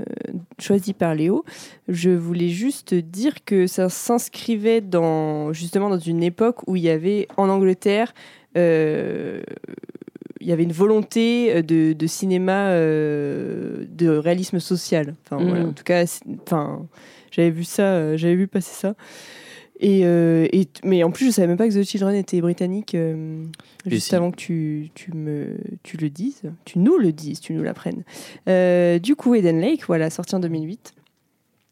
choisi par Léo, je voulais juste dire que ça s'inscrivait dans justement dans une époque où il y avait en Angleterre euh, il y avait une volonté de, de cinéma euh, de réalisme social. Enfin, voilà, en tout cas, enfin, j'avais vu ça, euh, j'avais vu passer ça. Et, euh, et- mais en plus, je savais même pas que The Children était britannique. euh, juste si. avant que tu, tu, me, tu le dises, tu nous le dises, tu nous l'apprennes. Euh, du coup, Eden Lake, voilà, sorti en 2008,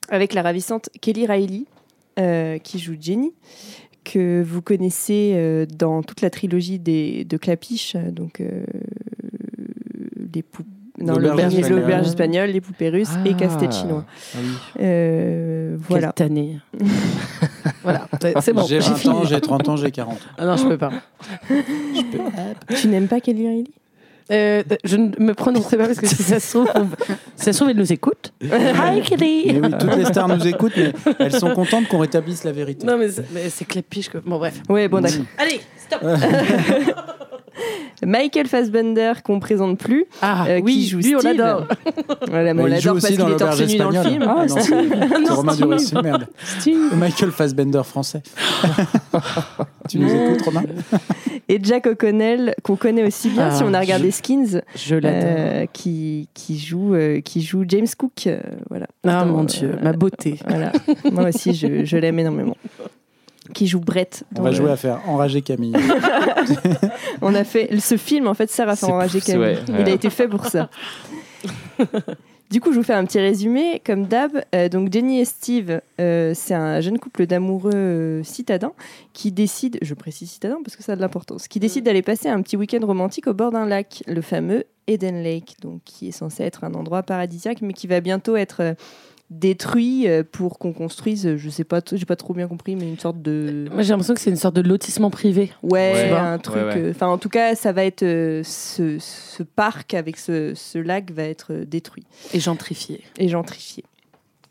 avec la ravissante Kelly Riley, euh, qui joue Jenny, que vous connaissez dans toute la trilogie des, de Clapiche, donc les poupées. Non, L'auberge espagnole. l'auberge espagnole, les poupées russes et Castel chinois. Ah oui. Euh, voilà. Quelle tannée. <laughs> voilà, c'est bon. J'ai j'ai 20 fini. ans, j'ai 30 ans, j'ai 40 ans. Ah non, je peux pas. Tu n'aimes pas Kelly Riley? Euh, je ne me prononcerai pas parce que si ça se trouve, on- si ça se trouve, elle nous écoute. <laughs> Hi, Kelly. Oui, toutes les stars nous écoutent, mais elles sont contentes qu'on rétablisse la vérité. Non, mais c'est, mais c'est clapiche que. Bon, bref. Ouais, bon, d'accord. Allez, stop. <laughs> Michael Fassbender, qu'on présente plus, Ah, euh, oui, qui joue lui, on Steve. l'adore. <laughs> Voilà, mais on il joue l'adore parce aussi qu'il dans est torse nu dans le film. Ah, non, <laughs> Romain Steve. Duris, merde. Steve. Michael Fassbender français. <laughs> tu nous écoutes, Romain Et Jack O'Connell, qu'on connaît aussi bien Ah, si on a regardé je- Skins, Je l'adore. euh, qui, qui, joue, euh, qui joue James Cook. euh, voilà. ah, Dans, mon euh, Dieu, ma beauté. Voilà. Moi aussi, je, je l'aime énormément. Qui joue Brett. On va le- jouer à faire Enrager Camille. <laughs> On a fait ce film en fait sert à faire enrager Camille. ouais, Il a été fait pour ça. du coup, je vous fais un petit résumé comme d'hab. Euh, donc Jenny et Steve, euh, c'est un jeune couple d'amoureux euh, citadins qui décide, je précise citadins parce que ça a de l'importance, qui décide d'aller passer un petit week-end romantique au bord d'un lac, le fameux Eden Lake, donc qui est censé être un endroit paradisiaque, mais qui va bientôt être euh, détruit euh, pour qu'on construise, euh, je sais pas, j'ai pas trop bien compris, mais une sorte de Moi, j'ai l'impression que c'est une sorte de lotissement privé. Ouais, Ouais. un truc. Ouais, ouais. euh, Enfin, en tout cas, ça va être euh, ce, ce parc avec ce, ce lac va être euh, détruit Et gentrifié. et gentrifié.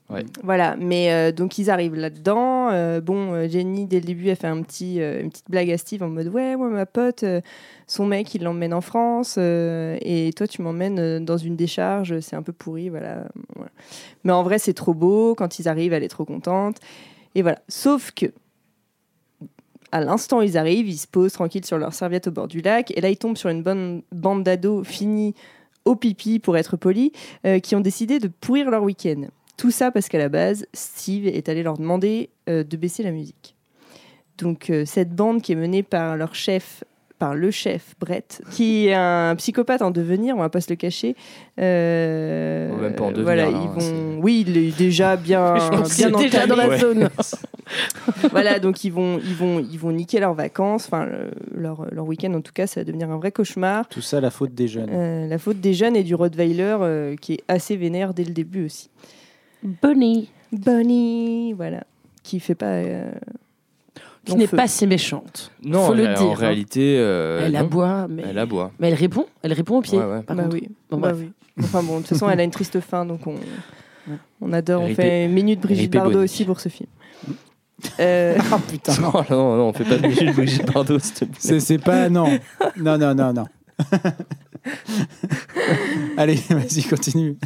Ouais. Voilà, mais euh, donc ils arrivent là-dedans. Euh, bon, euh, Jenny, dès le début, elle fait un petit, une petite blague à Steve en mode Ouais, moi, ma pote, son mec, il l'emmène en France et toi, tu m'emmènes dans une décharge, c'est un peu pourri, voilà. Mais en vrai, c'est trop beau. Quand ils arrivent, elle est trop contente. Et voilà. Sauf que, à l'instant où ils arrivent, ils se posent tranquilles sur leur serviette au bord du lac et là, ils tombent sur une bonne bande d'ados finis au pipi, pour être poli, euh, qui ont décidé de pourrir leur week-end. Tout ça parce qu'à la base, Steve est allé leur demander euh, de baisser la musique. Donc euh, cette bande qui est menée par leur chef, par le chef Brett, qui est un psychopathe en devenir, on va pas se le cacher. euh, même pas en devenir, voilà, hein, ils vont. c'est- déjà bien, déjà bien Je est déjà <laughs> dans la zone. <laughs> <laughs> voilà, donc ils vont, ils vont, ils vont niquer leurs vacances, enfin le- leur, leur week-end en tout cas, ça va devenir un vrai cauchemar. Tout ça, la faute des jeunes. Euh, la faute des jeunes et du Rottweiler euh, qui est assez vénère dès le début aussi. Bonnie, Bonnie, voilà, qui fait pas. euh, qui n'est pas si méchante. Non, Faut le en dire, hein. réalité. euh, elle non. aboie, mais... Elle aboie. mais elle répond. Elle répond au pied. Ouais, ouais. par bah contre. oui. Bon, bah oui. Enfin bon, de toute façon, elle a une triste fin, donc on, on adore. On fait une minute Brigitte Ripé Bardot Bonnie. aussi pour ce film. Euh, Ah <laughs> putain, <laughs> non. Non, non, on fait pas de Brigitte Brigitte Bardot, s'il te plaît. C'est c'est pas. Non. Non, non, non, non. <laughs> Allez, vas-y, continue.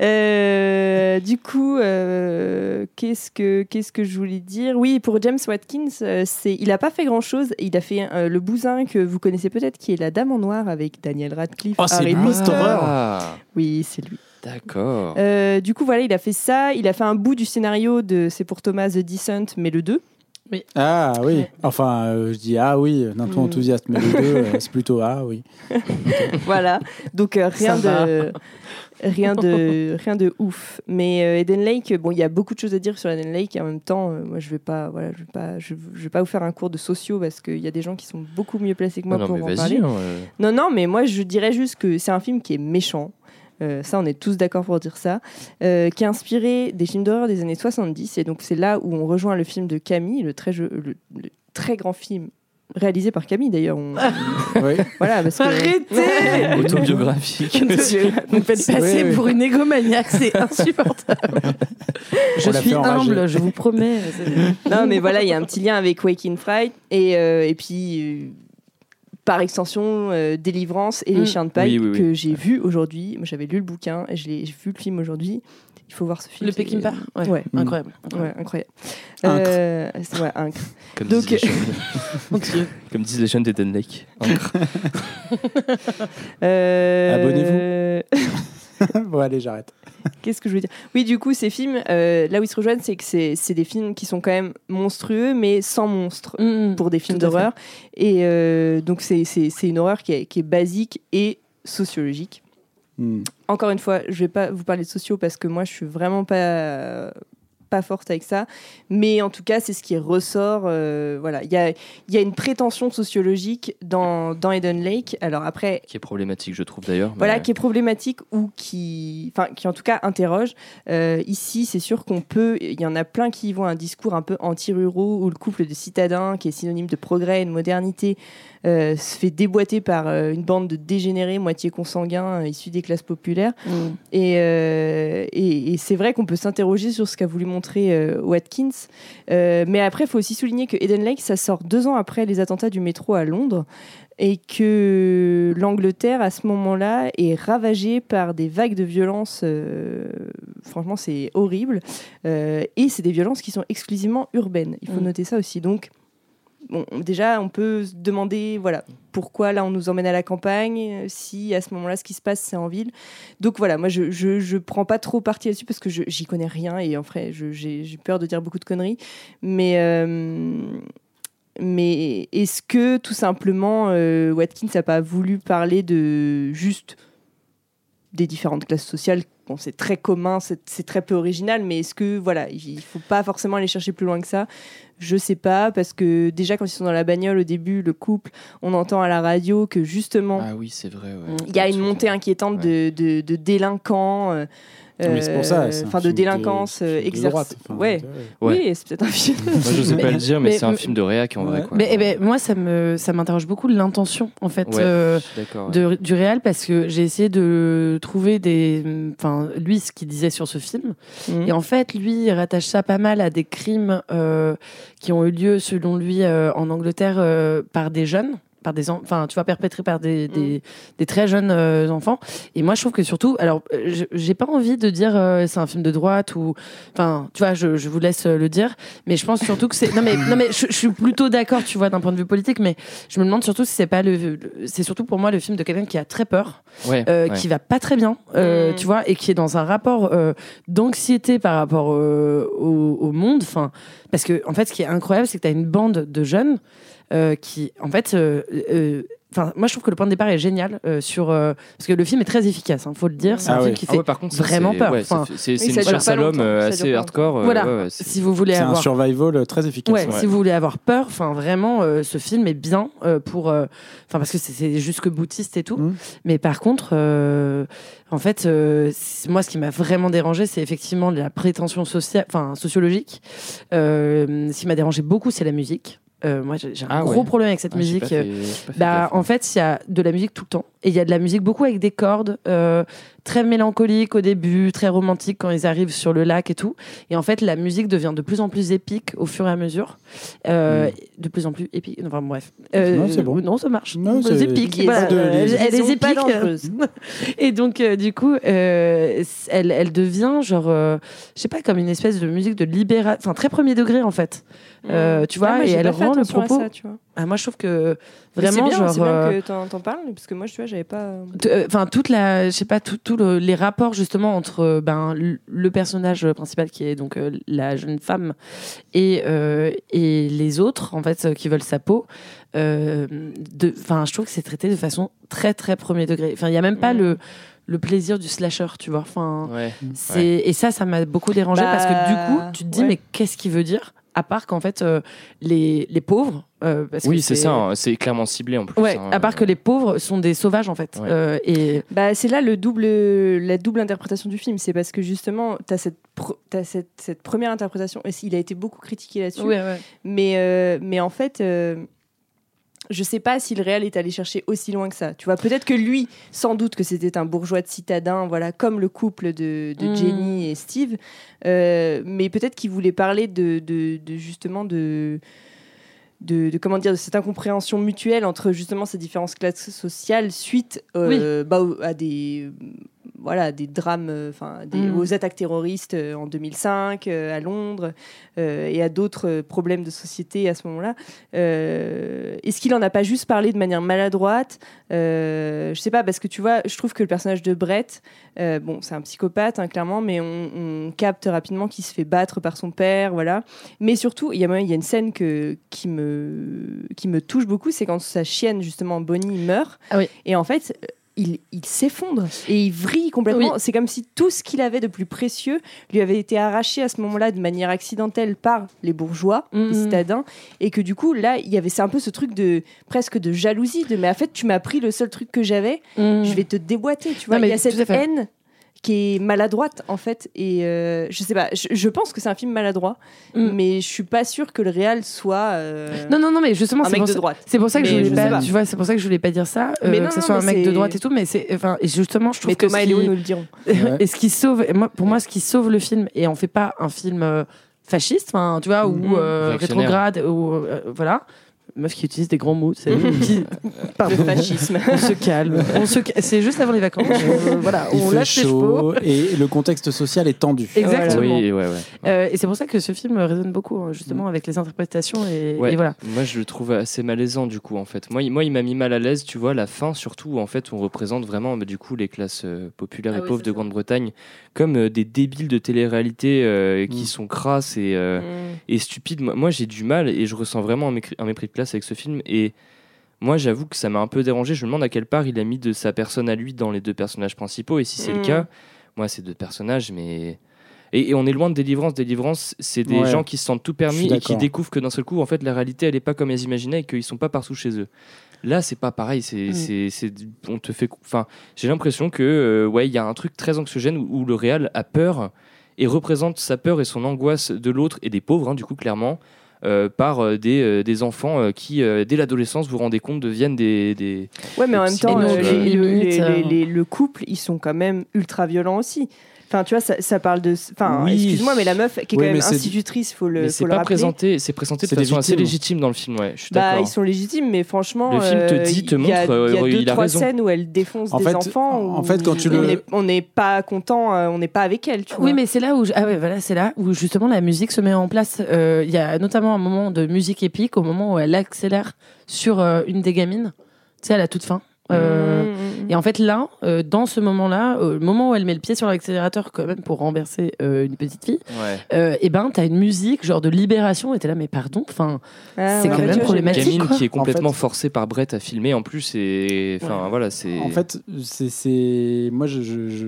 Euh, du coup, euh, qu'est-ce que qu'est-ce que je voulais dire? Oui, pour James Watkins, euh, c'est il a pas fait grand chose. Il a fait euh, le bousin que vous connaissez peut-être, qui est La Dame en noir avec Daniel Radcliffe. Oh, c'est. Ah, Oui, c'est lui. d'accord. Euh, du coup, voilà, il a fait ça. Il a fait un bout du scénario de C'est pour Thomas The Descent, mais le 2. Ah oui. Enfin, euh, je dis ah oui, d'un ton Mm. enthousiaste, mais les deux, euh, c'est plutôt ah oui. <laughs> voilà. Donc euh, rien Ça de rien de <laughs> rien de ouf. Mais euh, Eden Lake, bon, il y a beaucoup de choses à dire sur Eden Lake. Et en même temps, euh, moi, je vais pas, voilà, je vais pas, je, je vais pas vous faire un cours de sociaux parce qu'il y a des gens qui sont beaucoup mieux placés que moi non, non, pour mais en parler. hein, euh. Non, non, mais moi, je dirais juste que c'est un film qui est méchant. Euh, ça, on est tous d'accord pour dire ça. Euh, qui est inspiré des films d'horreur des années 70. Et donc, c'est là où on rejoint le film de Camille, le très, jeu- le, le très grand film réalisé par Camille d'ailleurs. On- <laughs> Oui. voilà, parce que. Arrêtez Autobiographique. <laughs> Vous me faites passer Oui, oui. pour une égomaniaque, c'est insupportable. <laughs> je suis humble, je vous promets. Non, mais voilà, il y a un petit lien avec Waking Fright et, euh, et puis euh, par extension euh, Délivrance et Mm. Les Chiens de paille Oui, oui, oui. que j'ai vu aujourd'hui. Moi, j'avais lu le bouquin, et je l'ai j'ai vu le film aujourd'hui. Il faut voir ce film. Le Peckinpah ouais. Ouais. Incroyable. Ouais, incroyable. Incre. Euh, c'est- ouais, incre. Comme, Donc- disent les <laughs> comme disent les jeunes d'Eden Lake. <laughs> Euh, <laughs> bon, allez, j'arrête. Qu'est-ce que je veux dire? Oui, du coup, ces films, euh, là où ils se rejoignent, c'est que c'est des films qui sont quand même monstrueux, mais sans monstres Mm, pour des films d'horreur. Et euh, donc, c'est une horreur qui est, qui est basique et sociologique. Hmm. Encore une fois, je vais pas vous parler de sociaux parce que moi, je suis vraiment pas pas forte avec ça, mais en tout cas, c'est ce qui ressort. euh, voilà, il y a, il y a une prétention sociologique dans, dans Eden Lake. Alors après, Qui est problématique, je trouve d'ailleurs. voilà, mais- qui est problématique ou qui, enfin, qui en tout cas interroge. Euh, ici, c'est sûr qu'on peut. Il y en a plein qui y voient un discours un peu anti-ruraux où le couple de citadins, qui est synonyme de progrès et de modernité, euh, se fait déboîter par euh, une bande de dégénérés, moitié consanguins, euh, issus des classes populaires. Mm. Et, et, et c'est vrai qu'on peut s'interroger sur ce qu'a voulu montrer Watkins. Mais après, il faut aussi souligner que Eden Lake, ça sort deux ans après les attentats du métro à Londres. Et que l'Angleterre, à ce moment-là, est ravagée par des vagues de violence. euh, franchement, c'est horrible. Euh, et c'est des violences qui sont exclusivement urbaines. Il faut Mm. noter ça aussi. Donc, bon, déjà, on peut se demander, voilà, pourquoi là on nous emmène à la campagne, euh, si à ce moment-là ce qui se passe c'est en ville. Donc voilà, moi je, je, je prends pas trop parti là-dessus parce que j'y connais rien et en vrai j'ai peur de dire beaucoup de conneries. Mais, euh, mais est-ce que tout simplement euh, Watkins n'a pas voulu parler de juste des différentes classes sociales Bon, c'est très commun, c'est très peu original, mais est-ce que voilà, il faut pas forcément aller chercher plus loin que ça? Je sais pas, parce que déjà quand ils sont dans la bagnole au début, le couple, on entend à la radio que justement Ah oui, c'est vrai. ouais. il y a une montée inquiétante de, de, de délinquants. euh, mais c'est pour ça. euh, Enfin, de film délinquance euh, enfin, ouais. Ouais. Oui, c'est peut-être un film. Moi, je sais <laughs> pas le dire, mais, mais- c'est un film de réac en vrai. Mais eh ben, moi, ça me ça m'interroge beaucoup l'intention en fait. Ouais, euh, du réel parce que j'ai essayé de trouver des enfin lui ce qu'il disait sur ce film Mhm. et en fait lui il rattache ça pas mal à des crimes euh, qui ont eu lieu selon lui euh, en Angleterre euh, par des jeunes par des en- enfin tu vois perpétrés par des, des, des très jeunes euh, enfants et moi je trouve que surtout alors euh, je- j'ai pas envie de dire euh, c'est un film de droite ou enfin tu vois je, je vous laisse euh, le dire mais je pense surtout que c'est non mais non mais je, je suis plutôt d'accord tu vois d'un point de vue politique mais je me demande surtout si c'est pas le, le- c'est surtout pour moi le film de quelqu'un qui a très peur Ouais, euh, ouais. qui va pas très bien, euh, Mm. tu vois, et qui est dans un rapport euh, d'anxiété par rapport euh, au, au monde. Enfin, parce que en fait, ce qui est incroyable, c'est que tu as une bande de jeunes qui, en fait, euh, euh, Enfin, moi, je trouve que le point de départ est génial euh, sur euh, parce que le film est très efficace. Il faut le dire. C'est Ah un film oui. qui Ah fait ouais, par contre, ça, vraiment peur. ouais, Enfin, c'est- une chasse à l'homme euh, assez hardcore. euh, Voilà. ouais, ouais, c'est- si vous voulez C'est un avoir survival euh, très efficace. Ouais, ouais. si vous voulez avoir peur, enfin vraiment, euh, ce film est bien euh, pour, euh, enfin parce que c'est- jusque boutiste et tout. Mhm. Mais par contre, euh, en fait, euh, moi, ce qui m'a vraiment dérangé, c'est effectivement la prétention sociale, enfin sociologique. Euh, ce qui m'a dérangé beaucoup, c'est la musique. Euh, moi, j'ai un Ah gros ouais. problème avec cette Ah, musique. fait- fait Bah, en fait, il y a de la musique tout le temps. Et il y a de la musique beaucoup avec des cordes, euh, très mélancoliques au début, très romantiques quand ils arrivent sur le lac et tout. Et en fait, la musique devient de plus en plus épique au fur et à mesure. Euh, De plus en plus épique. Enfin, bref. Euh, Non, c'est bon. Non, ça marche. Non, c'est épique. Liaison- Voilà. Pas de- Euh, les- Elle est épique. <laughs> Et donc, euh, du coup, euh, elle, elle devient genre, euh, je sais pas, comme une espèce de musique de libération, enfin très premier degré en fait. Euh, tu vois, Ah, moi, et elle rend le propos. ça, tu vois. Ah, moi, je trouve que vraiment, c'est bien, genre. c'est bien euh, que t'en, parles, parce que moi, tu vois, j'avais pas. euh, Enfin, toute la, je sais pas, tout, tout le- les rapports justement entre ben le, personnage principal qui est donc euh, la jeune femme et euh, et les autres en fait qui veulent sa peau. euh, de- Enfin, je trouve que c'est traité de façon très très premier degré. Enfin, il y a même pas Mm. le le plaisir du slasher, tu vois. Enfin, Ouais. c'est et ça, ça m'a beaucoup dérangé Bah, parce que du coup, tu te dis ouais. mais qu'est-ce qu'il veut dire? À part qu'en fait euh, les les pauvres. euh, parce Oui, c'est ça, hein, c'est clairement ciblé en plus. Ouais, hein. à part que les pauvres sont des sauvages en fait. Ouais. Euh, et Bah, c'est là le double, la double interprétation du film. C'est parce que justement, tu as, cette, t'as cette, cette première interprétation, et il a été beaucoup critiqué là-dessus. Mais, euh, mais en fait, euh, je sais pas si le réel est allé chercher aussi loin que ça. Tu vois, peut-être que lui, sans doute que c'était un bourgeois de citadin, voilà, comme le couple de, de Mm. Jenny et Steve. Euh, mais peut-être qu'il voulait parler de, de, de justement de, de, de- comment dire de cette incompréhension mutuelle entre justement ces différentes classes sociales suite euh, bah, à des voilà, des drames, euh, enfin, des- Mm. aux attaques terroristes euh, en 2005 euh, à Londres et à d'autres problèmes de société à ce moment-là. Est-ce qu'il en a pas juste parlé de manière maladroite? Je sais pas, parce que tu vois, je trouve que le personnage de Brett, bon, c'est un psychopathe, hein, clairement, mais on, on capte rapidement qu'il se fait battre par son père, voilà. Mais surtout, il y a, il y a une scène que, qui, me, qui me touche beaucoup, c'est quand sa chienne, justement, Bonnie, meurt. Ah oui. Et en fait, il, il s'effondre et il vrille complètement. Oui. C'est comme si tout ce qu'il avait de plus précieux lui avait été arraché à ce moment-là de manière accidentelle par les bourgeois, Mhm. les citadins, et que du coup, là, il y avait c'est un peu ce truc de presque de jalousie, de mais en fait, tu m'as pris le seul truc que j'avais, Mm. je vais te déboîter, tu vois. Non, mais il y a cette haine qui est maladroite en fait et euh, je sais pas je, je pense que c'est un film maladroit Mm. mais je suis pas sûre que le réel soit euh, Non, non, non, mais justement, un c'est mec pour, de ça- droite c'est pour ça que Mais je je voulais pas, pas. tu vois, c'est pour ça que je voulais pas dire ça, euh, Mais non, que ce non, soit un mec de droite et tout, mais c'est, enfin, et justement, je trouve mais que Thomas et Léo qui- nous le diront Ouais. <laughs> et ce qui sauve, moi, pour moi, ce qui sauve le film, et on fait pas un film euh, fasciste, tu vois, ou Réactionnaire. rétrograde, ou euh, voilà. Meuf qui utilise des grands mots, c'est <laughs> le fascisme <laughs> On se calme. On se ca- C'est juste avant les vacances. <laughs> Euh, voilà, Il on fait lâche les chevaux. chaud et le contexte social est tendu. Exactement. Oui, ouais, ouais. Euh, et c'est pour ça que ce film résonne beaucoup, hein, justement, avec les interprétations et, Ouais. et voilà. Moi, je le trouve assez malaisant du coup, en fait. Moi, il, moi, il m'a mis mal à l'aise, tu vois, la fin surtout, où en fait, on représente vraiment, bah, du coup, les classes euh, populaires Ah et oui, pauvres de. Grande-Bretagne comme euh, des débiles de télé-réalité euh, qui Mm. sont crasses et, euh, et stupides. Moi, moi, j'ai du mal et je ressens vraiment un, mécri- un mépris de classe avec ce film. Et moi, j'avoue que ça m'a un peu dérangé. Je me demande à quelle part il a mis de sa personne à lui dans les deux personnages principaux. Et si c'est le Mm. cas, moi, ces deux personnages, mais. Et, et on est loin de délivrance. Délivrance, c'est des Ouais. gens qui se sentent tout permis et qui découvrent que d'un seul coup, en fait, la réalité, elle est pas comme elles imaginaient et qu'ils sont pas partout chez eux. Là, c'est pas pareil. C'est, Mm. c'est, c'est- on te fait. Enfin, j'ai l'impression que, euh, ouais, il y a un truc très anxiogène où, où le réal a peur et représente sa peur et son angoisse de l'autre et des pauvres, hein, du coup, clairement. Euh, par euh, des, euh, des enfants euh, qui, euh, dès l'adolescence, vous vous rendez compte, deviennent des. des... ouais mais en même temps les- les- le couple ils sont quand même ultra violents aussi Enfin, tu vois, ça, ça parle de. Enfin, Oui. excuse-moi, mais la meuf qui est Oui, quand même institutrice, faut le, c'est pas présenté, c'est présenté de façon assez légitime dans le film, ouais. Je suis Bah, ils sont légitimes, mais franchement, Le film te euh, dit, te il y a, montre, euh, il y a deux il a trois raison. scènes où elle défonce En des fait- enfants. en où fait, quand tu on le- n'est- on n'est pas content, euh, on n'est pas avec elle, tu vois. Oui, mais c'est là où je- ah ouais, voilà, c'est là où justement la musique se met en place. Euh, Il y a notamment un moment de musique épique au moment où elle accélère sur euh, une des gamines, tu sais, à la toute fin. Euh, Mmh, mmh, mmh. Et en fait, là, euh, dans ce moment-là, euh, le moment où elle met le pied sur l'accélérateur, quand même, pour renverser euh, une petite fille, Ouais. euh, et ben, t'as une musique genre de libération, et t'es là, mais pardon, enfin, Ah, c'est ouais, quand même problématique. Camille quoi. qui est complètement En fait- forcée par Brett à filmer en plus et enfin voilà c'est En fait, c'est- c'est moi je, je- je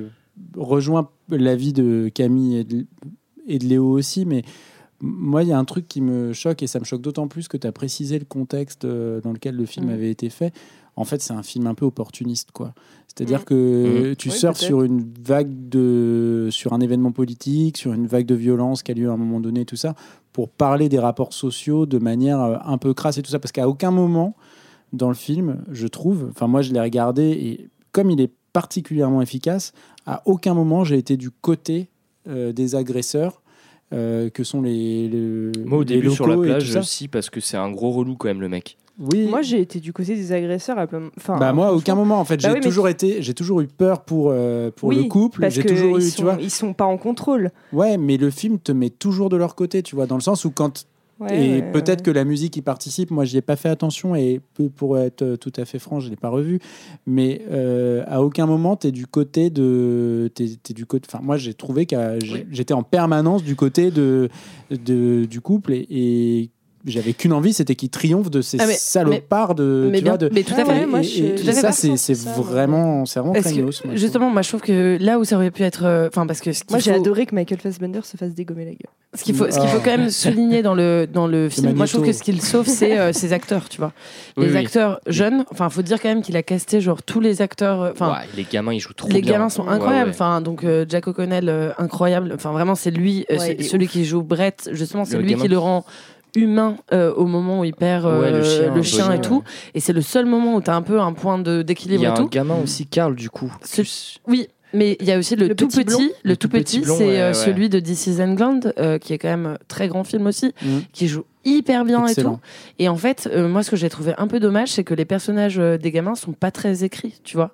rejoins l'avis de Camille et de, et de Léo aussi, mais moi il y a un truc qui me choque et ça me choque d'autant plus que tu as précisé le contexte dans lequel le film Mm. avait été fait. En fait, c'est un film un peu opportuniste, quoi. C'est-à-dire Mm. que Mm. tu Oui, surfes peut-être. sur une vague de, sur un événement politique, sur une vague de violence qui a lieu à un moment donné, tout ça, pour parler des rapports sociaux de manière euh, un peu crasse et tout ça, parce qu'à aucun moment dans le film, je trouve, enfin moi je l'ai regardé et comme il est particulièrement efficace, à aucun moment j'ai été du côté euh, des agresseurs. euh, que sont les, les moi au les début sur la plage aussi parce que c'est un gros relou quand même le mec Oui. Moi, j'ai été du côté des agresseurs. à plein- Enfin, bah moi à aucun moment en fait Bah j'ai oui, toujours été j'ai toujours eu peur pour euh, pour le couple j'ai toujours ils eu sont, tu vois ils sont pas en contrôle. ouais mais le film te met toujours de leur côté tu vois dans le sens où quand Ouais, et ouais, peut-être ouais. que la musique y participe. Moi, j'y ai pas fait attention et pour être euh, tout à fait franc, je l'ai pas revu. Mais euh, à aucun moment, tu es du côté de. t'es- t'es du côté. Enfin, moi, j'ai trouvé que Oui. j'étais en permanence du côté de, de- du couple et, et j'avais qu'une envie, c'était qu'il triomphe de ces Ah, mais- salopards de. mais tu bien- vois, de mais tout à Ah fait. ouais, moi, et- je- et- tout et ça, c'est vraiment, c'est vraiment Parce que, craignos, moi, justement, moi je trouve que là où ça aurait pu être. euh, Enfin, parce que Moi, j'ai adoré que Michael Fassbender se fasse dégommer la gueule. Ce qu'il faut, ce qu'il faut Ah. quand même <laughs> souligner dans le, dans le film, moi je trouve que ce qu'il sauve, <laughs> c'est euh, ses acteurs, tu vois. Oui, les oui. acteurs jeunes, enfin, faut dire quand même qu'il a casté genre tous les acteurs. euh, Enfin, Ouais, les gamins ils jouent trop les bien gamins sont incroyables. ouais. Donc euh, Jack O'Connell, euh, incroyable. Enfin, vraiment, c'est lui, euh, Ouais, c'est il est celui qui joue Brett. Justement, c'est Le lui gamin. qui le rend humain euh, au moment où il perd euh, Ouais, le chien, le chien et tout. ouais. Et c'est le seul moment où tu as un peu un point de- il d'équilibre y a et un tout. gamin aussi Carl du coup Ce- Oui, mais il y a aussi le, Le tout petit le, tout petit, c'est ouais, euh, ouais. celui de This Is England, euh, qui est quand même très grand film aussi, Mhm. qui joue hyper bien et tout. Et en fait, euh, moi, ce que j'ai trouvé un peu dommage, c'est que les personnages euh, des gamins sont pas très écrits, tu vois.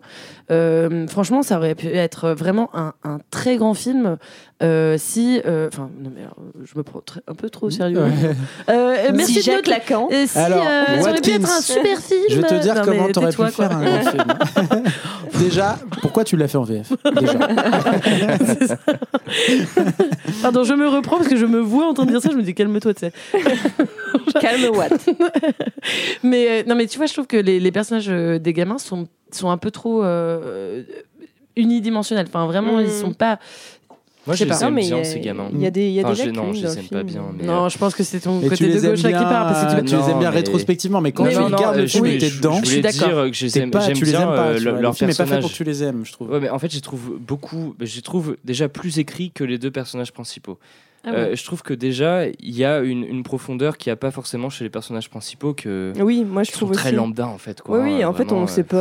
Euh, franchement, ça aurait pu être vraiment un, un très grand film euh, si. euh, Enfin, non, mais je me prends très- un peu trop au sérieux. Ouais. <laughs> Euh, merci si Jacques Lacan. Si, Alors, euh, ça aurait pu être un super film. Je vais te dire Non, comment t'aurais pu faire quoi. un grand film. <laughs> Déjà, pourquoi tu l'as fait en VF Déjà. <laughs> Pardon, je me reprends parce que je me vois en train de dire ça. Je me dis calme-toi, tu sais. <laughs> Calme Watt. <laughs> Mais euh, non, mais tu vois, je trouve que les, les personnages euh, des gamins sont, sont un peu trop euh, unidimensionnels. Enfin, vraiment, Mm. ils sont pas. Moi, Je sais je pas. les aime mais bien, il y a- ces gamins. Il y a des, y a Enfin, des je- non, je les le aime pas bien, mais- Non, je pense que c'est ton côté de les aimes gauche qui bien, part. Parce que tu tu les aimes bien mais- rétrospectivement, mais quand Mais tu regardes euh, le je film et t'es je dedans, je suis d'accord. dire que je les t'es aime- pas, j'aime tu les bien, aimes pas. euh, tu le- vois. leur le film est pas fait personnage. pour que tu les aimes, je trouve. Ouais, mais en fait, je les trouve beaucoup. Je les trouve déjà plus écrits que les deux personnages principaux. Ah ouais. Euh, je trouve que déjà, il y a une, une profondeur qu'il n'y a pas forcément chez les personnages principaux que Oui, moi je qui sont trouve très aussi. lambda en fait. Quoi, Oui, oui, en fait, on euh, sait pas.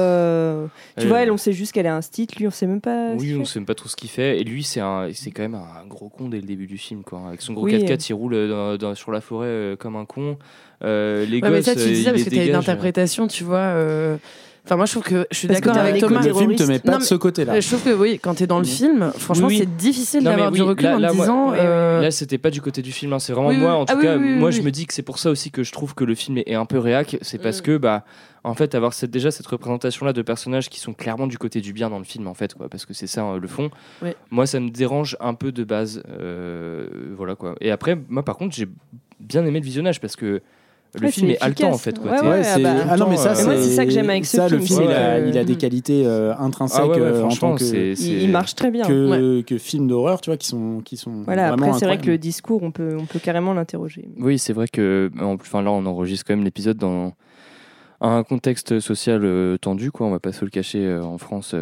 Tu euh, vois, elle, on sait juste qu'elle a un style, lui, on sait même pas. Oui, on fait. sait même pas trop ce qu'il fait. Et lui, c'est un, c'est quand même un gros con dès le début du film, quoi. Avec son gros Oui. 4x4, il roule euh, dans- dans- sur la forêt euh, comme un con. Euh, les Ouais, gosses, mais ça, tu euh, dis il ça parce que tu as une interprétation, tu vois. Enfin, moi, je trouve que je suis d'accord avec Thomas. Le film te met pas Non, de ce côté-là. Je trouve que oui, quand t'es dans le film, franchement, Oui, oui. c'est difficile d'avoir oui, du recul là- en là, disant. Ouais, euh, Là, c'était pas du côté du film, hein, c'est vraiment Oui, moi. oui. En tout Ah oui, cas, oui, oui, moi, oui. je me dis que c'est pour ça aussi que je trouve que le film est un peu réac. C'est parce Mm. que, bah, en fait, avoir cette, déjà cette représentation-là de personnages qui sont clairement du côté du bien dans le film, en fait, quoi, parce que c'est ça euh, le fond. Moi, ça me dérange un peu de base. euh, voilà quoi. Et après, moi, par contre, j'ai bien aimé le visionnage parce que le Ouais, film est haletant en fait. Quoi. Ouais, T'es- ouais, Ouais, c'est- bah, ah non mais ça Et c'est moi, c'est ça que j'aime avec ce ça, le film, film il a, que- il a des qualités euh, intrinsèques Ah ouais, ouais, euh, en franchement, tant que c'est- c'est- Il, il marche très bien. que, que film d'horreur tu vois qui sont qui sont Voilà, vraiment après, c'est vrai que le discours, on peut, on peut carrément l'interroger. Oui, c'est vrai que en- enfin, là, on enregistre quand même l'épisode dans un contexte social euh, tendu, quoi. On va pas se le cacher euh, en France.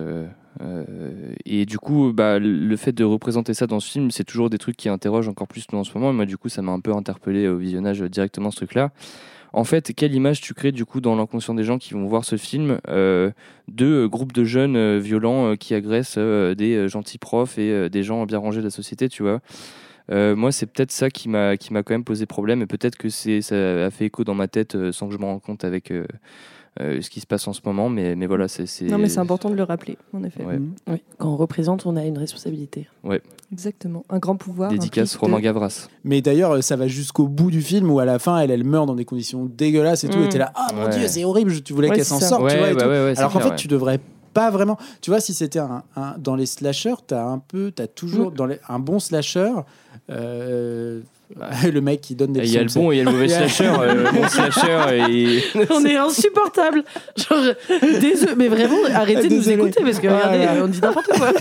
Euh, et du coup, bah, le fait de représenter ça dans ce film, c'est toujours des trucs qui interrogent encore plus nous en ce moment. Et moi, du coup, ça m'a un peu interpellé au visionnage directement ce truc-là. En fait, quelle image tu crées du coup dans l'inconscient des gens qui vont voir ce film euh, de euh, groupes de jeunes violents qui agressent des gentils profs et des gens bien rangés de la société, tu vois? Moi, c'est peut-être ça qui m'a quand même posé problème et peut-être que ça a fait écho dans ma tête sans que je me rende compte avec ce qui se passe en ce moment. Mais mais voilà, c'est c'est- Non, mais c'est important de le rappeler, en effet. Ouais. Oui, quand on représente, on a une responsabilité. Exactement. Un grand pouvoir. dédicace Romain de- Gavras. mais d'ailleurs euh, ça va jusqu'au bout du film où à la fin elle elle meurt dans des conditions dégueulasses et tout Mm. et t'es là ah mon Ouais. dieu c'est horrible je- tu voulais Ouais, qu'elle s'en ça. sorte tu vois, et tout. ouais, c'est alors qu'en fait tu devrais pas vraiment tu vois si c'était un, un- dans les slashers t'as un peu t'as toujours Mm. dans les- un bon slasher euh, <laughs> le mec qui donne des. Et Il y a le bon et il y a le mauvais <laughs> slasher. euh, le bon slasher <laughs> et on est insupportable. Genre, désolé, mais vraiment, arrêtez de nous Désolé. écouter parce que regardez, on dit n'importe quoi.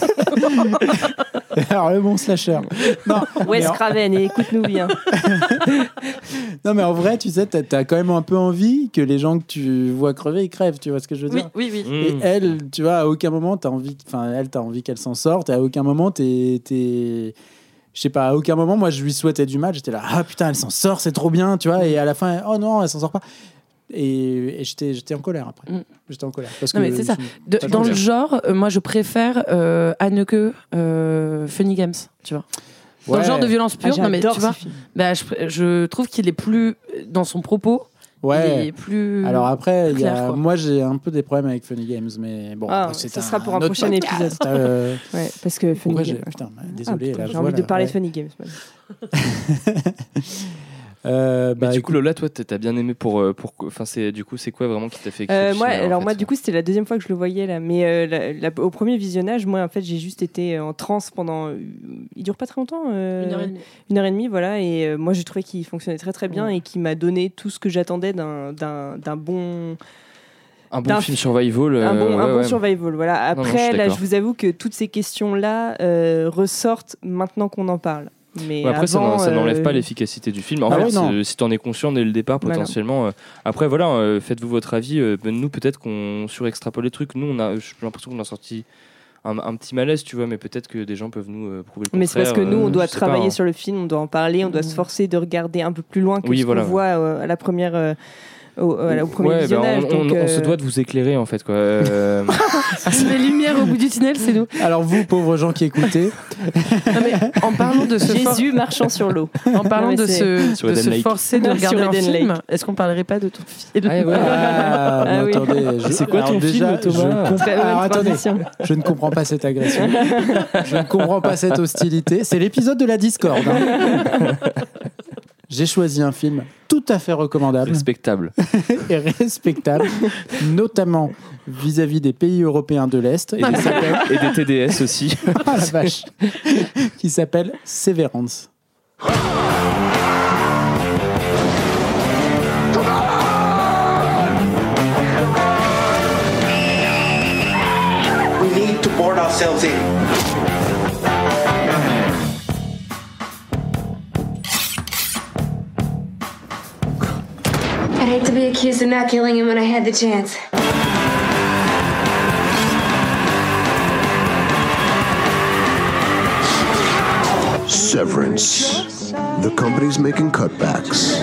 alors le bon slasher non, Wes en- Craven, et écoute-nous bien. non mais en vrai tu sais t'as as quand même un peu envie que les gens que tu vois crever ils crèvent tu vois ce que je veux Oui, dire? oui, oui. Et Mm. elle, tu vois, à aucun moment, t'as envie, enfin, elle, t'as envie qu'elle s'en sorte. Et à aucun moment, t'es, t'es- je sais pas, à aucun moment, moi, je lui souhaitais du mal. J'étais là, ah putain, elle s'en sort, c'est trop bien, tu vois. Et à la fin, oh non, elle s'en sort pas. Et, et j'étais, j'étais en colère après. Mm. J'étais en colère parce Non, que mais c'est ça. De- dans le genre, euh, moi, je préfère euh, Anneke euh, Funny Games, tu vois. Dans le genre de violence Ah, pure, non, mais tu vois, bah, je, je trouve qu'il est plus dans son propos. Il Ouais. est plus. Alors après, y a- moi, j'ai un peu des problèmes avec Funny Games, mais bon, Ah, après, ça sera pour un prochain podcast. épisode. Euh, <laughs> Ouais, parce que Funny Games. putain, Ah, désolé, j'ai envie de parler ouais. de Funny Games. <laughs> <laughs> Euh, Mais bah, du coup, Lola, toi, t'as bien aimé pour euh, pour enfin c'est du coup c'est quoi vraiment qui t'a fait Euh, moi, alors fait moi, du coup, c'était la deuxième fois que je le voyais là. Mais euh, la- la- au premier visionnage, moi, en fait, j'ai juste été en transe pendant. euh, Il dure pas très longtemps. euh, Une heure et demie. une heure et demie, voilà. Et euh, moi, j'ai trouvé qu'il fonctionnait très très bien et qu'il m'a donné tout ce que j'attendais d'un d'un d'un bon un bon film survival. un bon, euh, un bon ouais. survival. Voilà. Non, non, je Après, suis là, je vous avoue que toutes ces questions-là euh, ressortent maintenant qu'on en parle. Mais Ouais, après, ça avant, ça n'enlève euh, pas l'efficacité du film. En Ah fait, euh, si t'en es conscient dès le départ, Voilà. potentiellement. euh, après, voilà, euh, faites-vous votre avis. euh, ben, nous, peut-être qu'on surextrapole les trucs. Nous, on a, j'ai l'impression qu'on a sorti un, un petit malaise, tu vois, mais peut-être que des gens peuvent nous euh, prouver le Mais c'est parce que contraire, nous, euh, on doit je sais pas, travailler hein. sur le film, on doit en parler, on doit se forcer de regarder un peu plus loin que Oui, ce voilà, qu'on voit euh, à la première. euh, au, voilà, au premier Ouais, visionnage. on, on- donc, on se euh, doit de vous éclairer en fait quoi. Euh, <laughs> les lumières au bout du tunnel, c'est nous. Alors vous, pauvres gens qui écoutez, Non, mais en parlant de ce for- Jésus marchant sur l'eau. en parlant Non, de se, Sur de forcer de Sur regarder un Eden film, est-ce qu'on parlerait pas de ton film Ah, ouais. Ah, Ah oui. je- C'est quoi alors ton déjà, film, Thomas je alors, attendez, je ne comprends pas cette agression. <laughs> je ne comprends pas cette hostilité. C'est l'épisode de la Discord. hein. <laughs> J'ai choisi un film tout à fait recommandable respectable. <laughs> et respectable, notamment vis-à-vis des pays européens de l'Est, et Et des TDS aussi. <laughs> Ah la vache Qui s'appelle Severance. We need to board ourselves in. Accused of not killing him when I had the chance. Severance. The company's making cutbacks.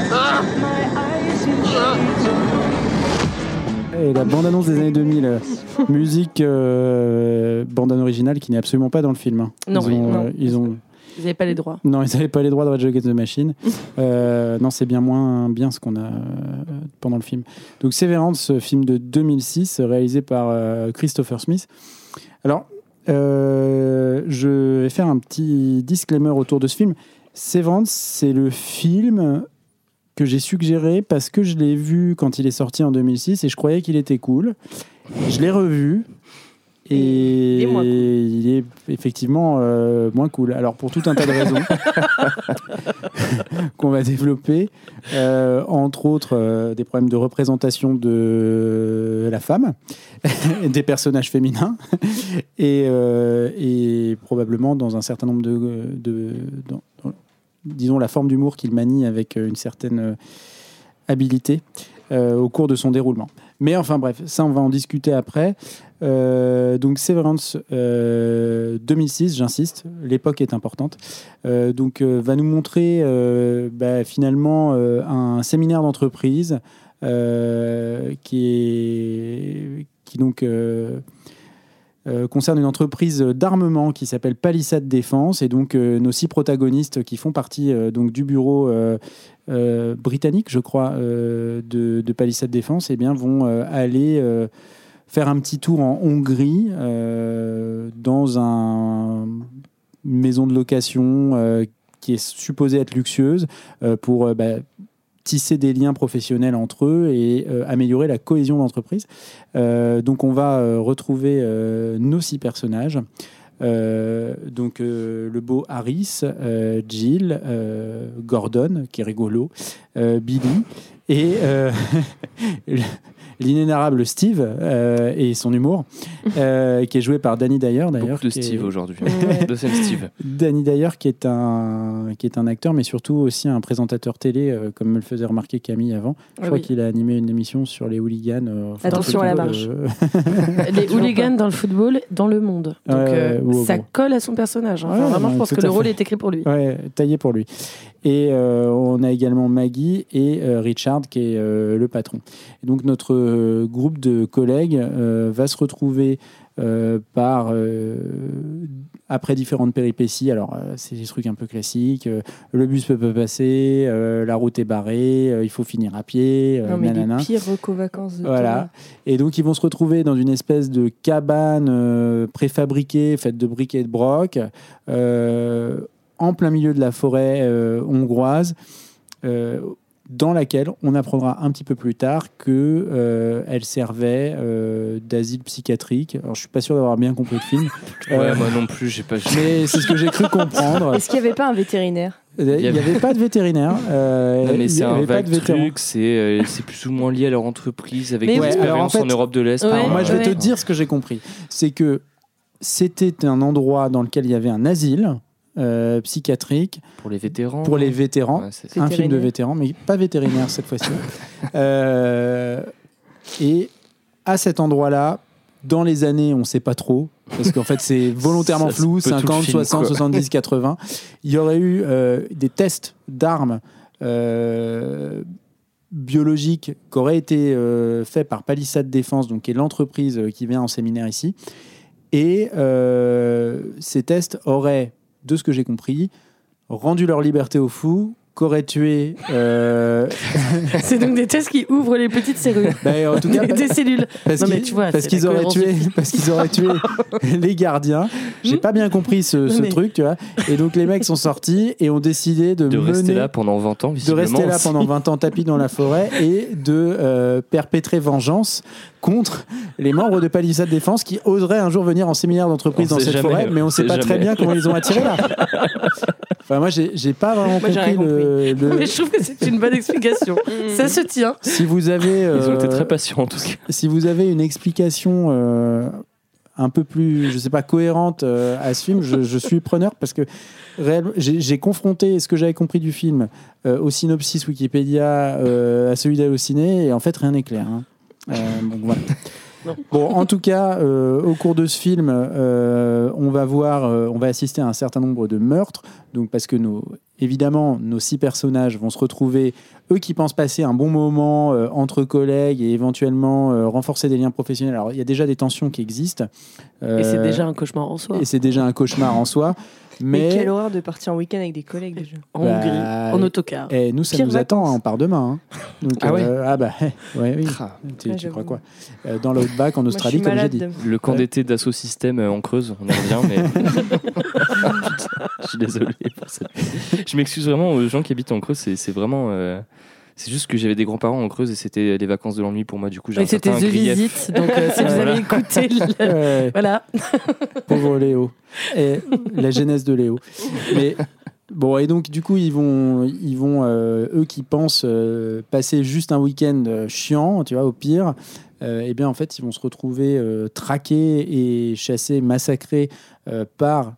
Et la bande-annonce des années 2000, euh, <laughs> musique euh, bande-annonce originale qui n'est absolument pas dans le film. hein. Non, ils oui, ont, non. euh, ils ont, Vous n'avez pas les droits. non, ils n'avaient pas les droits de Rage Against the Machine. <laughs> Euh, non, c'est bien moins bien ce qu'on a euh, pendant le film. Donc Severance, film de 2006, réalisé par euh, Christopher Smith. Alors, euh, je vais faire un petit disclaimer autour de ce film. Severance, c'est le film que j'ai suggéré parce que je l'ai vu quand il est sorti en 2006 et je croyais qu'il était cool. Je l'ai revu et Il est moins cool. il est effectivement euh, moins cool. Alors pour tout un tas de raisons <laughs> qu'on va développer, euh, entre autres euh, des problèmes de représentation de la femme, <laughs> des personnages féminins et, et probablement dans un certain nombre de, de- dans- dans- disons la forme d'humour qu'il manie avec une certaine habilité au cours de son déroulement. Mais enfin bref, ça on va en discuter après. Euh, donc Severance euh, 2006, j'insiste, l'époque est importante. Euh, donc euh, va nous montrer euh, bah, finalement euh, un séminaire d'entreprise euh, qui est qui donc euh, concerne une entreprise d'armement qui s'appelle Palissade Défense. Et donc euh, nos six protagonistes qui font partie euh, donc du bureau britannique, je crois, de, de Palissade Défense, eh bien vont aller faire un petit tour en Hongrie dans un une maison de location qui est supposée être luxueuse pour bah, tisser des liens professionnels entre eux et euh, améliorer la cohésion d'entreprise. Euh, donc on va euh, retrouver nos six personnages. Donc le beau Harris, Jill, Gordon, qui est rigolo, Billy et <laughs> l'inénarrable Steve euh, et son humour, <laughs> euh, qui est joué par Danny Dyer d'ailleurs. Beaucoup de qui est- Steve aujourd'hui. <laughs> Steve. Danny Dyer qui est un qui est un acteur mais surtout aussi un présentateur télé euh, comme me le faisait remarquer Camille avant. Je Ah crois oui. qu'il a animé une émission sur les hooligans. euh, enfin, Attention à la marche. euh, <laughs> Les hooligans dans le football, dans le monde. Donc Ouais, euh, ouais, ouais, ça colle à son personnage. hein. Enfin, vraiment, ouais, je pense que le rôle fait. est écrit pour lui. Ouais, taillé pour lui. Et euh, on a également Maggie et euh, Richard qui est euh, le patron. Et donc notre groupe de collègues va se retrouver par après différentes péripéties. Alors euh, c'est des trucs un peu classiques. euh, le bus peut pas passer, euh, la route est barrée, il faut finir à pied. Non, mais nanana. les pires reco-vacances de Voilà. Et donc, ils vont se retrouver dans une espèce de cabane préfabriquée, faite de briques et de broc, en plein milieu de la forêt euh, hongroise, euh, dans laquelle on apprendra un petit peu plus tard que euh, elle servait euh, d'asile psychiatrique. Alors, je suis pas sûr d'avoir bien compris le film, Ouais, Euh, moi non plus, j'ai pas. mais c'est ce que j'ai cru comprendre. Est-ce qu'il n'y avait pas un vétérinaire? Il n'y avait pas de vétérinaire. euh, Non, mais c'est un avait pas vague truc, c'est euh, c'est plus ou moins lié à leur entreprise avec Mais des. Ouais, en expériences en, fait- Europe de l'Est. Ouais, Alors, moi, je vais ouais. te dire ce que j'ai compris. C'est que c'était un endroit dans lequel il y avait un asile euh, psychiatrique Pour les vétérans. pour les vétérans. Ouais, c'est- un film de vétérans, mais pas vétérinaire cette fois-ci. <laughs> Euh, et à cet endroit-là, dans les années, on ne sait pas trop, parce qu'en fait c'est <laughs> volontairement flou, un peu tout le 50, film, 60, quoi. 70, 80. <laughs> Il y aurait eu euh, des tests d'armes euh, biologique qui aurait été euh, fait par Palissade Défense, donc qui est l'entreprise qui vient en séminaire ici. Et euh, ces tests auraient, de ce que j'ai compris, rendu leur liberté aux fous, qu'auraient tué. euh, <laughs> C'est donc des tests qui ouvrent les petites cellules. ben, en tout cas, des, <laughs> des cellules. parce non, mais qu'ils- tu vois, parce c'est qu'ils la auraient tué, parce qu'ils auraient tué <laughs> les gardiens. J'ai pas bien compris ce, ce Mais- truc, tu vois. Et donc les mecs sont sortis et ont décidé de, De rester là pendant 20 ans, de rester là aussi. pendant 20 ans tapis dans la forêt et de euh, perpétrer vengeance contre les membres de Palissade Défense qui oseraient un jour venir en séminaire d'entreprise dans cette jamais, forêt, mais on sait pas très bien comment ils ont attiré là. Enfin, moi, j'ai pas vraiment Moi, compris, le, le- <laughs> Mais je trouve que c'est une bonne explication. <laughs> Ça se tient. Si vous avez, <laughs> Ils ont été euh, très patients en tout cas. si vous avez une explication euh, un peu plus, je sais pas, cohérente euh, à ce film, je, je suis preneur parce que j'ai j'ai confronté ce que j'avais compris du film euh, au synopsis Wikipédia, euh, à celui d'Allociné, et en fait rien n'est clair. hein. Euh, donc voilà. Bon, en tout cas, euh, au cours de ce film, euh, on va voir, euh, on va assister à un certain nombre de meurtres. Donc, parce que nos, évidemment, nos six personnages vont se retrouver, eux qui pensent passer un bon moment entre collègues et éventuellement renforcer des liens professionnels. Alors, il y a déjà des tensions qui existent. Et c'est déjà un cauchemar en soi. et c'est déjà un cauchemar en soi. Mais, Mais, quelle horreur de partir en week-end avec des collègues déjà. En bah, Hongrie, en autocar. eh, nous, ça Pire nous attend, hein, on part demain. hein. Donc, Ah ouais euh, Ah bah, eh, ouais, oui. Tu, crois quoi? Euh, Dans l'outback, en Australie, comme j'ai dit. de- Le camp d'été d'assaut système euh, en creuse, on y revient, mais. <laughs> <laughs> je suis désolé pour cette. Je m'excuse vraiment aux gens qui habitent en creuse, c'est c'est vraiment. euh, C'est juste que j'avais des grands-parents en creuse et c'était les vacances de l'ennui pour moi, du coup j'ai c'était The grief. Visit, donc euh, si vous Voilà. avez écouté, le- <laughs> Ouais. voilà. Pauvre Léo. Et la genèse de Léo. Mais bon, et donc du coup, ils vont, ils vont euh, eux qui pensent euh, passer juste un week-end euh, chiant, tu vois, au pire, euh, eh bien en fait, ils vont se retrouver euh, traqués et chassés, massacrés euh, par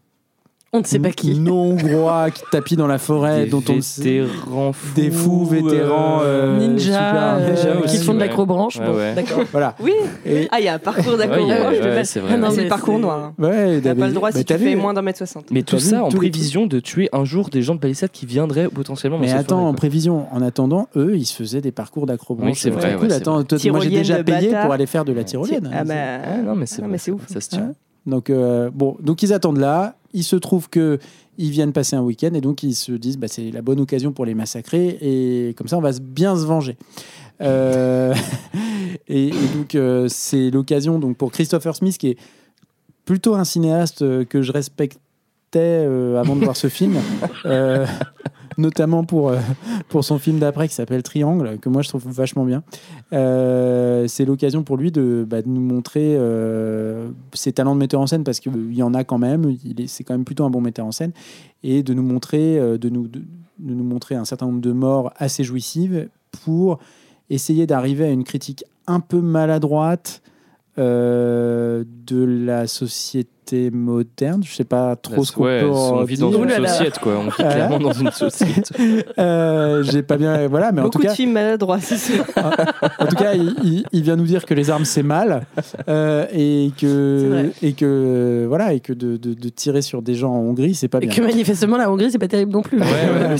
On ne sait pas qui. non hongrois qui tapis dans la forêt, Des dont on sait- vétérans fous, des fous vétérans euh, euh, Ninja, super euh, ninja qui aussi, font de l'acrobranche. Ouais, bon, ouais. d'accord. Voilà. Oui. Et, Ah, il y a un parcours d'accord. Ouais, c'est vrai. Ah non, c'est le parcours noir. hein. ouais, T'as pas le droit mais si t'as tu vu fais moins d'un mètre soixante. Mais tout ça en prévision de tuer un jour des gens de palissade qui viendraient potentiellement Mais attends, en prévision, en attendant, eux, ils se faisaient des parcours d'acrobranche. Oui, c'est euh, vrai, moi j'ai déjà payé pour aller faire de la tyrolienne. Ah bah. Ah, non, mais c'est mais c'est ouf. Ça se tient. Donc, euh, bon, donc ils attendent là. Il se trouve que ils viennent passer un week-end et donc ils se disent bah, c'est la bonne occasion pour les massacrer et comme ça on va bien se venger. Euh, <laughs> et, donc euh, c'est l'occasion donc pour Christopher Smith qui est plutôt un cinéaste que je respectais avant de voir ce film, notamment pour, euh, pour son film d'après qui s'appelle Triangle, que moi je trouve vachement bien. Euh, c'est l'occasion pour lui de, bah, de nous montrer euh, ses talents de metteur en scène parce qu'il y en a quand même, c'est quand même plutôt un bon metteur en scène, et de nous montrer, de nous, de, nous montrer un certain nombre de morts assez jouissives pour essayer d'arriver à une critique un peu maladroite de la société moderne. Je sais pas trop ce qu'on ouais, peut on vit dans une société, quoi. On vit clairement dans une <laughs> société. Euh, J'ai pas bien, voilà, mais en tout Beaucoup cas, de films maladroits, c'est sûr. <laughs> en tout cas, il, il- il vient nous dire que les armes c'est mal euh, et que et que voilà et que de, de- de tirer sur des gens en Hongrie c'est pas Et bien. que manifestement, la Hongrie, c'est pas terrible non plus. Ouais, ouais,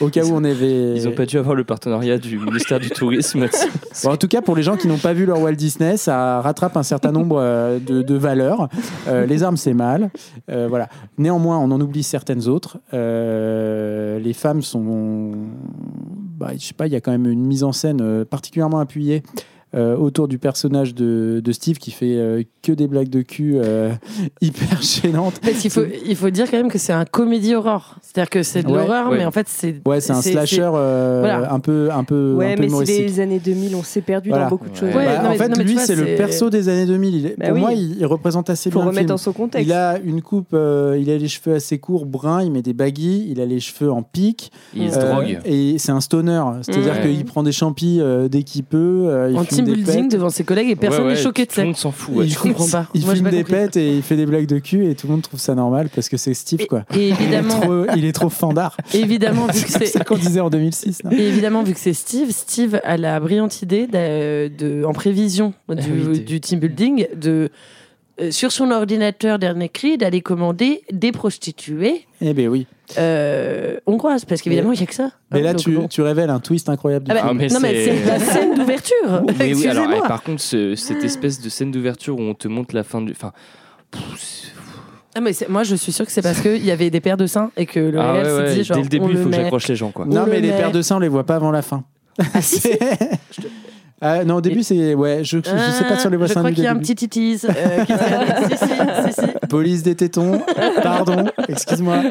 Au cas où on avait. Ils ont pas dû avoir le partenariat du ministère du Tourisme. <laughs> Bon, en tout cas, pour les gens qui n'ont pas vu leur Walt Disney, ça rattrape un certain nombre euh, de, de valeurs. Euh, les armes, c'est mal. Euh, voilà. Néanmoins, on en oublie certaines autres. Euh, les femmes sont. Bah, je sais pas, il y a quand même une mise en scène particulièrement appuyée. Euh, autour du personnage de, de Steve qui fait euh, que des blagues de cul euh, <laughs> hyper gênantes. Parce qu'il faut, il faut dire quand même que c'est un comédie horreur. C'est-à-dire que c'est de Ouais, l'horreur, ouais. mais en fait, c'est. Ouais, c'est un slasher euh, voilà. un peu un peu, Ouais, un peu mais c'est les années 2000, on s'est perdu Voilà. dans beaucoup de choses. Ouais, Bah, non, en mais- fait, non, mais tu lui, c'est le perso des années 2000. Il est- Bah pour oui. moi, il, il représente assez Faut bien le remettre film. dans son contexte. Il a une coupe, euh, il a les cheveux assez courts, bruns, il met des baguilles, il a les cheveux en pique. Il se drogue. Et c'est un stoner, c'est-à-dire Ouais. qu'il prend des champis dès qu'il peut. il team des building devant ses collègues et personne n'est ouais, choqué de Tout ça. le monde s'en fout. ouais. Je comprends pas. Il Moi, j'ai fume pas des pètes et il fait des blagues de cul et tout le monde trouve ça normal parce que c'est Steve quoi. Et Il est trop, il est trop fandard. <laughs> évidemment, vu que C'est ça qu'on disait en 2006. non Et évidemment, vu que c'est Steve, Steve a la brillante idée, de, de- en prévision du, oui, t'es- du team building, de euh, sur son ordinateur dernier cri d'aller commander des prostituées Eh ben oui. euh, hongroises, parce qu'évidemment, il n'y a que ça. Mais hein, là, donc tu, bon. tu révèles un twist incroyable du Ah bah, film. mais non, mais c'est- la scène d'ouverture. <laughs> Mais oui, alors, et par contre, ce- cette espèce de scène d'ouverture où on te montre la fin du. Enfin. Ah, mais c'est- moi, je suis sûre que c'est parce qu'il y avait des paires de seins et que le Ah réel ouais, s'est ouais, dit genre. dès le début, il faut que j'accroche les gens, quoi. Non, on mais le les met- paires de seins, on les voit pas avant la fin. Ah, si, si. <laughs> Ah, non, au début, c'est. Ouais, je, je sais pas on les voit Je crois qu'il y a un petit titis. euh, qui traîne. <laughs> si, si, si, si. Police des tétons, pardon, <laughs> excuse-moi.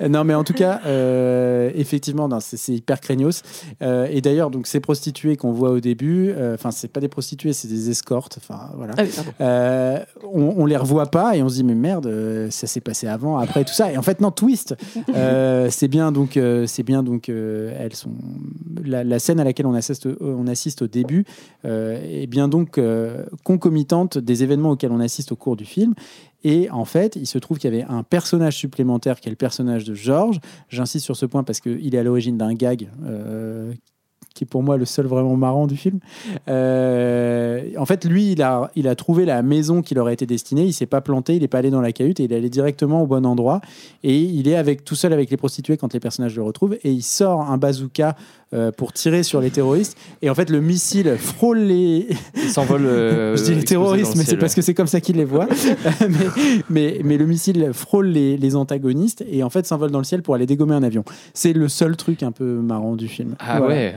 Euh, Non, mais en tout cas, euh, effectivement, c'est hyper craignos. Euh, et d'ailleurs, donc ces prostituées qu'on voit au début, euh, enfin, c'est pas des prostituées, c'est des escortes. Enfin, voilà. Ah oui. Euh, on, on les revoit pas et on se dit mais merde, euh, ça s'est passé avant, après tout ça. Et en fait, non, twist. <laughs> Euh, c'est bien donc, euh, c'est bien donc, euh, elles sont la, la scène à laquelle on assiste, on assiste au début euh, est bien donc euh, concomitante des événements auxquels on assiste au cours du film. Et en fait, il se trouve qu'il y avait un personnage supplémentaire qui est le personnage de George. J'insiste sur ce point parce qu'il est à l'origine d'un gag euh, qui est pour moi le seul vraiment marrant du film. Euh, en fait, lui, il a, il a trouvé la maison qui leur a été destinée. Il s'est pas planté, il n'est pas allé dans la cahute et il est allé directement au bon endroit. Et il est avec, tout seul avec les prostituées quand les personnages le retrouvent. Et il sort un bazooka euh, pour tirer sur les terroristes. Et en fait, le missile frôle les. Il s'envole. euh, <laughs> Je dis les terroristes, le mais c'est parce que c'est comme ça qu'ils les voient. <laughs> <laughs> mais, mais, mais le missile frôle les, les antagonistes et en fait s'envole dans le ciel pour aller dégommer un avion. C'est le seul truc un peu marrant du film. Ah Voilà. ouais.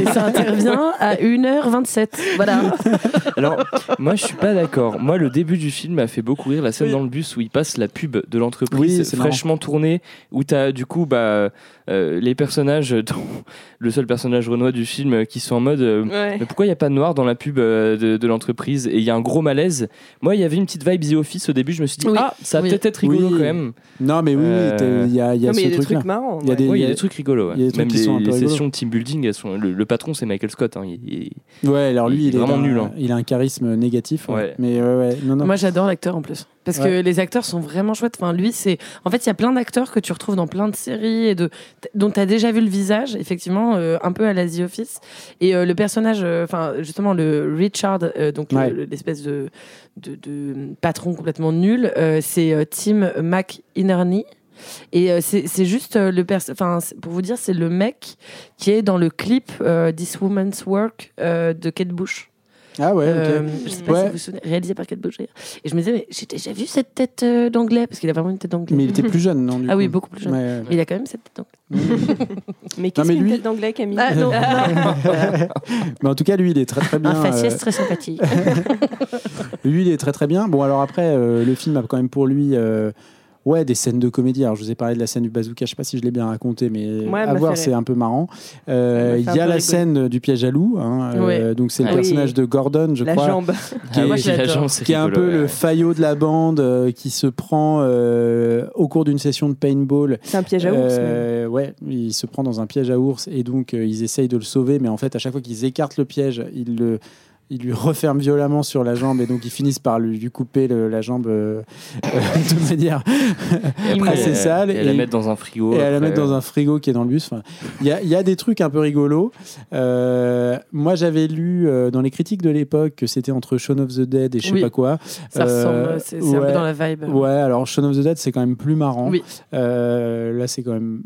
Et ça intervient à 1h27. Voilà. Alors, moi, je suis pas d'accord. Moi, le début du film m'a fait beaucoup rire. La scène dans le bus où il passe la pub de Oui, l'entreprise c'est fraîchement tournée, où tu as du coup bah, euh, les personnages, dont le seul personnage renois du film, euh, qui sont en mode euh, Ouais. Mais pourquoi il n'y a pas de noir dans la pub euh, de, de l'entreprise? Et il y a un gros malaise. Moi, il y avait une petite vibe The Office au début. Je me suis dit Oui. Ah, ça va Oui. peut-être être rigolo Oui. quand même. Non, mais oui, Euh, il y a, il y a Non, mais ce il y a des trucs marrants. Il y a ouais. des- Oui, il y a il y a- des trucs rigolos. ouais. il y a des trucs Même qui les, sont un peu les sessions de team building, elles sont, le, le patron, c'est Michael Scott. hein. Il- il- Ouais, alors lui, Il est il, est vraiment nul, hein. Il a un charisme négatif. ouais. Ouais. Mais ouais, ouais. Non, non. Moi, j'adore l'acteur en plus. Parce que les acteurs sont vraiment chouettes. Enfin, lui, c'est. En fait, il y a plein d'acteurs que tu retrouves dans plein de séries et de... dont tu as déjà vu le visage, effectivement, euh, un peu à la The Office. Et euh, le personnage, euh, enfin, justement, le Richard, donc Ouais. l'espèce de, de, de patron complètement nul, c'est Tim McInerney. Et euh, c'est juste euh, le enfin pour vous dire c'est le mec qui est dans le clip euh, This Woman's Work de Kate Bush. Ah ouais. Euh, je sais pas Ouais. si vous vous souvenez, réalisé par Kate Bush. d'ailleurs. Et je me disais, mais j'ai déjà vu cette tête euh, d'anglais, parce qu'il a vraiment une tête d'anglais. Mais il était plus jeune, non du Ah oui, coup beaucoup plus jeune. Ouais. Mais il a quand même cette tête d'anglais. <laughs> Mais qu'est-ce qu'une lui- tête d'anglais, Camille Ah, non, <laughs> Mais en tout cas, lui, il est très très bien. Un faciès euh, très sympathique. <laughs> Lui, il est très très bien. Bon, alors après, euh, le film a quand même pour lui. Ouais, des scènes de comédie. Alors, je vous ai parlé de la scène du bazooka. Je sais pas si je l'ai bien raconté, mais m'a à voir, c'est un peu marrant. Euh, Il y a un la scène du piège à loup. hein, euh, donc, c'est le Ah oui. personnage de Gordon, je La crois, jambe. qui Ah est, l'agent, c'est qui est un rigolo, peu ouais. le faillot de la bande euh, qui se prend euh, au cours d'une session de paintball. C'est un piège à ours. Euh, ouais, il se prend dans un piège à ours et donc euh, ils essayent de le sauver, mais en fait, à chaque fois qu'ils écartent le piège, ils le ils lui referment violemment sur la jambe et donc ils finissent par lui, lui couper le- la jambe euh, euh, de manière Après, <laughs> assez euh, sale Et, la mettre dans un frigo. et à la mettre dans un frigo qui est dans le bus. Enfin, Il y, a, il y a des trucs un peu rigolos. Euh, moi, j'avais lu euh, dans les critiques de l'époque que c'était entre Shaun of the Dead et je sais Oui. pas quoi. Ça ressemble, c'est un peu dans la vibe. Ouais, alors Shaun of the Dead, c'est quand même plus marrant. Oui. Là, c'est quand même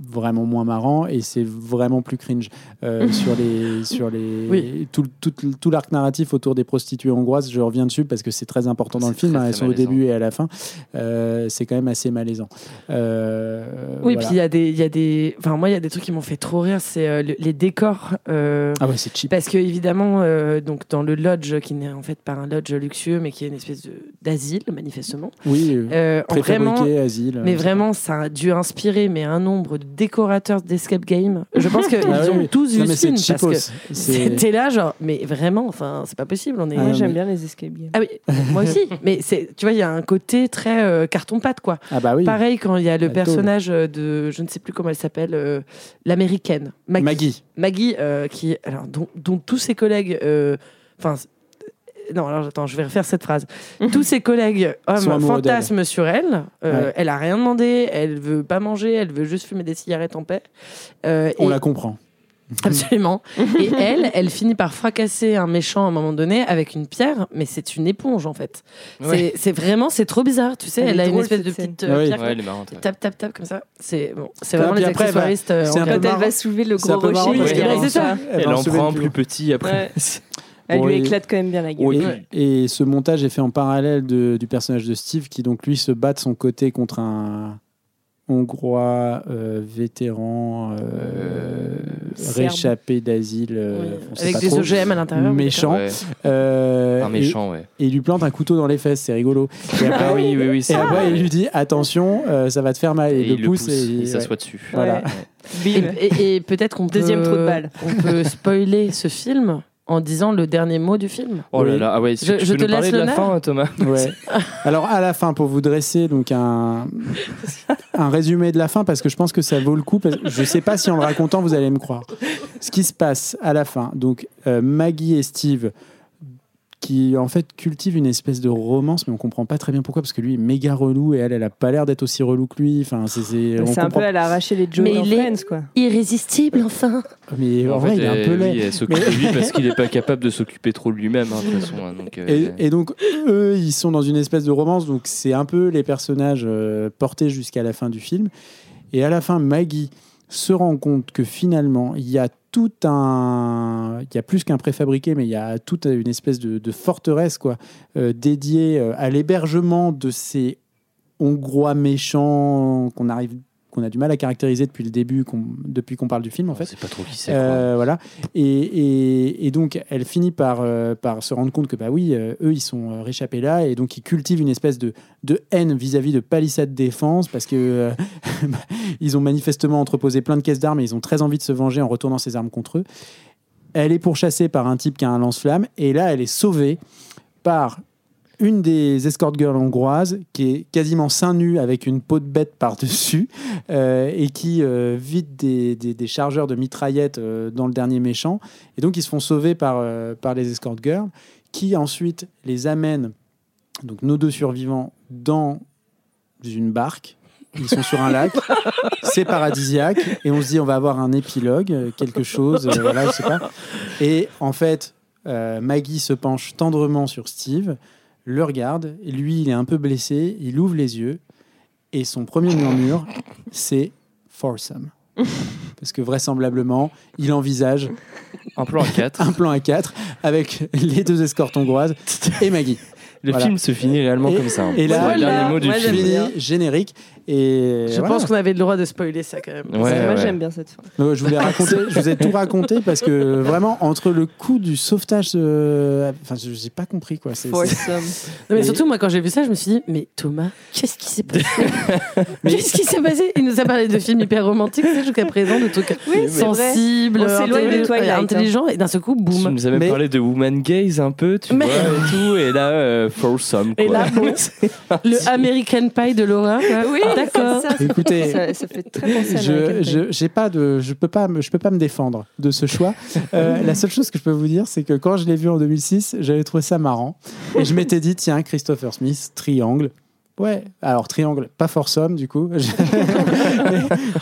vraiment moins marrant et c'est vraiment plus cringe euh, <laughs> sur les sur les Oui. tout, tout, tout l'arc narratif autour des prostituées hongroises je reviens dessus parce que c'est très important dans le film très, hein, elles sont au début et à la fin Euh, c'est quand même assez malaisant Euh, Oui, voilà. puis il y a des, il y a des, enfin moi il y a des trucs qui m'ont fait trop rire, c'est le- les décors. ah ouais c'est cheap Parce que évidemment, donc dans le lodge qui n'est en fait pas un lodge luxueux, mais qui est une espèce d'asile manifestement. oui en vraiment, préfabriqué asile mais vraiment, ça a dû inspirer mais un nombre de décorateurs d'escape game. Je pense qu'ils <laughs> Ah ont oui. tous vu ce film parce que c'était <laughs> là genre, mais vraiment, enfin c'est pas possible. On est. Ah, Moi, j'aime mais- bien les escape games. Ah oui, moi aussi. <laughs> mais c'est, tu vois, il y a un côté très euh, carton-pâte quoi. ah bah oui Pareil quand il y a le personnage de, je ne sais plus comment elle s'appelle, euh, l'américaine, Maggie. Maggie Maggie, euh, qui, alors, dont, dont tous ses collègues, euh, enfin, euh, non, alors attends, je vais refaire cette phrase. tous ses collègues hommes fantasment sur elle. Euh, Ouais. Elle a rien demandé, elle veut pas manger, elle veut juste fumer des cigarettes en paix. Euh, on et- la comprend Absolument. <laughs> Et elle, elle finit par fracasser un méchant à un moment donné avec une pierre, mais c'est une éponge en fait. C'est- Ouais. C'est vraiment, c'est trop bizarre. Tu sais, Elle elle, a une espèce de petite euh, Oui. pierre. Ouais, elle est marrante. ouais. Tape, tape, tape comme ça. C'est bon, c'est vraiment les après, bah, accessoiristes. euh, c'est en Quand gars. elle va soulever le C'est gros rocher, en ça. Elle va en prend plus petit après. <laughs> Elle Bon, lui et- éclate quand même bien la gueule. Oui. Et, et ce montage est fait en parallèle de- du personnage de Steve qui donc lui se bat de son côté contre un hongrois euh, vétéran euh, réchappé d'asile euh, Avec des trop, OGM à l'intérieur. méchant Ouais. Euh, Un méchant, ouais. et, il lui plante un couteau dans les fesses c'est rigolo et après, Ah oui, oui, oui. et après, il lui dit attention euh, ça va te faire mal et, Et il il le pousse, et il ouais. s'assoit dessus. voilà. Et, et- et peut-être qu'on <laughs> peut, Deuxième trou de balle. on peut spoiler ce film en disant le dernier mot du film. Oh là là, ah ouais, Je- tu je peux te nous parler laisse de la fin, Thomas <laughs> Ouais. <laughs> Alors à la fin, pour vous dresser donc un, <laughs> un résumé de la fin, parce que je pense que ça vaut le coup. Parce que je sais pas si en le racontant vous allez me croire. Ce qui se passe à la fin, donc euh, Maggie et Steve, qui en fait cultivent une espèce de romance, mais on comprend pas très bien pourquoi, parce que lui est méga relou et elle, elle a pas l'air d'être aussi relou que lui. Enfin, c'est c'est- on C'est un comprend- peu à l'arracher les Joe Mais il est- Friends, quoi. Irrésistible, enfin. Mais en, vrai, il est un elle- peu laid. oui, elle s'occupe de lui parce qu'il est pas capable de s'occuper trop de lui-même, hein, de toute façon. hein, donc, euh, Et, et donc, eux, ils sont dans une espèce de romance, donc c'est un peu les personnages euh, portés jusqu'à la fin du film. Et à la fin, Maggie se rend compte que finalement, il y a tout un. Il y a plus qu'un préfabriqué, mais il y a toute une espèce de, forteresse, quoi, euh, dédiée euh, à l'hébergement de ces Hongrois méchants qu'on arrive qu'on a du mal à caractériser depuis le début, depuis qu'on parle du film en fait. sait pas trop qui c'est. Euh, voilà. Et, et- et donc, elle finit par, euh, par se rendre compte que, bah oui, euh, eux, ils sont réchappés là, et donc ils cultivent une espèce de, de haine vis-à-vis de Palisade Défense, parce que <laughs> ils ont manifestement entreposé plein de caisses d'armes, et ils ont très envie de se venger en retournant ces armes contre eux. Elle est pourchassée par un type qui a un lance-flamme, et là, elle est sauvée par une des escort girls hongroises qui est quasiment seins nus avec une peau de bête par-dessus <laughs> euh, et qui euh, vide des, des- des chargeurs de mitraillettes euh, dans le dernier méchant. Et donc, ils se font sauver par, par les escort girls qui ensuite les amènent, donc nos deux survivants, dans une barque. Ils sont sur un lac, <laughs> c'est paradisiaque, et on se dit on va avoir un épilogue, quelque chose, voilà, je sais pas. Et en fait, Maggie se penche tendrement sur Steve, le regarde, et lui il est un peu blessé, il ouvre les yeux, et son premier murmure, c'est foursome. <laughs> Parce que vraisemblablement, il envisage Un plan à 4. un plan à 4 avec les deux escortes hongroises et Maggie. Le Voilà. film se finit réellement Et- comme ça. hein. et là- C'est le dernier mot du Moi, film. Générique. Et Je voilà. pense qu'on avait le droit de spoiler ça quand même. Ouais, Moi, ouais. j'aime bien cette fin. Euh, je, voulais raconter, je vous ai tout raconté parce que vraiment, entre le coup du sauvetage, euh, enfin, je n'ai pas compris quoi. C'est-. Non, mais Et- surtout, moi, quand j'ai vu ça, je me suis dit, mais Thomas, qu'est-ce qui s'est passé? <laughs> Qu'est-ce qui s'est passé? Il nous a parlé de films hyper romantiques tu jusqu'à présent, de trucs Oui, c'est vrai. sensibles, On s'éloigne de intelli- Twilight, hein. intelligents, et d'un seul coup, Tu boum. nous avais Mais- parlé de Woman Gaze un peu, tu Mais- vois, et tout, et là, euh, Foursome, quoi. Et là, bon, <laughs> le American Pie de Laura. quoi. Oui, d'accord. Écoutez, ça, ça fait très je, je, j'ai pas de, je peux pas, me, je peux pas me défendre de ce choix. <laughs> Euh, la seule chose que je peux vous dire, c'est que quand je l'ai vu en 2006, j'avais trouvé ça marrant et je m'étais dit tiens Christopher Smith, Triangle. Ouais, alors Triangle, pas Foursome du coup. <laughs>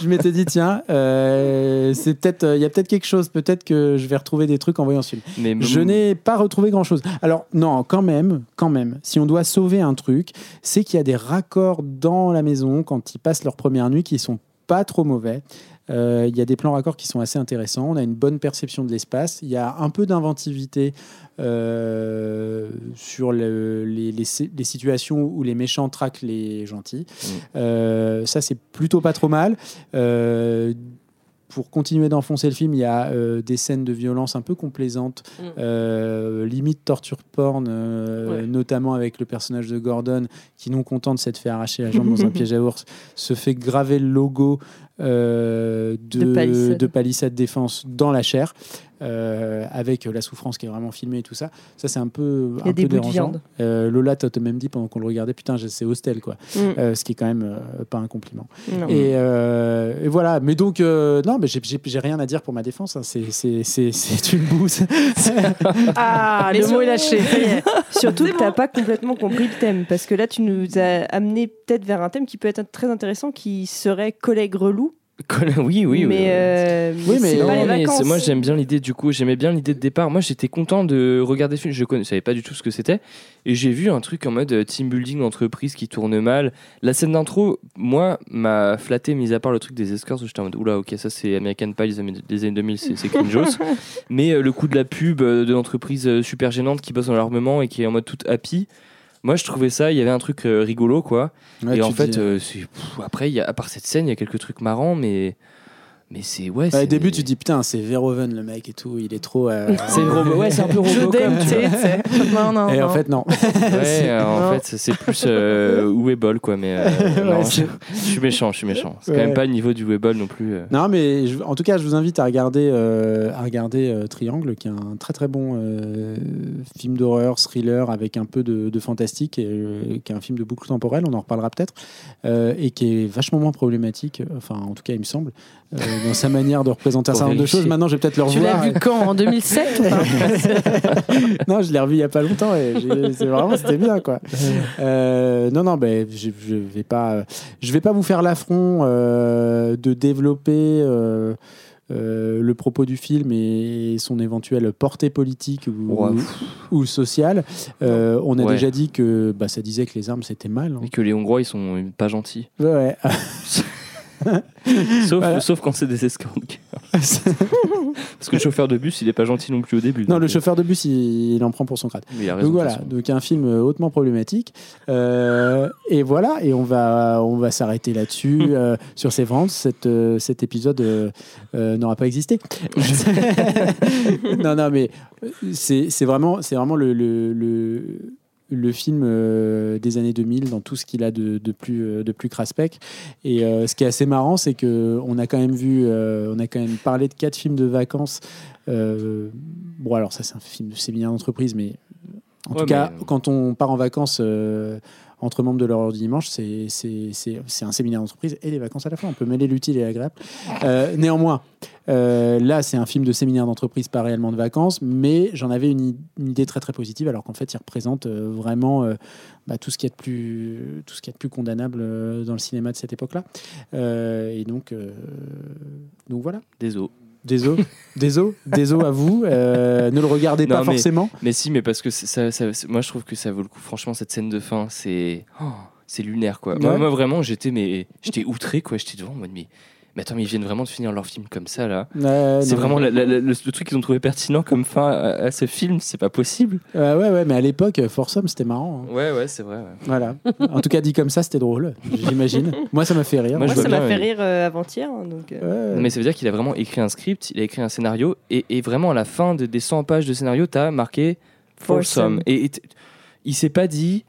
Je m'étais dit tiens, euh, c'est peut-être, il y a peut-être quelque chose, peut-être que je vais retrouver des trucs en voyant ce film. Mais Je n'ai pas retrouvé grand chose. Alors, non, quand même, quand même, si on doit sauver un truc, c'est qu'il y a des raccords dans la maison quand ils passent leur première nuit qui sont pas trop mauvais. Euh, Il y a des plans raccords qui sont assez intéressants. On a une bonne perception de l'espace. Il y a un peu d'inventivité euh, sur le- les, les si- les situations où les méchants traquent les gentils. Euh, ça, c'est plutôt pas trop mal. Euh, pour continuer d'enfoncer le film, il y a euh, des scènes de violence un peu complaisantes, Mm. euh, limite torture porn, euh, Ouais. notamment avec le personnage de Gordon qui, non content de s'être fait arracher la jambe dans un <laughs> piège à ours, se fait graver le logo euh, de, De Palisade. de Palisade Défense dans la chair, euh, avec la souffrance qui est vraiment filmée et tout ça. Ça, c'est un peu, un des peu dérangeant. Euh, Lola, t'as même dit pendant qu'on le regardait, putain, c'est hostel, quoi. Mm. Euh, ce qui est quand même euh, pas un compliment. Et, euh, et voilà. Mais donc, euh, non, mais j'ai- rien à dire pour ma défense. hein. C'est- une bouse. <laughs> Ah, Mais le mot est lâché. Surtout que t'as pas complètement compris le thème, parce que là tu nous as amené peut-être vers un thème qui peut être très intéressant, qui serait collègue relou, <laughs> oui, oui. mais, oui. euh, Oui, mais c'est Non, mais moi j'aime bien l'idée du coup, j'aimais bien l'idée de départ. Moi j'étais content de regarder le film, je ne savais pas du tout ce que c'était. Et j'ai vu un truc en mode euh, team building d'entreprise qui tourne mal. La scène d'intro, moi, m'a flatté, mis à part le truc des escorts, où j'étais en mode oula, ok, ça c'est American Pie des années, des années 2000, c'est cringeos. <laughs> mais euh, le coup de la pub euh, de l'entreprise euh, super gênante qui bosse dans l'armement et qui est en mode toute happy. Moi, je trouvais ça, il y avait un truc euh, rigolo, quoi. Ouais, et en fait, dis- euh, pff, après, il y a, à part cette scène, il y a quelques trucs marrants, mais, mais c'est ouais. C'est- au début, tu te dis putain, c'est Verhoeven le mec et tout, il est trop. euh, <laughs> C'est robo- ouais, c'est un peu <laughs> Je tu vois. sais. Non, non, Et en fait, non. <laughs> Ouais, euh, en Non. fait, c'est plus euh, Weeball, quoi. Mais euh, non, Ouais, je, je suis méchant, je suis méchant. C'est quand Ouais. même pas le niveau du Weeball non plus. euh. Non, mais je- en tout cas, je vous invite à regarder, euh, à regarder euh, Triangle, qui est un très très bon euh, film d'horreur, thriller avec un peu de, de fantastique, et, euh, qui est un film de boucle temporelle, on en reparlera peut-être, euh, et qui est vachement moins problématique, enfin en tout cas il me semble, dans sa manière de représenter un certain nombre de choses. Maintenant, je vais peut-être le Tu l'as revoir. vu quand En 2007 ou pas <laughs> non, je l'ai revu il y a pas longtemps et c'est vraiment c'était bien quoi. Euh, non non, ben je, je vais pas, euh, je vais pas vous faire l'affront euh, de développer. euh, euh, le propos du film et son éventuelle portée politique ou, Ouais. ou sociale. Euh, on a Ouais. déjà dit que bah, ça disait que les armes c'était mal. hein. Et que les Hongrois, ils sont pas gentils. Ouais. <laughs> Sauf, Voilà. sauf quand c'est des escorts. <laughs> Parce que le chauffeur de bus, il est pas gentil non plus au début. non, le euh, chauffeur de bus, il, il en prend pour son crâne. raison. Donc voilà, donc un film euh, hautement problématique. Euh, et voilà, et on va, on va s'arrêter là-dessus, <laughs> euh, sur ces ventes. Cet, cet épisode n'aura pas existé. <laughs> non, non, mais c'est c'est vraiment, c'est vraiment le, le, le, le film euh, des années 2000 dans tout ce qu'il a de, de plus, euh, de plus craspec. Et euh, ce qui est assez marrant, c'est que on a quand même vu, euh, on a quand même parlé de quatre films de vacances. Bon, alors ça, c'est un film de séminaire d'entreprise, mais en Ouais, tout cas, quand on part en vacances entre membres de l'heure du dimanche, c'est c'est- c'est- c'est un séminaire d'entreprise et des vacances à la fois. On peut mêler l'utile et l'agréable. Euh, néanmoins, euh, là, c'est un film de séminaire d'entreprise, pas réellement de vacances, mais j'en avais une, idée très très positive, alors qu'en fait, il représente euh, vraiment euh, bah, tout ce qu'il y a de plus tout ce qu'il y a de plus condamnable euh, dans le cinéma de cette époque-là. Euh, et donc, euh, donc voilà. Désolé. Désolé, désolé, désolé à vous. Euh, ne le regardez pas mais- forcément. Mais si, mais parce que ça, ça- moi je trouve que ça vaut le coup. Franchement, cette scène de fin, c'est oh, c'est lunaire quoi. Moi, vraiment, j'étais mais j'étais outré quoi. J'étais devant en mode mais mais attends, mais ils viennent vraiment de finir leur film comme ça là. Euh, c'est vraiment la- la- la- le, le truc qu'ils ont trouvé pertinent comme fin à, à ce film. C'est pas possible. Euh, ouais, ouais, mais à l'époque, Forsum, c'était marrant. hein. Ouais, ouais, c'est vrai. ouais. Voilà. En tout cas, dit comme ça, c'était drôle, j'imagine. <laughs> Moi, ça m'a fait rire. Moi, Moi, ça m'a fait mais- rire euh, avant-hier. hein, donc, euh, Ouais. Mais ça veut dire qu'il a vraiment écrit un script, il a écrit un scénario, et, et vraiment à la fin de- des 100 pages de scénario, t'as marqué For For some. some. Et, et il s'est pas dit.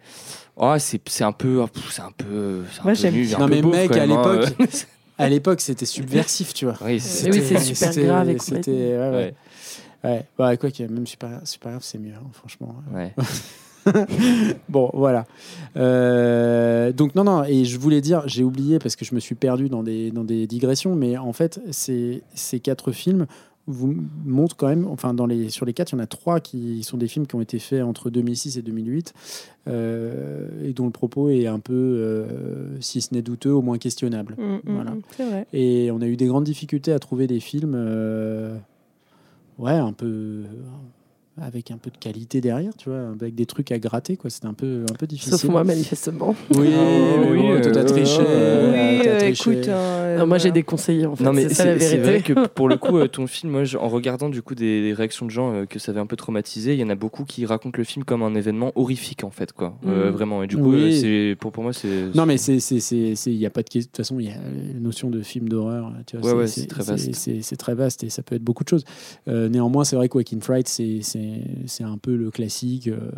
Oh, c'est c'est un peu. C'est un peu. un Moi, peu j'aime nul, Non, mais mec, à hein. l'époque, <laughs> À l'époque, c'était subversif, tu vois. Oui, c'est- oui, super grave et C'était. Ouais, ouais. Ouais. Ouais, bah, quoi qu'il y ait, même super, super grave, c'est mieux, hein, franchement. Ouais. <laughs> Bon, voilà. Euh, donc, non, non, et je voulais dire, j'ai oublié parce que je me suis perdu dans des, dans des digressions, mais en fait, ces, ces quatre films vous montrent quand même, enfin, dans les, sur les quatre, il y en a trois qui sont des films qui ont été faits entre 2006 et 2008, euh, et dont le propos est un peu, euh, si ce n'est douteux, au moins questionnable. mm, mm, Voilà. mm, vrai. Et on a eu des grandes difficultés à trouver des films, euh, ouais, un peu avec un peu de qualité derrière, tu vois, avec des trucs à gratter, quoi. C'était un peu, un peu difficile. Sauf moi, manifestement. Oui, mais oui, bon, toi, t'as euh, triché. euh, oui, euh, triché. écoute. hein, euh, Non, moi, j'ai conseillers, en fait. Non mais c'est la vérité. vrai que pour le coup <laughs> euh, ton film moi je- en regardant du coup des, des réactions de gens euh, que ça avait un peu traumatisé il y en a beaucoup qui racontent le film comme un événement horrifique en fait quoi Euh, Mm. vraiment et du coup Oui. euh, c'est pour pour moi c'est Non, mais c'est, c'est, c'est, c'est- il y a pas de question. De toute façon, il y a la notion de film d'horreur. Tu vois, Ouais, ouais, c'est très vaste. C'est, très vaste et ça peut être beaucoup de choses. Euh, néanmoins, c'est vrai que Walking Fright, c'est, c'est, un peu le classique. euh,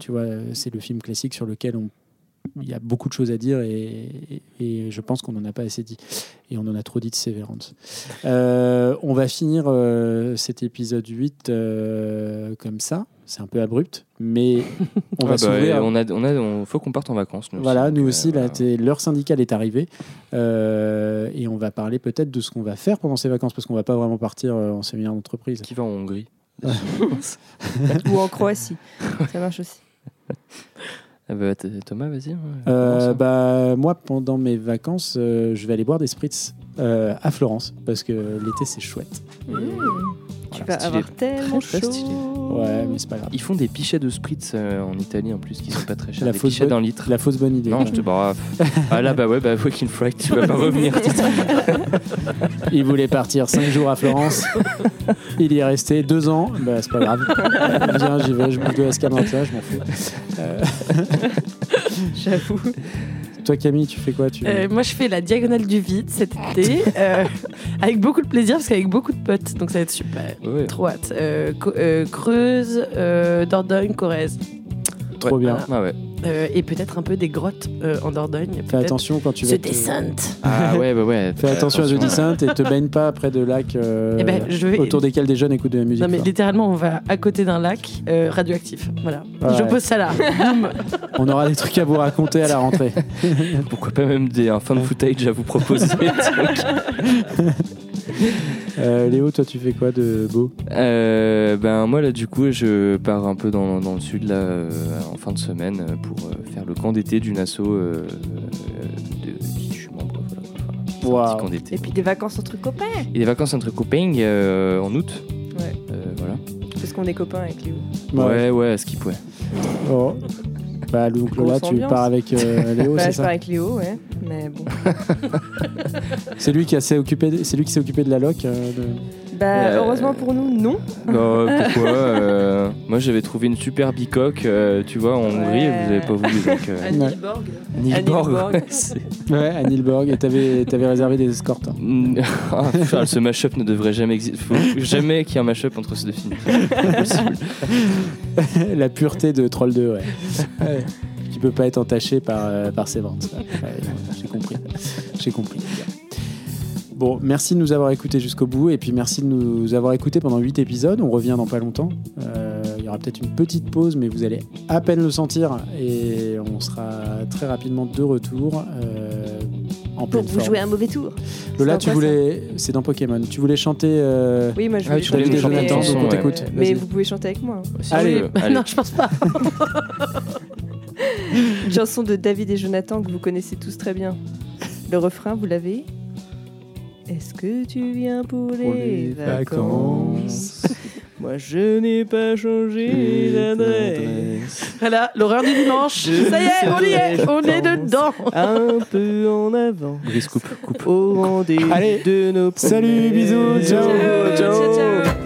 tu vois, c'est le film classique sur lequel on il y a beaucoup de choses à dire et, et je pense qu'on n'en a pas assez dit. Et on en a trop dit de Severance. Euh, on va finir euh, cet épisode 8 euh, comme ça. C'est un peu abrupt, mais <laughs> on va bah, s'ouvrir. on a on a on- faut qu'on parte en vacances nous Voilà, aussi, nous aussi, l'heure syndicale est arrivée. Et on va parler peut-être de ce qu'on va faire pendant ces vacances, parce qu'on va pas vraiment partir en séminaire d'entreprise. qui va en Hongrie? Ou en Croatie. ça marche aussi. Ah bah, Thomas vas-y hein, Euh, hein. bah, moi, pendant mes vacances, euh, je vais aller boire des spritz euh, à Florence, parce que l'été c'est chouette. Tu Voilà, vas stylé. avoir tellement Très, très stylé. Ouais, mais c'est pas grave. Ils font des pichets de spritz euh, en Italie en plus qui sont pas très chers. La des fausse pichets bonne- d'un litre. La fausse bonne idée. Non, je te bah, <laughs> Ah là, bah ouais, bah fucking fright, tu vas pas revenir. <laughs> Il voulait partir 5 jours à Florence. Il y est resté 2 ans. Bah, c'est pas grave. Viens, j'y vais, je bouffe de la je m'en fous. Euh, J'avoue. Toi, Camille, tu fais quoi tu... Euh, moi, je fais la diagonale du vide cet été, <laughs> euh, avec beaucoup de plaisir, parce qu'avec beaucoup de potes, donc ça va être super. Ouais. Trop hâte. Euh, Creuse, Dordogne, Corrèze. Trop bien. Ah ouais. Euh, et peut-être un peu des grottes euh, en Dordogne. Fais attention quand tu vas. The te- Descent. Ah ouais, bah ouais. <laughs> Fais attention à The Descent et te baigne pas près de lacs euh, Eh ben, je vais- autour desquels des jeunes écoutent de la musique. Non mais fort. littéralement, on va à côté d'un lac euh, radioactif. Voilà. Ouais. Je pose ça là. Boum. <laughs> On aura des trucs à vous raconter à la rentrée. Pourquoi pas même des, un fan footage à vous proposer <laughs> <laughs> Euh, Léo, toi, tu fais quoi de beau? Euh, ben moi là du coup je pars un peu dans, dans le sud là euh, en fin de semaine pour euh, faire le camp d'été d'une asso de qui je suis membre voilà, Enfin, camp. Et puis des vacances entre copains. Et des vacances entre copains euh, en août. Ouais. Euh, voilà. Parce qu'on est copains avec Léo. Ouais ouais, à skip ouais. Oh. Bah, donc là, tu ambiance. pars avec euh, Léo, Bah, c'est je ça pars avec Léo, ouais. Mais bon. <laughs> C'est lui qui s'est occupé, de- c'est lui qui s'est occupé de la loc. euh, de- Bah, Euh, heureusement pour nous, non. <laughs> Bah, pourquoi euh, Moi j'avais trouvé une super bicoque, euh, tu vois, en Hongrie, vous avez pas voulu donc. Euh, <laughs> À Nilborg. Nilborg, Nilborg. ouais, à <laughs> Nilborg. Et t'avais, t'avais réservé des escortes. hein. Ah, putain, ce mashup ne devrait jamais exister. Faut jamais qu'il y ait un mashup entre ces deux films. Impossible. la pureté de Troll 2, ouais. Ouais. Qui peut pas être entaché par, euh, par ses ventes. Ouais, j'ai compris. J'ai compris. Bon, merci de nous avoir écoutés jusqu'au bout et puis merci de nous avoir écoutés pendant 8 épisodes. On revient dans pas longtemps. Euh, Il y aura peut-être une petite pause, mais vous allez à peine le sentir et on sera très rapidement de retour. euh, en Pour pleine vous forme. jouer un mauvais tour. Lola, C'est tu quoi, voulais. C'est dans Pokémon. Tu voulais chanter. euh, Oui, moi je Ah, voulais tu chanter chanter mais- une chanson, donc on t'écoute. Mais vous pouvez chanter avec moi. Allez. Allez. Non, je pense pas. <laughs> Une chanson de David et Jonathan que vous connaissez tous très bien. Le refrain, vous l'avez Est-ce que tu viens pour les, les vacances <laughs> Moi je n'ai pas changé d'adresse. Voilà, l'horreur du dimanche. Ça y est, on y est. On est dedans. Un peu en avant. Brice, coupe, coupe. Au rendez-vous Allez. de nos Salut, bisous, ciao. Ciao, ciao, ciao.